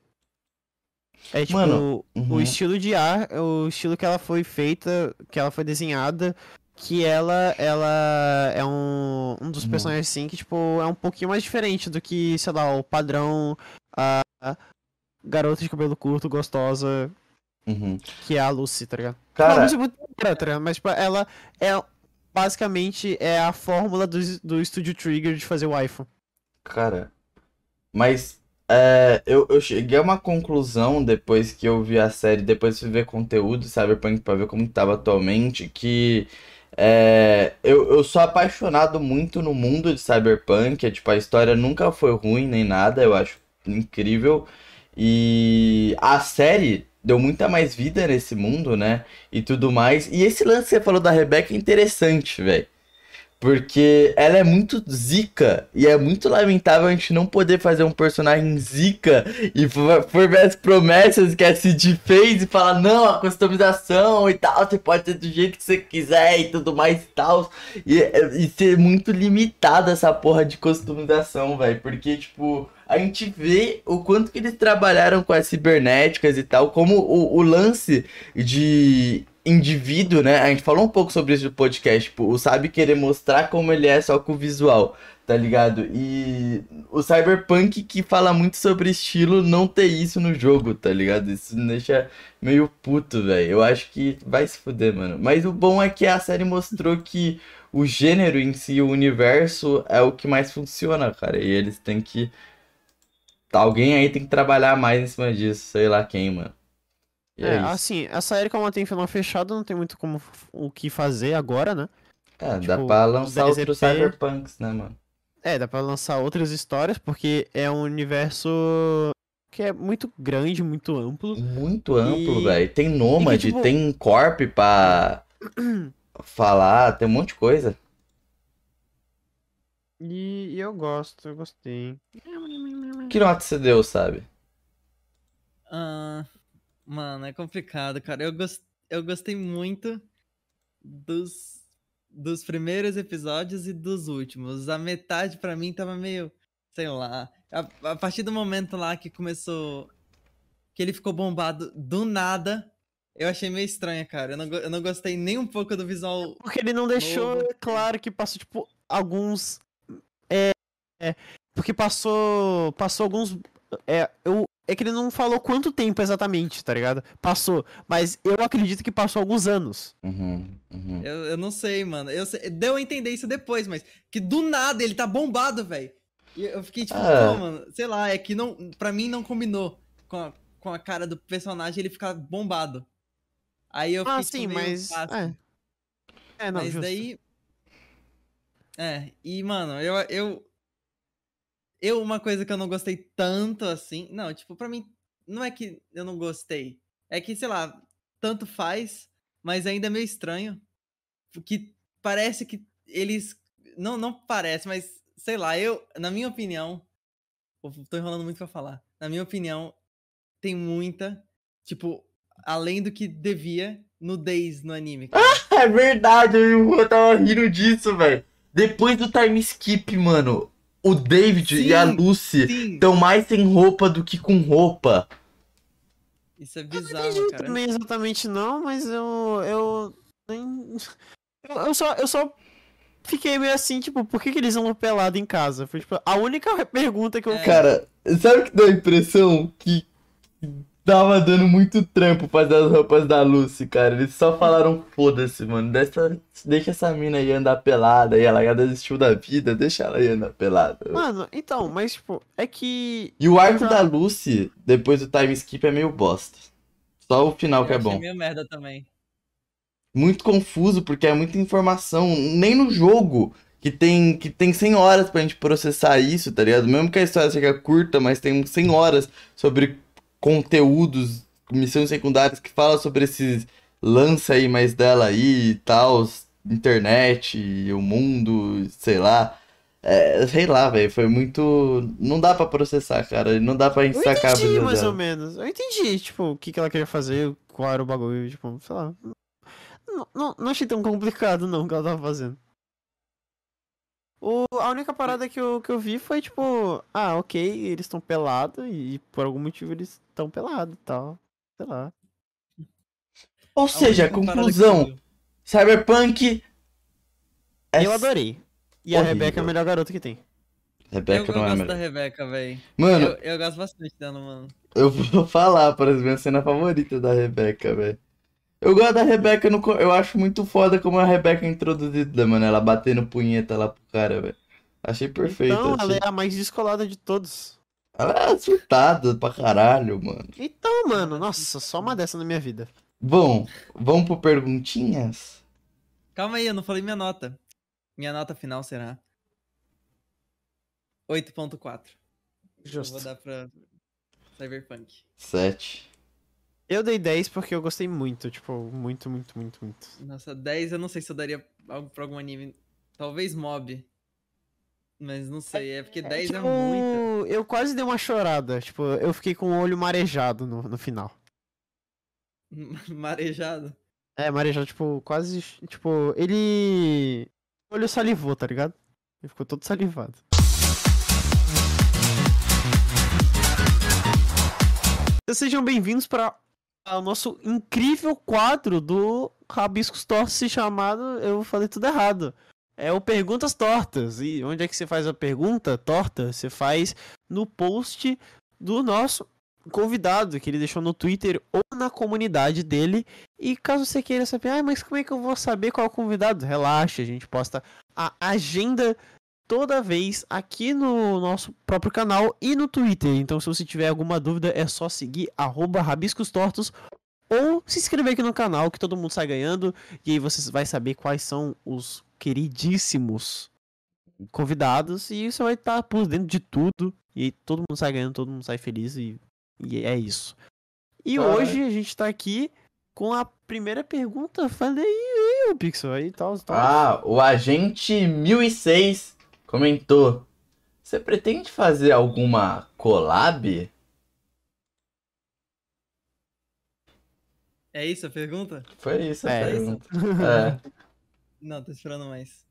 B: É tipo,
A: Mano,
B: o
A: uhum.
B: estilo de ar, é o estilo que ela foi feita, que ela foi desenhada, que ela ela é um, um dos
A: Uhum.
B: personagens assim que tipo é um pouquinho mais diferente do que, sei lá, o padrão a, garota de cabelo curto, gostosa,
A: Uhum.
B: que é a Lucy, tá ligado?
A: Cara,
B: Não, a Lucy é muito bonita, tá? Mas tipo, ela é basicamente é a fórmula do, do estúdio Trigger de fazer o iPhone.
A: Cara, mas é, eu, eu cheguei a uma conclusão depois que eu vi a série, depois fui ver conteúdo de Cyberpunk pra ver como tava atualmente, que é, eu, eu sou apaixonado muito no mundo de Cyberpunk, é, tipo, a história nunca foi ruim nem nada, eu acho incrível, e a série deu muita mais vida nesse mundo, né, e tudo mais, e esse lance que você falou da Rebecca é interessante, velho. Porque ela é muito zica e é muito lamentável a gente não poder fazer um personagem zica e for ver as promessas que a Cid fez e falar, não, a customização e tal, você pode ser do jeito que você quiser e tudo mais e tal. E, e ser muito limitada essa porra de customização, velho. Porque, tipo, a gente vê o quanto que eles trabalharam com as cibernéticas e tal, como o, o lance de indivíduo, né? A gente falou um pouco sobre isso no podcast, tipo, o Sabe querer mostrar como ele é só com o visual, tá ligado? E o Cyberpunk que fala muito sobre estilo não ter isso no jogo, tá ligado? Isso me deixa meio puto, velho. Eu acho que vai se fuder, mano. Mas o bom é que a série mostrou que o gênero em si, o universo, é o que mais funciona, cara. E eles têm que. Alguém aí tem que trabalhar mais em cima disso, sei lá quem, mano. E é,
B: É, assim, a série como ela tem final fechado, não tem muito como o que fazer agora, né?
A: É, dá
B: tipo,
A: pra
B: os
A: lançar
B: 10
A: outros
B: EP.
A: Cyberpunks, né, mano?
B: É, dá pra lançar outras histórias, porque é um universo que é muito grande, muito amplo.
A: Muito amplo,
B: E-
A: velho. Tem Nômade,
B: tipo-
A: tem Corp pra falar, tem um monte de coisa.
B: E, e eu gosto, eu gostei.
A: Que nota você deu, sabe?
C: Ah, mano, é complicado, cara. Eu, gos- eu gostei muito dos, dos primeiros episódios e dos últimos. A metade pra mim tava meio, sei lá. A, a partir do momento lá que começou. Que ele ficou bombado do nada, eu achei meio estranho, cara. Eu não, go- eu não gostei nem um pouco do visual.
B: Porque ele não deixou
C: Novo.
B: claro que passou, tipo, alguns. É. é, porque passou. Passou alguns. É, eu, é que ele não falou quanto tempo exatamente, tá ligado? Passou. Mas eu acredito que passou alguns anos.
A: Uhum, uhum.
C: Eu, eu não sei, mano. Eu sei- deu a entender isso depois, mas que do nada ele tá bombado, velho. E eu fiquei tipo,
A: Ah.
C: pô, mano, sei lá, é que não, pra mim não combinou com a, com a cara do personagem ele ficar bombado. Aí eu fiquei
B: Ah, sim, mas. É. É, não,
C: mas
B: justo.
C: daí. É, e mano, eu, eu. Eu, uma coisa que eu não gostei tanto assim. Não, tipo, pra mim, não é que eu não gostei. É que, sei lá, tanto faz, mas ainda é meio estranho. Que parece que eles. Não, não parece, mas sei lá, eu, na minha opinião. Tô enrolando muito pra falar. Na minha opinião, tem muita. Tipo, além do que devia, nudez no anime. cara.
A: É verdade, eu tava rindo disso, velho. Depois do time skip, mano, o David e a
C: Sim,
A: Lucy
C: Sim,
A: estão mais sem roupa do que com roupa.
C: isso é
B: Eu não
C: bizarro,
B: entendi
C: cara.
B: também exatamente não, mas eu. Eu. Nem. Eu, eu só. Eu só fiquei meio assim, tipo, por que, que eles vão pelado em casa? Foi tipo, a única pergunta que eu
C: É.
A: Cara, sabe o que dá a impressão? Que tava dando muito trampo fazer as roupas da Lucy, cara. Eles só falaram, foda-se, mano. Dessa, deixa essa mina aí andar pelada e ela já desistiu da vida, deixa ela aí andar pelada.
B: Mano, então, mas tipo, é que.
A: E o arco
B: Já-
A: da Lucy, depois do time skip, é meio bosta. Só o final que é
C: Eu
A: bom.
C: meio merda também.
A: Muito confuso, porque é muita informação. Nem no jogo, que tem, que tem 100 horas pra gente processar isso, tá ligado? Mesmo que a história seja curta, mas tem 100 horas sobre conteúdos, missões secundárias que fala sobre esses lance aí mais dela aí e tal, internet, o mundo, sei lá. É, sei lá, velho, foi muito. Não dá pra processar, cara. Não dá pra
B: Eu
A: sacar a
B: entendi, mais
A: dela.
B: ou menos. Eu entendi, tipo, o que, que ela queria fazer, qual era o bagulho, tipo, sei lá. Não, não, não achei tão complicado, não, o que ela tava fazendo. O, a única parada que eu, que eu vi foi, tipo, ah, ok, eles estão pelados e por algum motivo eles estão pelados e tal. Sei lá.
A: Ou seja,
C: parada que
A: conclusão:
C: eu-
A: Cyberpunk. é
B: Eu adorei. E a
A: horrível.
B: Rebeca é a melhor garota que tem.
C: Eu,
A: Rebeca
C: eu
A: não é a
C: gosto da
A: melhor.
C: Rebeca, velho.
A: Mano,
C: Eu, eu gosto bastante dela, mano.
A: eu vou falar, por exemplo, a cena favorita da Rebeca, velho. Eu gosto da Rebeca, no, eu acho muito foda como a Rebeca é introduzida, mano. Ela batendo punheta lá pro cara, velho. Achei perfeito.
B: Então, ela
A: achei-
B: é a mais descolada de todos.
A: Ela é surtada pra caralho, mano.
B: Então, mano, nossa, só uma dessa na minha vida.
A: Bom, vamos pro perguntinhas?
C: Calma aí, eu não falei minha nota. Minha nota final será 8.4. Eu vou
B: Justo.
C: dar pra Cyberpunk.
A: Sete.
B: Eu dei 10 porque eu gostei muito, tipo, muito, muito, muito, muito.
C: Nossa, 10 eu não sei se eu daria algo pra algum anime. Talvez Mob. Mas não sei, é porque 10 é
B: tipo,
C: muito.
B: eu quase dei uma chorada, tipo, eu fiquei com o olho marejado no, no final.
C: Marejado.
B: É, marejado, tipo, quase, tipo, ele... O olho salivou, tá ligado? Ele ficou todo salivado. Sejam bem-vindos para o nosso incrível quadro do Rabiscos Tortos chamado, eu falei tudo errado. É o Perguntas Tortas. E onde é que você faz a pergunta torta? Você faz no post do nosso convidado, que ele deixou no Twitter ou na comunidade dele. E caso você queira saber, ah, mas como é que eu vou saber qual é o convidado? Relaxa, a gente posta a agenda toda vez aqui no nosso próprio canal e no Twitter. Então, se você tiver alguma dúvida, é só seguir arroba Rabiscos Tortos ou se inscrever aqui no canal, que todo mundo sai ganhando. E aí você vai saber quais são os queridíssimos convidados. E você vai estar por dentro de tudo. E aí todo mundo sai ganhando, todo mundo sai feliz. E, e é isso. E hoje a gente tá aqui com a primeira pergunta. Falei aí, o Pixel aí tal. tal.
A: Ah, o agente 1006 comentou. Você pretende fazer alguma collab?
C: É isso a pergunta?
A: Foi isso a
B: É.
A: pergunta. É.
C: Não, tô esperando mais.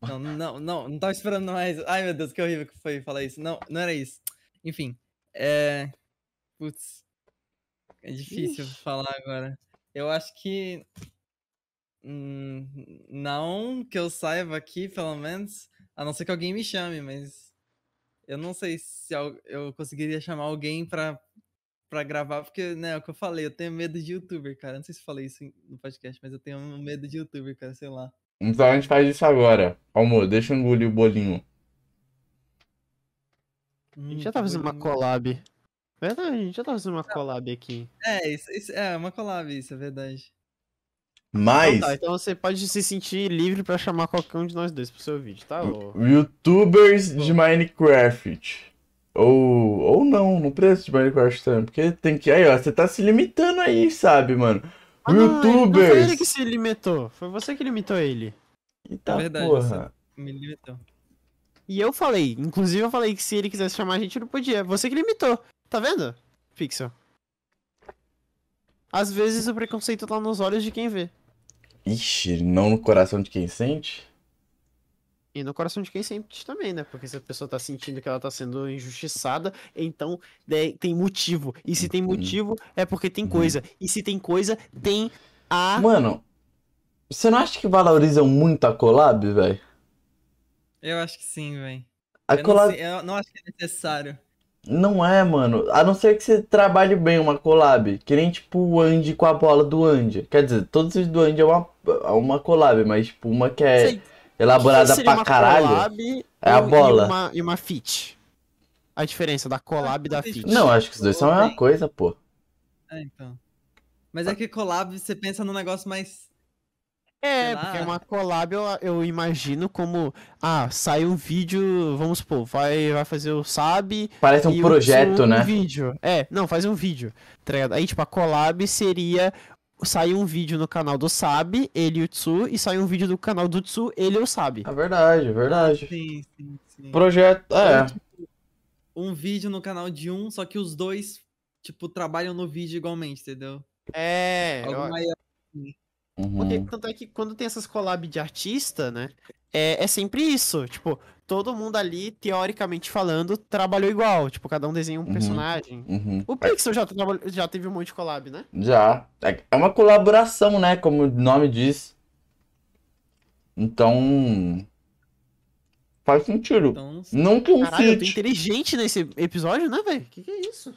C: Não, não, não, não tava esperando mais. Ai, meu Deus, que horrível que foi falar isso. Não, não era isso. Enfim, é. Putz. É difícil
B: Ixi.
C: falar agora. Eu acho que. hum, não que eu saiba aqui, pelo menos. A não ser que alguém me chame, mas. Eu não sei se eu conseguiria chamar alguém pra, pra gravar, porque, né, é o que eu falei, eu tenho medo de youtuber, cara. Não sei se eu falei isso no podcast, mas eu tenho medo de youtuber, cara, sei lá.
A: Então a gente faz isso agora. Almo, deixa eu engolir o bolinho.
B: A gente já tá fazendo uma collab. Verdade, a gente já tá fazendo uma collab aqui.
C: É, isso, isso é uma collab, isso é verdade.
A: Mas,
B: Então tá, então você pode se sentir livre pra chamar qualquer um de nós dois pro seu vídeo, tá? ô?
A: youtubers de Minecraft. Ou, ou não, não precisa de Minecraft também. Porque tem que. Aí, ó, você tá se limitando aí, sabe, mano?
B: Ah, não, Não foi
A: youtubers.
B: ele que se limitou, foi você que limitou ele.
A: Eita
C: É verdade,
A: porra.
C: Me limitou.
B: E eu falei, inclusive eu falei que se ele quisesse chamar a gente, não podia. Você que limitou. Tá vendo? Pixel. Às vezes o preconceito tá nos olhos de quem vê.
A: Ixi, não no coração de quem sente?
B: E no coração de quem sente também, né? Porque se a pessoa tá sentindo que ela tá sendo injustiçada, então né, tem motivo. E se tem motivo, é porque tem coisa. E se tem coisa, tem a.
A: Mano, você não acha que valorizam muito a collab, velho?
C: Eu acho que sim, velho.
A: A
C: Eu, não
A: collab
C: sei- eu não acho que é necessário.
A: Não é, mano. A não ser que você trabalhe bem uma collab. Que nem tipo o Andy com a bola do Andy. Quer dizer, todos os do Andy é uma, é uma collab, mas tipo uma que é
B: Sei,
A: elaborada
B: seria
A: pra
B: uma
A: caralho.
B: collab
A: É a bola.
B: E uma, e uma fit. A diferença da collab e da fit.
A: Não, acho que os dois são a mesma coisa, pô.
C: É, então. Mas é que collab, você pensa num negócio mais.
B: É,
C: sei lá.
B: porque uma collab eu, eu imagino como. Ah, sai um vídeo, vamos supor, vai, vai fazer o SAB.
A: Parece um
B: e
A: projeto,
B: Tsu
A: né?
B: Um vídeo. É, não, faz um vídeo. Tá? Aí, tipo, a collab seria. Sai um vídeo no canal do SAB, ele e o Tsu, e sai um vídeo do canal do Tsu, ele e o SAB.
A: É verdade, é verdade.
C: Sim, sim, assim.
A: Projeto. É.
C: Um vídeo no canal de um, só que os dois, tipo, trabalham no vídeo igualmente, entendeu?
B: É,
C: Algo
B: eu-
C: maior.
B: Porque,
A: Uhum.
B: tanto é que quando tem essas collab de artista, né? É, é sempre isso. Tipo, todo mundo ali, teoricamente falando, trabalhou igual. Tipo, cada um desenha um
A: Uhum.
B: personagem.
A: Uhum.
B: O Pixel já, já teve um monte de collab, né?
A: Já. É é uma colaboração, né? Como o nome diz. Então. Faz sentido.
C: Então,
A: que um
B: Caralho, eu tô
A: feat.
B: inteligente nesse episódio, né, velho? Que que é isso?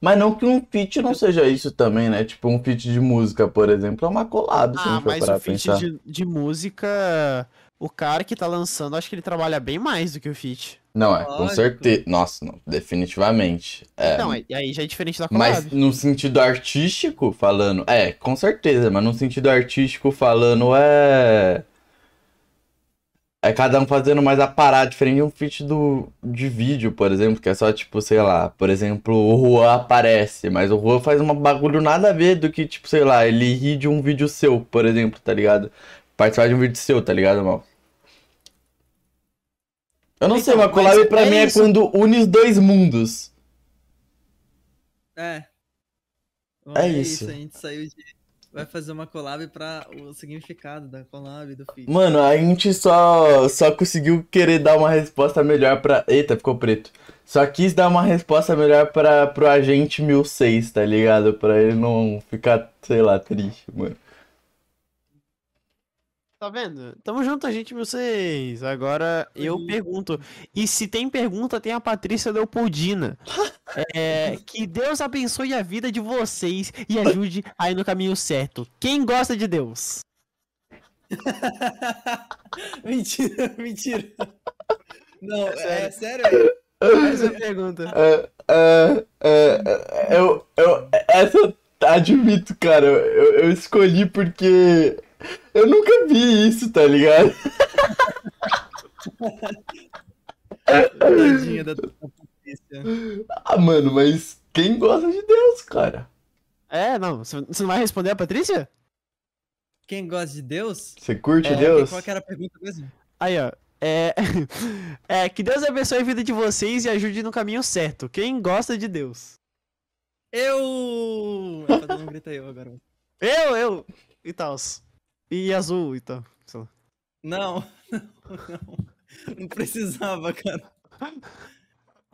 A: Mas não que um feat não seja isso também, né? Tipo, um feat de música, por exemplo, é uma collab,
B: Ah, mas
A: pra
B: feat de, de música, o cara que tá lançando, acho que ele trabalha bem mais do que o feat.
A: Não, é, com
C: Lógico.
A: certeza. Nossa, não, definitivamente. É,
B: Não, aí aí já é diferente da collab.
A: Mas no sentido artístico falando, é, com certeza, mas no sentido artístico falando é. É cada um fazendo mais a parada, diferente de um feat do, de vídeo, por exemplo, que é só tipo, sei lá, por exemplo, o Juan aparece, mas o Juan faz um bagulho nada a ver do que, tipo, sei lá, ele ri de um vídeo seu, por exemplo, tá ligado? Participar de um vídeo seu, tá ligado, mal? Eu não sei,
B: Então,
A: uma collab
B: mas
A: pra
B: é
A: mim é
B: isso.
A: quando une os dois mundos.
C: É. Bom,
A: É isso.
C: A gente saiu de. Vai fazer uma collab pra o significado da collab do feed.
A: Mano, a gente só, só conseguiu querer dar uma resposta melhor pra. Eita, ficou preto. Só quis dar uma resposta melhor pra, pro agente 1006, tá ligado? Pra ele não ficar, sei lá, triste, mano.
B: Tá vendo? Tamo junto, a gente, vocês. Agora eu
C: Oi.
B: pergunto. E se tem pergunta, tem a Patrícia Leopoldina. É, que Deus abençoe a vida de vocês e ajude a ir no caminho certo. Quem gosta de Deus?
C: mentira, mentira. Não,
B: É
C: é sério?
B: Essa é a pergunta.
A: É, é, é, é, eu, eu, essa eu admito, cara. Eu, eu escolhi porque eu nunca vi isso, tá ligado?
C: Tadinha da.
A: Ah, mano, mas quem gosta de Deus, cara?
B: É, não. Você não vai responder a Patrícia?
C: Quem gosta de Deus?
A: Você curte
B: É,
A: Deus?
C: Qual que era a pergunta mesmo?
B: Aí, ó. É, é, que Deus abençoe a vida de vocês e ajude no caminho certo. Quem gosta de Deus?
C: Eu! Agora.
B: Eu, eu. E tal. E azul e tal. sei lá.
C: Não, não. Não precisava, cara.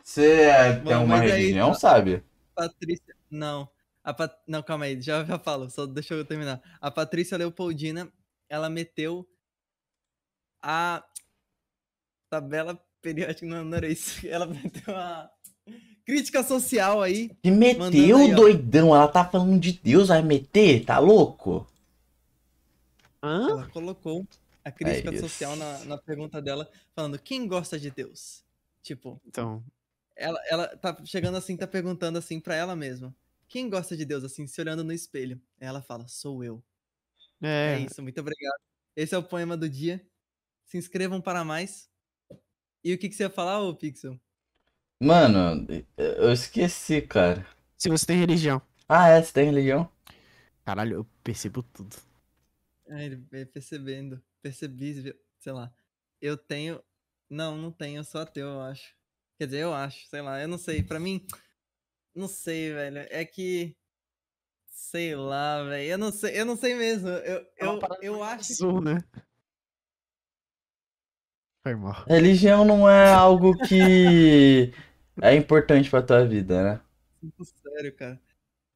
A: Você é, tem uma
C: aí-
A: religião, sabe?
C: Patrícia. Não. A Pat... Não, calma aí, já, já falo, só deixa eu terminar. A Patrícia Leopoldina, ela meteu a tabela periódica. Não, não era isso. Ela meteu a crítica social aí.
A: Que meteu,
C: aí,
A: doidão. Ela tá falando de Deus, vai meter? Tá louco?
B: Hã?
C: Ela colocou a crítica
A: É
C: social na, na pergunta dela, falando: quem gosta de Deus? Tipo,
B: Então.
C: ela, ela tá chegando assim, tá perguntando assim pra ela mesma. Quem gosta de Deus, assim, se olhando no espelho? Aí ela fala, sou eu. É,
B: É.
C: isso, muito obrigado. Esse é o poema do dia. Se inscrevam para mais. E o que, que você ia falar, ô Pixel?
A: Mano, eu esqueci, cara.
B: Se você tem religião.
A: Ah, é? Você tem religião?
B: Caralho, eu percebo tudo.
C: Ah, ele veio percebendo. Percebi, viu? sei lá. Eu tenho. Não, não tenho, eu sou ateu, eu acho. Quer dizer, eu acho, sei lá, eu não sei. Pra mim, não sei, velho. É que. Sei lá, velho. Eu não sei, eu não sei mesmo. Eu,
B: É
C: eu, eu acho que.
B: Azul, né? Foi mal.
A: Religião não é algo que é importante pra tua vida, né?
C: Sério, cara.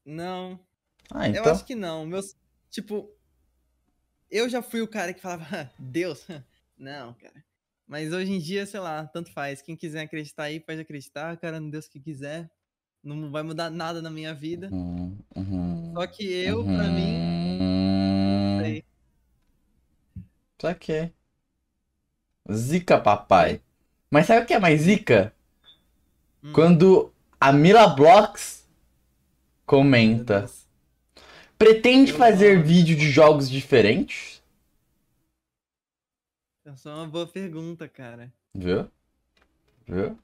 C: Não,
A: Ah,
C: eu
A: então.
C: acho que não. Meus. Tipo. Eu já fui o cara que falava, "Ah, Deus. Não, cara. Mas hoje em dia, sei lá, tanto faz. Quem quiser acreditar aí, pode acreditar, cara, no Deus que quiser. Não vai mudar nada na minha vida.
A: Uhum, uhum,
C: Só que eu, pra mim,
A: uhum.
C: sei.
A: Saquei. Zica, papai. Mas sabe o que é mais zica?
C: Hum.
A: Quando a Mila Blocks comenta. Pretende
C: Eu
A: fazer
C: gosto.
A: vídeo de jogos diferentes?
C: Essa é uma boa pergunta, cara.
A: Viu? Viu?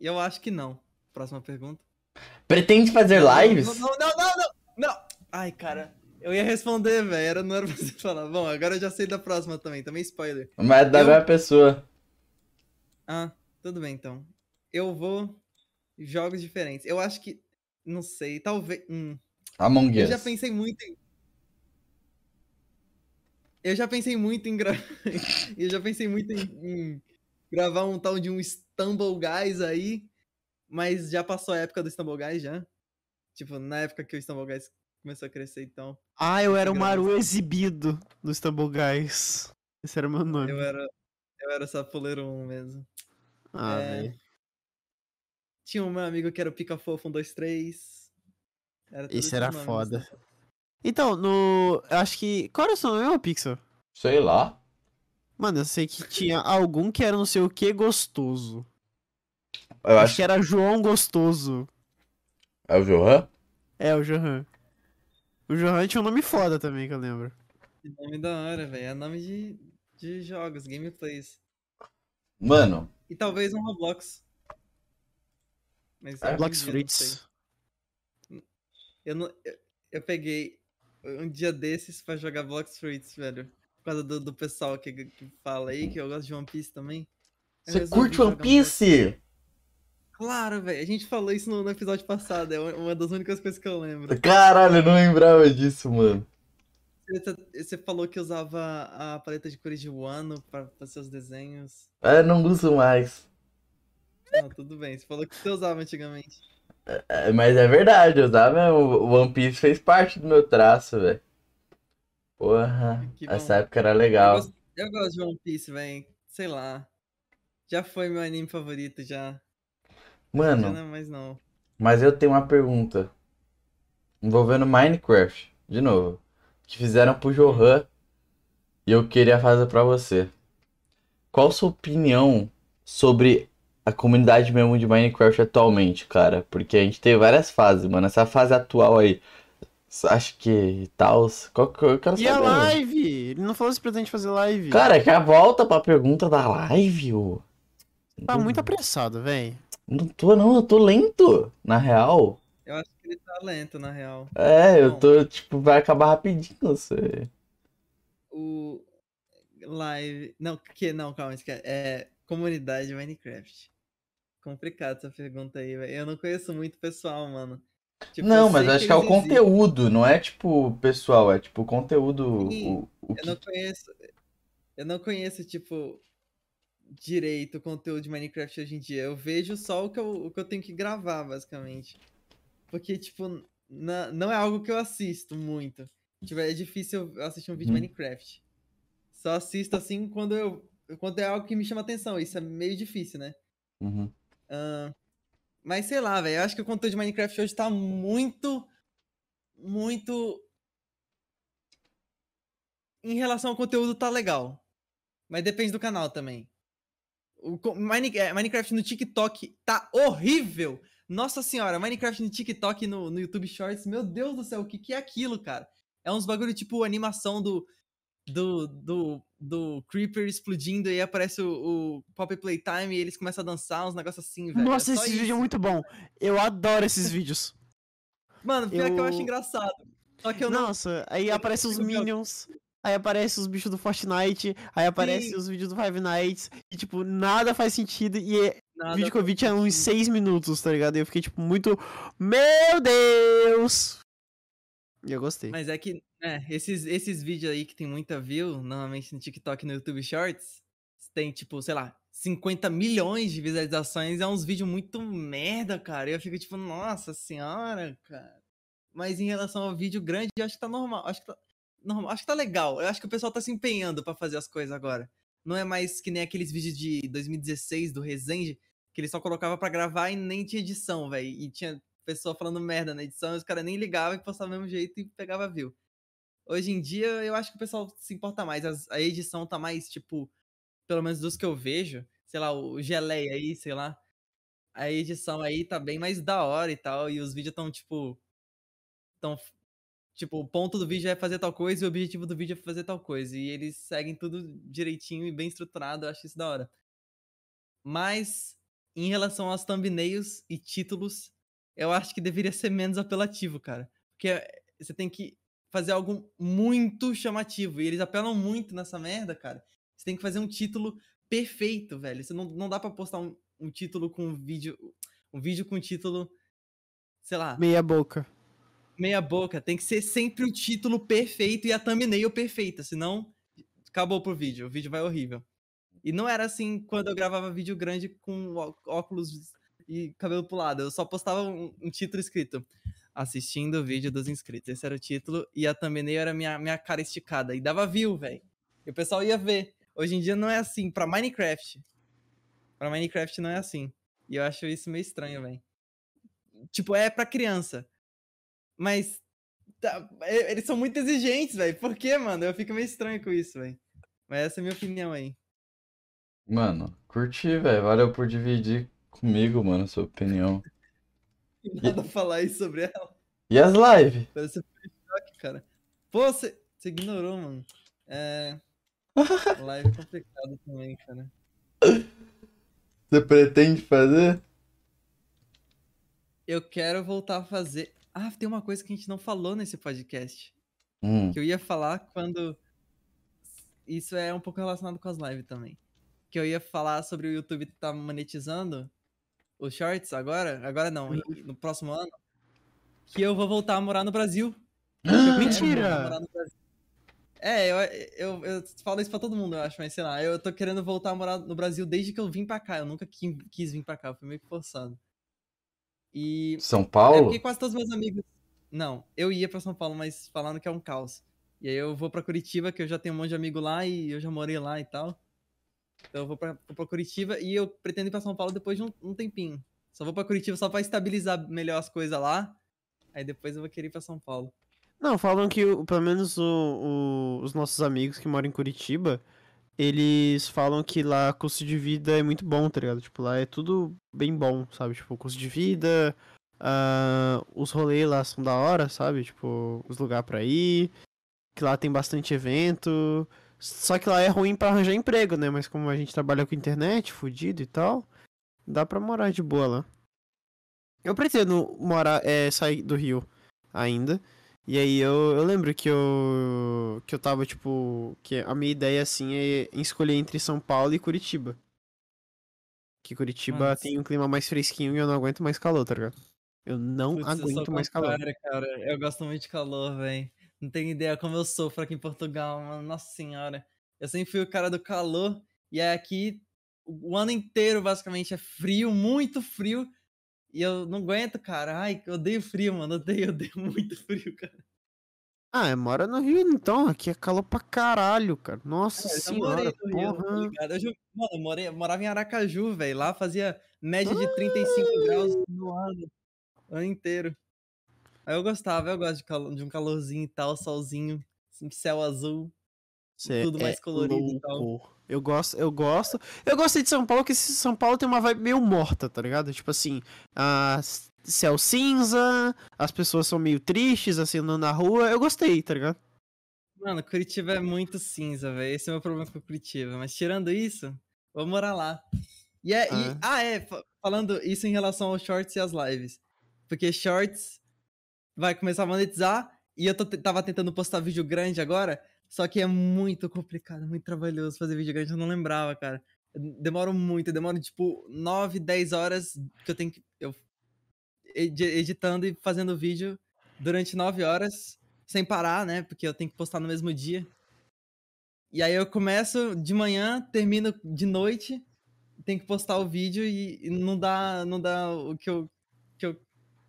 C: Eu acho que não. Próxima pergunta.
A: Pretende fazer
C: Não,
A: lives?
C: Não, não, não, não, não. Ai, cara. Eu ia responder, velho. Era, não era pra você falar. Bom, agora eu já sei da próxima também. Também spoiler.
A: Mas é da mesma pessoa.
C: Ah, tudo bem então. Eu vou jogos diferentes. Eu acho que não sei, talvez, hum,
A: Among
C: eu
A: Us.
C: já pensei muito em Eu já pensei muito em gra... eu já pensei muito em, em gravar um tal de um Stumble Guys aí, mas já passou a época do Stumble Guys já. Tipo, na época que o Stumble Guys começou a crescer, então
B: Ah, eu era o. Maru exibido do Istanbul Guys. Esse era o meu nome.
C: eu era eu era sapoleiro 1 mesmo.
B: Ah,
C: É.
B: velho.
C: Tinha um meu amigo que era o Pica Fofo 123. Era esses
B: era
C: nomes,
B: foda.
C: assim.
B: Então, no. Eu acho que. Qual era o seu nome, Pixel?
A: Sei lá.
B: Mano, eu sei que tinha algum que era não sei o que gostoso.
A: Eu
B: acho
A: acho
B: que era João Gostoso.
A: É o Johan?
B: É, o Johan. O Johan tinha um nome foda também, que eu lembro.
C: Que nome da hora, velho. É nome de, de jogos, gameplays.
A: Mano,
C: E talvez um Roblox. Mas
A: É,
C: hoje em
B: Blox
C: dia, não sei.
B: Fritz.
C: Eu, não, eu, eu peguei um dia desses pra jogar Blox Fruits, velho. Por causa do, do pessoal que, que fala aí, que eu gosto de One Piece também. Eu
A: você curte One
C: um
A: Piece?
C: Claro, velho. A gente falou isso no, no episódio passado. É uma das únicas coisas que eu lembro.
A: Caralho, eu não lembrava disso, mano.
C: Você, você falou que usava a paleta de cores de Wano pra fazer seus desenhos.
A: É, não uso mais.
C: Não, tudo bem. Você falou que você usava antigamente.
A: É, mas é verdade, eu usava. O One Piece fez parte do meu traço, velho. Porra,
C: bom.
A: essa época era
C: Eu
A: legal.
C: gosto, eu gosto de One Piece, velho. Sei lá. Já foi meu anime favorito, já. Já
A: Mano,
C: não é mais não.
A: mas eu tenho uma pergunta. Envolvendo Minecraft, de novo. Que fizeram pro Johan. E eu queria fazer pra você. Qual sua opinião sobre a comunidade mesmo de Minecraft atualmente, cara? Porque a gente teve várias fases, mano. Essa fase atual aí. Acho que tal. Qual que eu quero
B: E a
A: saber? mano?
B: live? Ele não falou se pretende fazer live.
A: Cara, que a volta pra pergunta da live, ô.
B: tá muito apressado, velho.
A: Não tô, não, eu tô lento, na real.
C: Eu acho que ele tá lento, na real.
A: É, eu tô, tipo, vai acabar rapidinho, você.
C: O live. Não, que não, calma, esquece. É comunidade Minecraft. Complicado essa pergunta aí, velho. Eu não conheço muito pessoal, mano. Tipo,
A: Não, mas acho que é o
C: existem.
A: conteúdo, não é tipo pessoal, é tipo conteúdo. O, o
C: Eu
A: que...
C: não conheço. Eu não conheço, tipo, direito o conteúdo de Minecraft hoje em dia. Eu vejo só o que eu, o que eu tenho que gravar, basicamente. Porque, tipo, na- não é algo que eu assisto muito. Tipo, é difícil eu assistir um vídeo de
A: Uhum.
C: Minecraft. Só assisto assim quando eu. Quando é algo que me chama atenção. Isso é meio difícil, né?
A: Uhum.
C: Ahn, mas sei lá, velho. Eu acho que o conteúdo de Minecraft hoje tá muito. Muito. Em relação ao conteúdo, tá legal. Mas depende do canal também. O é, Minecraft no TikTok tá horrível! Nossa senhora, Minecraft no TikTok no, no YouTube Shorts, meu Deus do céu, o que, que é aquilo, cara? É uns bagulho tipo animação do. Do, do, do Creeper explodindo e aí aparece o, o Pop Playtime e eles começam a dançar, uns negócios assim, velho.
B: Nossa,
C: é
B: esse vídeo é
C: isso.
B: muito bom. Eu adoro esses vídeos.
C: Mano, pior que eu acho
B: Eu-
C: engraçado. Só que eu não.
B: Nossa, aí
C: eu
B: aparece
C: não
B: os Minions, aí aparece os bichos do Fortnite, aí aparece
C: Sim.
B: os vídeos do Five Nights, e tipo, nada faz sentido, e é- o vídeo que eu vi tinha uns
C: sentido.
B: 6 minutos, tá ligado? E eu fiquei tipo, muito, meu Deus! Eu gostei.
C: Mas é que, né, esses, esses vídeos aí que tem muita view, normalmente no TikTok e no YouTube Shorts, tem tipo, sei lá, 50 milhões de visualizações, é uns vídeos muito merda, cara. Eu fico tipo, nossa senhora, cara. Mas em relação ao vídeo grande, eu acho que tá normal. Acho que tá, normal, acho que tá legal. Eu acho que o pessoal tá se empenhando pra fazer as coisas agora. Não é mais que nem aqueles vídeos de 2016 do Resende, que ele só colocava pra gravar e nem tinha edição, velho. E tinha pessoa falando merda na edição, os caras nem ligavam e postavam do mesmo jeito e pegava view. Hoje em dia, eu acho que o pessoal se importa mais. a edição tá mais, tipo, pelo menos dos que eu vejo, sei lá, o Geleia aí, sei lá. A edição aí tá bem mais da hora e tal. E os vídeos tão, tipo. Tão. Tipo, o ponto do vídeo é fazer tal coisa e o objetivo do vídeo é fazer tal coisa. E eles seguem tudo direitinho e bem estruturado. Eu acho isso da hora. Mas, em relação aos thumbnails e títulos, eu acho que deveria ser menos apelativo, cara. Porque você tem que fazer algo muito chamativo. E eles apelam muito nessa merda, cara. Você tem que fazer um título perfeito, velho. Você não, não dá pra postar um, um título com um vídeo. Um vídeo com título. Sei lá,
B: Meia boca.
C: meia boca. Tem que ser sempre o título perfeito e a thumbnail perfeita. Senão, acabou pro vídeo. O vídeo vai horrível. E não era assim quando eu gravava vídeo grande com óculos e cabelo pro lado. Eu só postava um, um título escrito. Assistindo o vídeo dos inscritos. Esse era o título. E a thumbnail era minha, minha cara esticada. E dava view, velho. E o pessoal ia ver. Hoje em dia não é assim. Pra Minecraft. Pra Minecraft não é assim. E eu acho isso meio estranho, velho. Tipo, é pra criança. Mas. tá, eles são muito exigentes, velho. Por quê, mano? Eu fico meio estranho com isso, velho. Mas essa é a minha opinião aí.
A: Mano, curti, velho. Valeu por dividir comigo, mano, sua opinião.
C: E nada a falar aí sobre ela.
A: E as lives?
C: Parece um choque, cara. Pô, você ignorou, mano. É. Live é complicado também, cara.
A: Você pretende fazer?
C: Eu quero voltar a fazer. Ah, tem uma coisa que a gente não falou nesse podcast.
A: Hum.
C: Que eu ia falar quando. Isso é um pouco relacionado com as lives também. Que eu ia falar sobre o YouTube tá monetizando os shorts agora. Agora não, em- no próximo ano. Que eu vou voltar a morar no Brasil. Quero
B: Mentira!
C: no Brasil. É, eu, eu, eu falo isso pra todo mundo, eu acho, mas sei lá, eu tô querendo voltar a morar no Brasil desde que eu vim pra cá. Eu nunca qui- quis vir pra cá, eu fui meio que forçado. E
A: São
C: é
A: Paulo?
C: porque quase todos meus amigos. Não, eu ia pra São Paulo, mas falando que é um caos. E aí eu vou pra Curitiba, que eu já tenho um monte de amigo lá e eu já morei lá e tal. Então eu vou pra, vou pra Curitiba e eu pretendo ir pra São Paulo depois de um, um tempinho. Só vou pra Curitiba só pra estabilizar melhor as coisas lá. Aí depois eu vou querer ir pra São Paulo.
B: Não, falam que pelo menos o- o- os nossos amigos que moram em Curitiba, eles falam que lá custo de vida é muito bom, tá ligado? Tipo, lá é tudo bem bom, sabe? Tipo, custo de vida, ah, os rolês lá são da hora, sabe? Tipo, os lugares pra ir, que lá tem bastante evento. Só que lá é ruim pra arranjar emprego, né? Mas como a gente trabalha com internet, fudido e tal, dá pra morar de boa lá. Eu pretendo morar, é, sair do Rio ainda. E aí eu, eu lembro que eu que eu tava tipo, que a minha ideia assim é escolher entre São Paulo e Curitiba. Que Curitiba
C: Nossa.
B: tem um clima mais fresquinho e eu não aguento mais calor, tá ligado? Eu não
C: Putz,
B: aguento mais calor.
C: contrário, cara. Eu gosto muito de calor, velho. Não tem ideia como eu sofro aqui em Portugal, mano. Nossa senhora. Eu sempre fui o cara do calor. E é aqui o ano inteiro, basicamente, é frio, muito frio. E eu não aguento, cara. Ai, eu odeio frio, mano. Odeio, odeio muito frio, cara.
B: Ah, mora no Rio então, aqui é calor pra caralho, cara. Nossa
C: Eu já
B: senhora,
C: morei no Rio, tá
B: porra.
C: ligado? Eu, mano, eu morei, eu morava em Aracaju, velho. Lá fazia média de 35 graus no ano. O ano inteiro. Aí eu gostava, eu gosto de, de um calorzinho e tal, solzinho, céu azul.
B: Cê
C: tudo mais
B: é
C: colorido e tal.
B: louco. Eu gosto, eu gosto. Eu gostei de São Paulo, porque esse São Paulo tem uma vibe meio morta, tá ligado? Tipo assim, a céu cinza, as pessoas são meio tristes, assim, andando na rua. Eu gostei, tá ligado?
C: Mano, Curitiba é muito cinza, velho. Esse é o meu problema com Curitiba. Mas tirando isso, vou morar lá. E é, e-
B: Ah.
C: ah, é, fa- falando isso em relação aos shorts e às lives. Porque shorts vai começar a monetizar e eu tô, tava tentando postar vídeo grande agora, só que é muito complicado, muito trabalhoso fazer vídeo grande, eu não lembrava, cara. Demoro muito, demoro tipo 9, 10 horas que eu tenho que. Eu, edi- editando e fazendo vídeo durante 9 horas, sem parar, né? Porque eu tenho que postar no mesmo dia. E aí eu começo de manhã, termino de noite, tenho que postar o vídeo e, e não dá não dá o que eu, que eu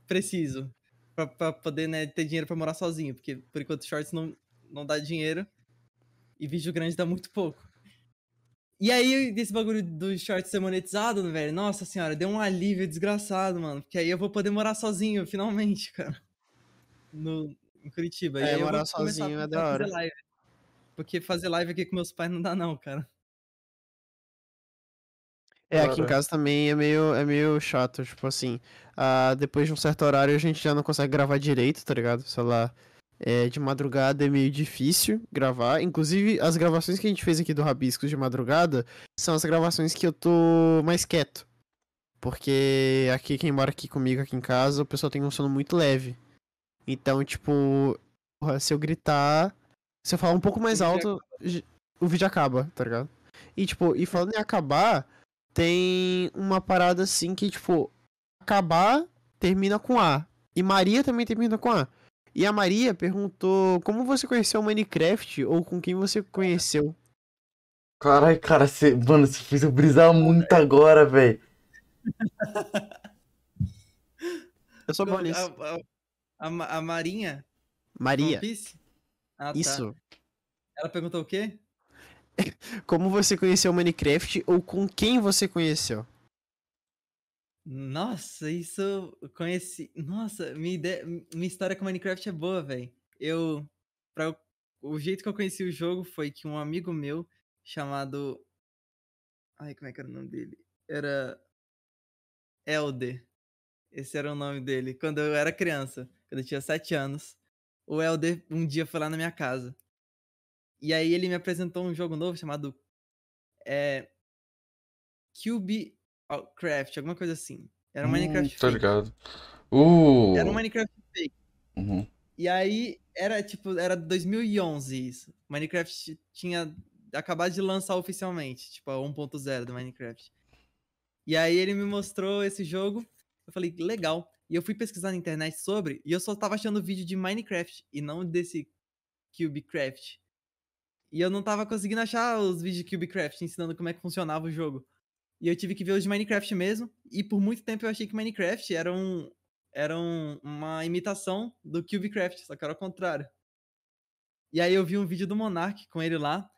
C: preciso pra, pra poder né, ter dinheiro pra morar sozinho, porque por enquanto shorts não, não dá dinheiro e vídeo grande dá muito pouco. E aí, desse bagulho do short ser monetizado, velho, nossa senhora, deu um alívio desgraçado, mano. Porque aí eu vou poder morar sozinho, finalmente, cara. No, em Curitiba.
B: É, morar sozinho é da hora.
C: live. Porque fazer live aqui com meus pais não dá, não, cara.
B: É, aqui em casa também é meio, é meio chato, tipo assim, ah, depois de um certo horário a gente já não consegue gravar direito, tá ligado? Sei lá, é, de madrugada é meio difícil gravar, inclusive as gravações que a gente fez aqui do Rabiscos de madrugada são as gravações que eu tô mais quieto, porque aqui, quem mora aqui comigo aqui em casa, o pessoal tem um sono muito leve, então, tipo, se eu gritar, se eu falar um pouco mais alto, o vídeo acaba, tá ligado? E, tipo, e falando em acabar, tem uma parada assim que, tipo, acabar termina com A. E Maria também termina com A. E a Maria perguntou como você conheceu o Minecraft ou com quem você conheceu.
A: Caralho, cara, você, mano, você fez eu brisar muito agora, velho.
B: Eu sou bom nisso.
C: a, a, a Marinha?
B: Maria?
C: Ah, tá.
B: isso.
C: Ela perguntou o quê?
B: Como você conheceu o Minecraft ou com quem você conheceu?
C: Nossa, isso eu conheci. Nossa, minha ideia, minha história com Minecraft é boa, velho. Eu, pra o jeito que eu conheci o jogo foi que um amigo meu chamado, ai, como é que era o nome dele? Era Elder. Esse era o nome dele. Quando eu era criança, quando eu tinha sete anos, o Elder um dia foi lá na minha casa. E aí ele me apresentou um jogo novo chamado é, Cube Craft, alguma coisa assim. Era um Minecraft
A: Tô
C: fake.
A: ligado. Uh.
C: Era um Minecraft fake.
A: Uhum.
C: E aí era tipo, era 2011 isso. Minecraft tinha acabado de lançar oficialmente, tipo a 1.0 do Minecraft. E aí ele me mostrou esse jogo, eu falei, legal. E eu fui pesquisar na internet sobre, e eu só tava achando vídeo de Minecraft e não desse Cubecraft. E eu não tava conseguindo achar os vídeos de Cubecraft ensinando como é que funcionava o jogo. E eu tive que ver os de Minecraft mesmo, e por muito tempo eu achei que Minecraft era um era um- uma imitação do Cubecraft, só que era o contrário. E aí eu vi um vídeo do Monark com ele lá,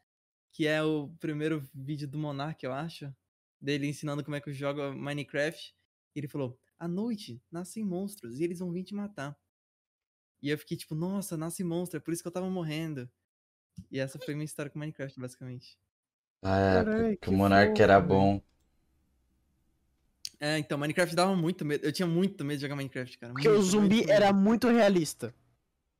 C: que é o primeiro vídeo do Monark, eu acho, dele ensinando como é que joga Minecraft. E ele falou: "À noite nascem monstros e eles vão vir te matar". E eu fiquei tipo: "Nossa, nasce monstro, é por isso que eu tava morrendo". E essa foi minha história com Minecraft, basicamente.
A: Ah, é,
B: Carai,
A: que
B: que
A: o Monark era bom.
C: É, então, Minecraft dava muito medo. Eu tinha muito medo de jogar Minecraft, cara.
B: Porque o
C: muito,
B: zumbi
C: muito
B: era muito realista.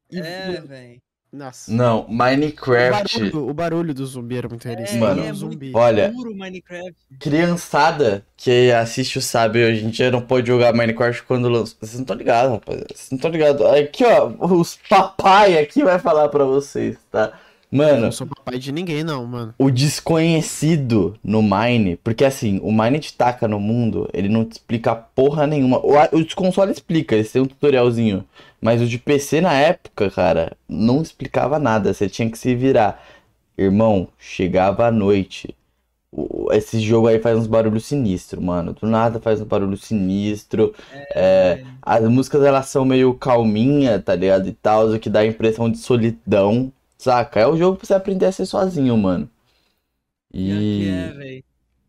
B: E-
C: É, velho.
B: Nossa.
A: Não,
B: O
A: Minecraft.
B: barulho, o barulho do zumbi era muito realista.
C: É,
A: Mano,
C: é
B: um
C: muito
B: zumbi.
A: Olha-
C: puro Minecraft.
A: Criançada que assiste o sabe, hoje em dia não pode jogar Minecraft quando lança. Vocês não estão ligados, rapaziada. Vocês não estão ligados. Aqui, ó, os papai aqui vai falar pra vocês, tá?
B: Eu
A: Mano,
B: não sou papai de ninguém, não, mano.
A: o desconhecido no Mine, porque assim, o Mine te taca no mundo, ele não te explica porra nenhuma. O, o de console explica, eles têm um tutorialzinho. Mas o de PC na época, cara, não explicava nada, você tinha que se virar. Irmão, chegava à noite. O- Esse jogo aí faz uns barulhos sinistros, mano. Do nada faz um barulho sinistro. É, as músicas elas são meio calminha, tá ligado? E tal, o que dá a impressão de solidão, saca? É o jogo pra você aprender a ser sozinho, mano.
C: Que é,
A: E,
C: velho.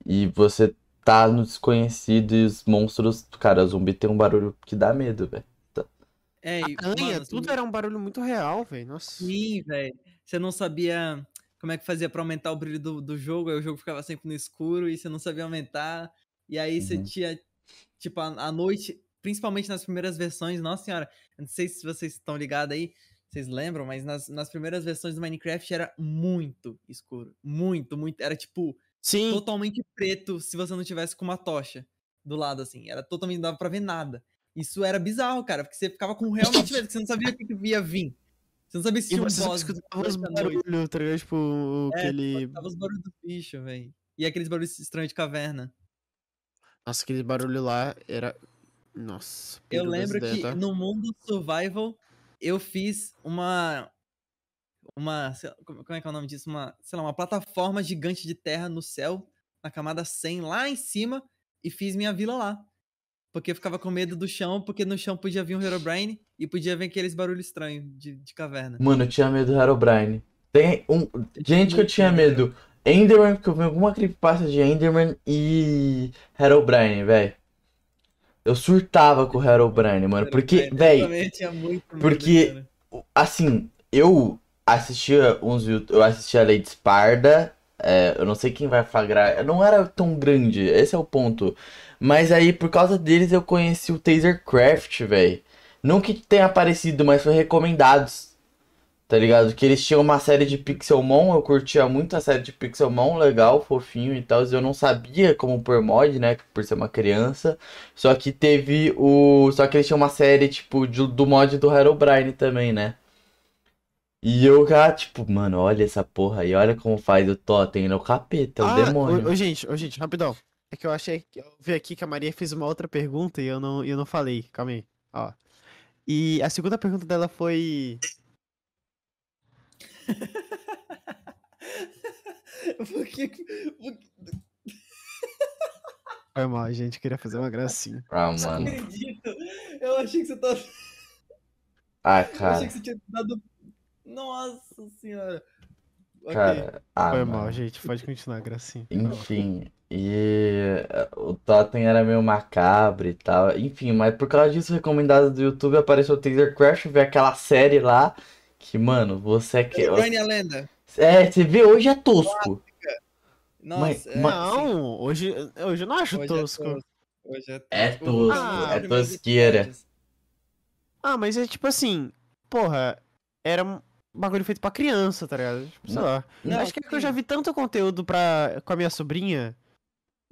A: e você tá no desconhecido e os monstros. Cara, zumbi tem um barulho que dá medo, velho.
C: É, e,
B: Aranha,
C: mano,
B: tudo
C: você-
B: era um barulho muito real, velho. Nossa.
C: Sim, velho. Você não sabia como é que fazia pra aumentar o brilho do, do jogo, aí o jogo ficava sempre no escuro e você não sabia aumentar. E aí você
A: Uhum.
C: tinha, tipo, à à noite, principalmente nas primeiras versões, nossa senhora, não sei se vocês estão ligados aí, vocês lembram, mas nas, nas primeiras versões do Minecraft era muito escuro. Muito, muito. Era tipo
B: Sim,
C: totalmente preto se você não tivesse com uma tocha do lado, assim. Era totalmente, não dava pra ver nada. Isso era bizarro, cara, porque você ficava com realmente medo, que você não sabia o que, que ia vir. Você não sabia se tinha um boss
B: escutava os barulhos, tá ligado? Tipo,
C: É,
B: aquele...
C: Os barulhos do bicho, velho. E aqueles barulhos estranhos de caverna.
B: Nossa, aquele barulho lá era... Nossa,
C: Eu lembro que
B: tá?
C: no mundo survival eu fiz uma uma, como é que é o nome disso? Uma, sei lá, uma plataforma gigante de terra no céu, na camada 100 lá em cima e fiz minha vila lá. Porque eu ficava com medo do chão, porque no chão podia vir um Herobrine e podia vir aqueles barulhos estranhos de, de caverna.
A: Mano, eu tinha medo do Herobrine. Tem um. Gente que eu tinha medo. Enderman, porque eu vi alguma creepypasta de Enderman e Herobrine, velho. Eu surtava com o Herobrine, mano. Porque, velho, porque-
C: cara.
A: assim, eu assistia uns eu assistia a Lady Sparda, é, eu não sei quem vai flagrar, eu não era tão grande, esse é o ponto. Mas aí, por causa deles, eu conheci o Tasercraft, velho. Não que tenha aparecido, mas foi recomendados. Tá ligado? Que eles tinham uma série de Pixelmon, eu curtia muito a série de Pixelmon, legal, fofinho e tal. Eu não sabia como pôr mod, né? Por ser uma criança. Só que teve o. Só que eles tinham uma série, tipo, de- do mod do Herobrine também, né? E eu já, tipo, mano, olha essa porra aí, olha como faz o Totem, ele é o capeta, é o
B: Ah,
A: demônio.
B: ô, ô, gente, ô, gente, rapidão. É que eu achei eu vi aqui que a Maria fez uma outra pergunta e eu não, eu não falei. Calma aí. Ó. E a segunda pergunta dela foi.
C: Por que- por
B: Foi mal, gente. Queria fazer uma gracinha.
A: Ah, mano.
C: acredito. Eu achei que você tava.
A: Ah,
C: Eu achei
A: cara,
C: que você tinha dado. Nossa senhora.
A: Cara. Ah,
B: Foi
A: mano.
B: mal, gente. Pode continuar, gracinha.
A: Enfim, e eh, o Totem era meio macabro e tal. Enfim, mas por causa disso, recomendado do YouTube, apareceu o Taser Crash, ver aquela série lá. Que, mano, você é que.
C: Brian a lenda.
A: É, você vê hoje é tosco.
C: Nossa,
A: Mas-
C: é,
A: mas-.
B: Não, hoje, hoje eu não acho
C: Hoje é
B: tosco.
C: tosco. Hoje é
A: É
C: tosco.
A: tosco,
C: Os
B: é
A: tosqueira.
C: episódios.
B: Ah, mas é tipo assim, porra, era um bagulho feito pra criança, tá ligado? Tipo, sei
A: Não.
B: lá.
C: Não,
B: Acho que é que eu já vi tanto conteúdo pra, com a minha sobrinha,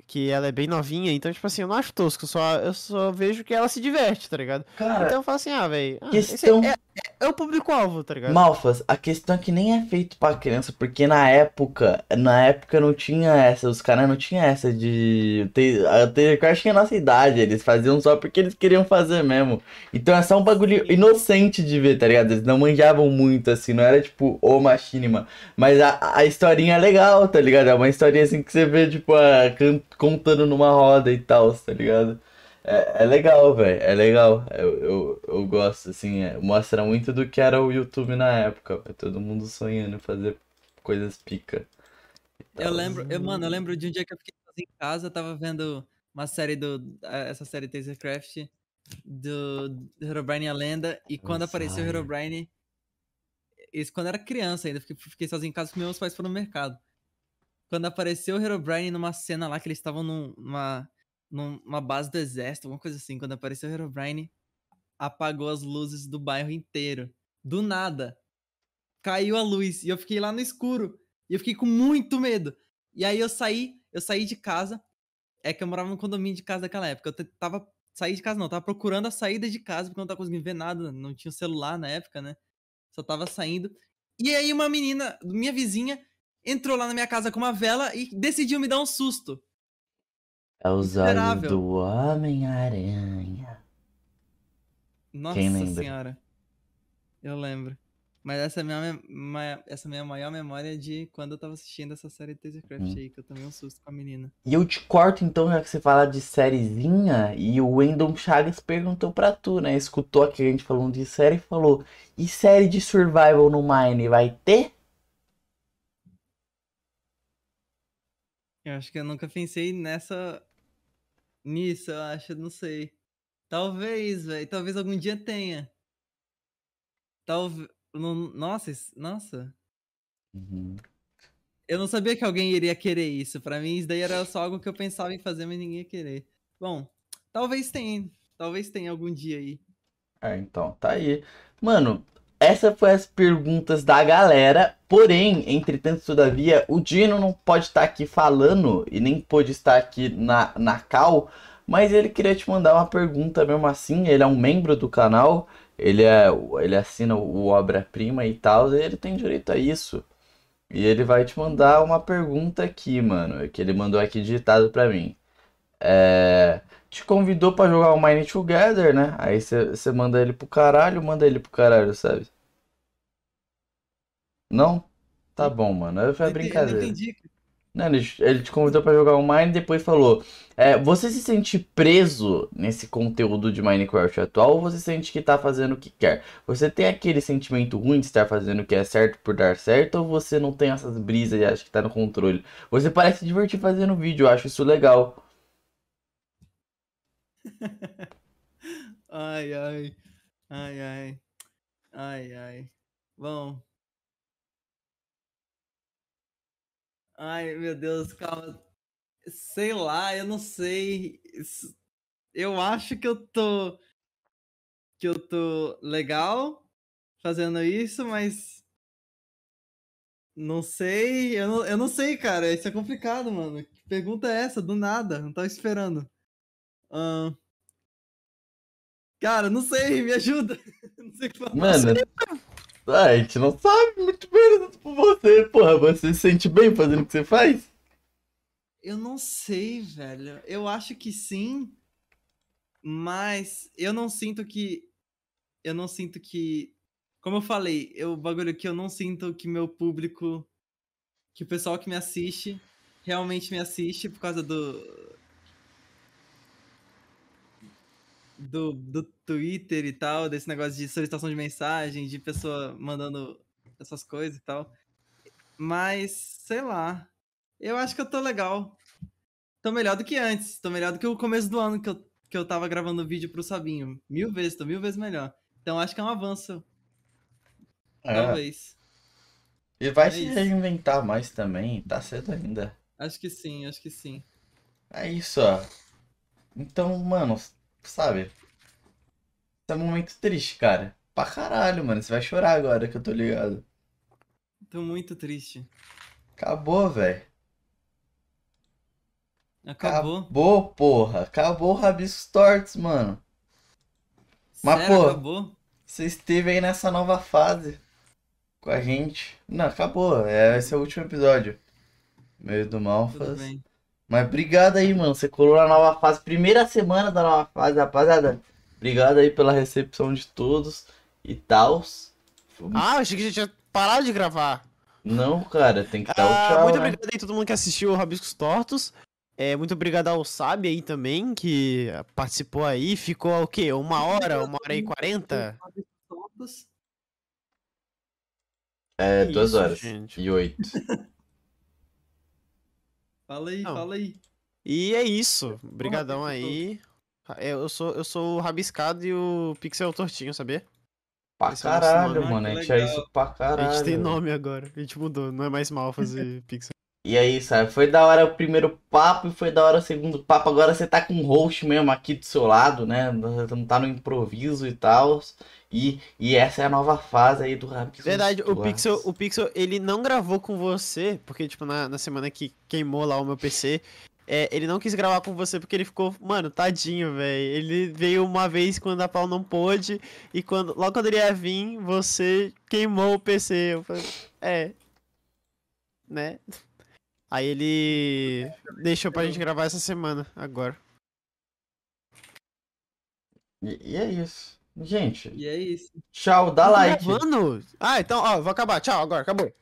B: que ela é bem novinha, então, tipo assim, eu não acho tosco, eu só, eu só vejo que ela se diverte, tá ligado?
A: Cara,
B: Então eu falo assim, ah, velho, ah,
A: questão-
B: é, é, é o público-alvo, tá ligado?
A: Malfas, a questão é que nem é feito pra criança, porque na época, na época não tinha essa, os caras não tinham essa de. ter- A Taser Crash tinha a nossa idade, eles faziam só porque eles queriam fazer mesmo. Então é só um bagulho inocente de ver, tá ligado? Eles não manjavam muito, assim, não era tipo o Machinima. Mas a, a historinha é legal, tá ligado? É uma historinha assim que você vê, tipo, a, can- contando numa roda e tal, tá ligado? É, é legal, velho. É legal. Eu, eu, eu gosto, assim. é, mostra muito do que era o YouTube na época. Todo mundo sonhando em fazer coisas pica.
C: Eu
A: tal.
C: lembro, eu, mano, eu lembro de um dia que eu fiquei sozinho em casa, tava vendo uma série do. Essa série Tasercraft do, do Herobrine e a Lenda. E quando apareceu o. Herobrine. Isso quando eu era criança ainda, fiquei, fiquei sozinho em casa porque meus pais foram no mercado. Quando apareceu o Herobrine numa cena lá que eles estavam num- numa, numa base do exército, alguma coisa assim. Quando apareceu o Herobrine, apagou as luzes do bairro inteiro. Do nada. Caiu a luz. E eu fiquei lá no escuro. E eu fiquei com muito medo. E aí eu saí, eu saí de casa. É que eu morava num condomínio de casa naquela época. Eu tava. Saí de casa não, tava procurando a saída de casa, porque eu não tava conseguindo ver nada. Não tinha celular na época, né? Só tava saindo. E aí uma menina, minha vizinha, entrou lá na minha casa com uma vela e decidiu me dar um susto.
A: É os olhos do Homem-Aranha.
C: Nossa senhora. Eu lembro. Mas essa é minha, ma- essa é a minha maior memória de quando eu tava assistindo essa série Tasercraft
A: Hum.
C: aí, que eu tomei um susto com a menina.
A: E eu te corto então, já que você fala de sériezinha, e o Wendon Chagas perguntou pra tu, né? Escutou aqui a gente falando de série e falou: E série de survival no Mine vai ter?
C: Eu acho que eu nunca pensei nessa. Nisso, eu acho, não sei. Talvez, velho. Talvez algum dia tenha. Talvez. Nossa, nossa.
A: Uhum.
C: Eu não sabia que alguém iria querer isso. Pra mim, isso daí era só algo que eu pensava em fazer, mas ninguém ia querer. Bom, talvez tenha. Talvez tenha algum dia aí.
A: É, então, tá aí. Mano, essa foi as perguntas da galera. Porém, entretanto, todavia, o Dino não pode estar aqui falando e nem pôde estar aqui na, na call, mas ele queria te mandar uma pergunta mesmo assim. Ele é um membro do canal, ele é, ele assina o Obra-Prima e tal, e ele tem direito a isso. E ele vai te mandar uma pergunta aqui, mano, que ele mandou aqui digitado pra mim. É te convidou pra jogar o Mine Together, né? Aí você manda ele pro caralho, manda ele pro caralho, sabe? Não? Tá bom, mano. Foi
C: ente-
A: brincadeira.
C: Não entendi.
A: Não, ele, ele te convidou pra jogar o Mine e depois falou: é, Você se sente preso nesse conteúdo de Minecraft atual ou você sente que tá fazendo o que quer? Você tem aquele sentimento ruim de estar fazendo o que é certo por dar certo ou você não tem essas brisas e acha que tá no controle? Você parece se divertir fazendo vídeo, eu acho isso legal.
C: Ai, ai. Ai, ai. Ai, ai. Bom. Ai, meu Deus, calma. Sei lá, eu não sei. Eu acho que eu tô. Que eu tô legal fazendo isso, mas. Não sei. Eu não, eu não sei, cara. Isso é complicado, mano. Que pergunta é essa? Do nada. Não tava esperando. Cara, não sei, me ajuda. Não sei o que falar.
A: Mano, Ah, a gente não sabe muito bem por você, porra. Você se sente bem fazendo o que você faz?
C: Eu não sei, velho. Eu acho que sim, mas eu não sinto que. Eu não sinto que. Como eu falei, eu, o bagulho que eu não sinto que meu público. Que o pessoal que me assiste realmente me assiste por causa do. Do, do Twitter e tal, desse negócio de solicitação de mensagem, de pessoa mandando essas coisas e tal. Mas, sei lá. Eu acho que eu tô legal. Tô melhor do que antes. Tô melhor do que o começo do ano que eu, que eu tava gravando vídeo pro Sabinho. Mil vezes, tô mil vezes melhor. Então acho que é um avanço.
A: É.
C: Talvez.
A: E vai
C: É
A: se
C: isso.
A: reinventar mais também, tá cedo ainda.
C: Acho que sim, acho que sim.
A: É isso, ó. Então, mano, sabe? Esse é um momento triste, cara. Pra caralho, mano. Você vai chorar agora que eu tô ligado.
C: Tô muito triste.
A: Acabou, velho.
C: Acabou.
A: Acabou, porra. Acabou o Rabiscos Tortos, mano. Mas,
C: Sério,
A: pô,
C: acabou?
A: Você esteve aí nessa nova fase com a gente. Não, acabou. É, esse é o último episódio. Meio do
C: Tudo
A: Malfas.
C: bem.
A: Mas obrigado aí, mano. Você colou na nova fase. Primeira semana da nova fase, rapaziada. Obrigado aí pela recepção de todos e tal.
B: Ah, eu achei que a gente tinha parado de gravar.
A: Não, cara, tem que dar o
B: Ah,
A: tchau,
B: muito
A: né?
B: obrigado aí a todo mundo que assistiu o Rabiscos Tortos. É, muito obrigado ao Sabe aí também, que participou aí. Ficou o quê? Uma hora? Uma hora e quarenta?
A: É, duas horas
B: gente.
A: e oito.
C: Fala aí,
B: Não.
C: fala aí.
B: E é isso. Obrigadão
C: Rabiscos
B: aí. É, Eu sou, eu sou o Rabiscado e o Pixel Tortinho, sabia?
A: Pra
B: Esse é o nosso
A: caralho,
B: nome.
A: mano. A gente é isso pra
B: A
A: caralho.
B: gente tem nome agora. A gente mudou. Não é mais Malfas e Pixel.
A: E aí, sabe? Foi da hora o primeiro papo e foi da hora o segundo papo. Agora você tá com um host mesmo aqui do seu lado, né? Não tá no improviso e tal. E, e essa é a nova fase aí do Rabiscos
B: Verdade, o. Pixel, o Pixel, ele não gravou com você, porque, tipo, na, na semana que queimou lá o meu PC, é, ele não quis gravar com você porque ele ficou, mano, tadinho, velho. Ele veio uma vez quando a Paul não pôde, e quando, logo quando ele ia vir, você queimou o PC. Eu falei, é. Né? Aí ele deixou pra gente gravar essa semana, agora.
A: E, e é isso. Gente,
C: E é isso.
A: tchau, dá
B: Tá
A: like.
B: gravando? Ah, então, ó, vou acabar. Tchau, agora, acabou.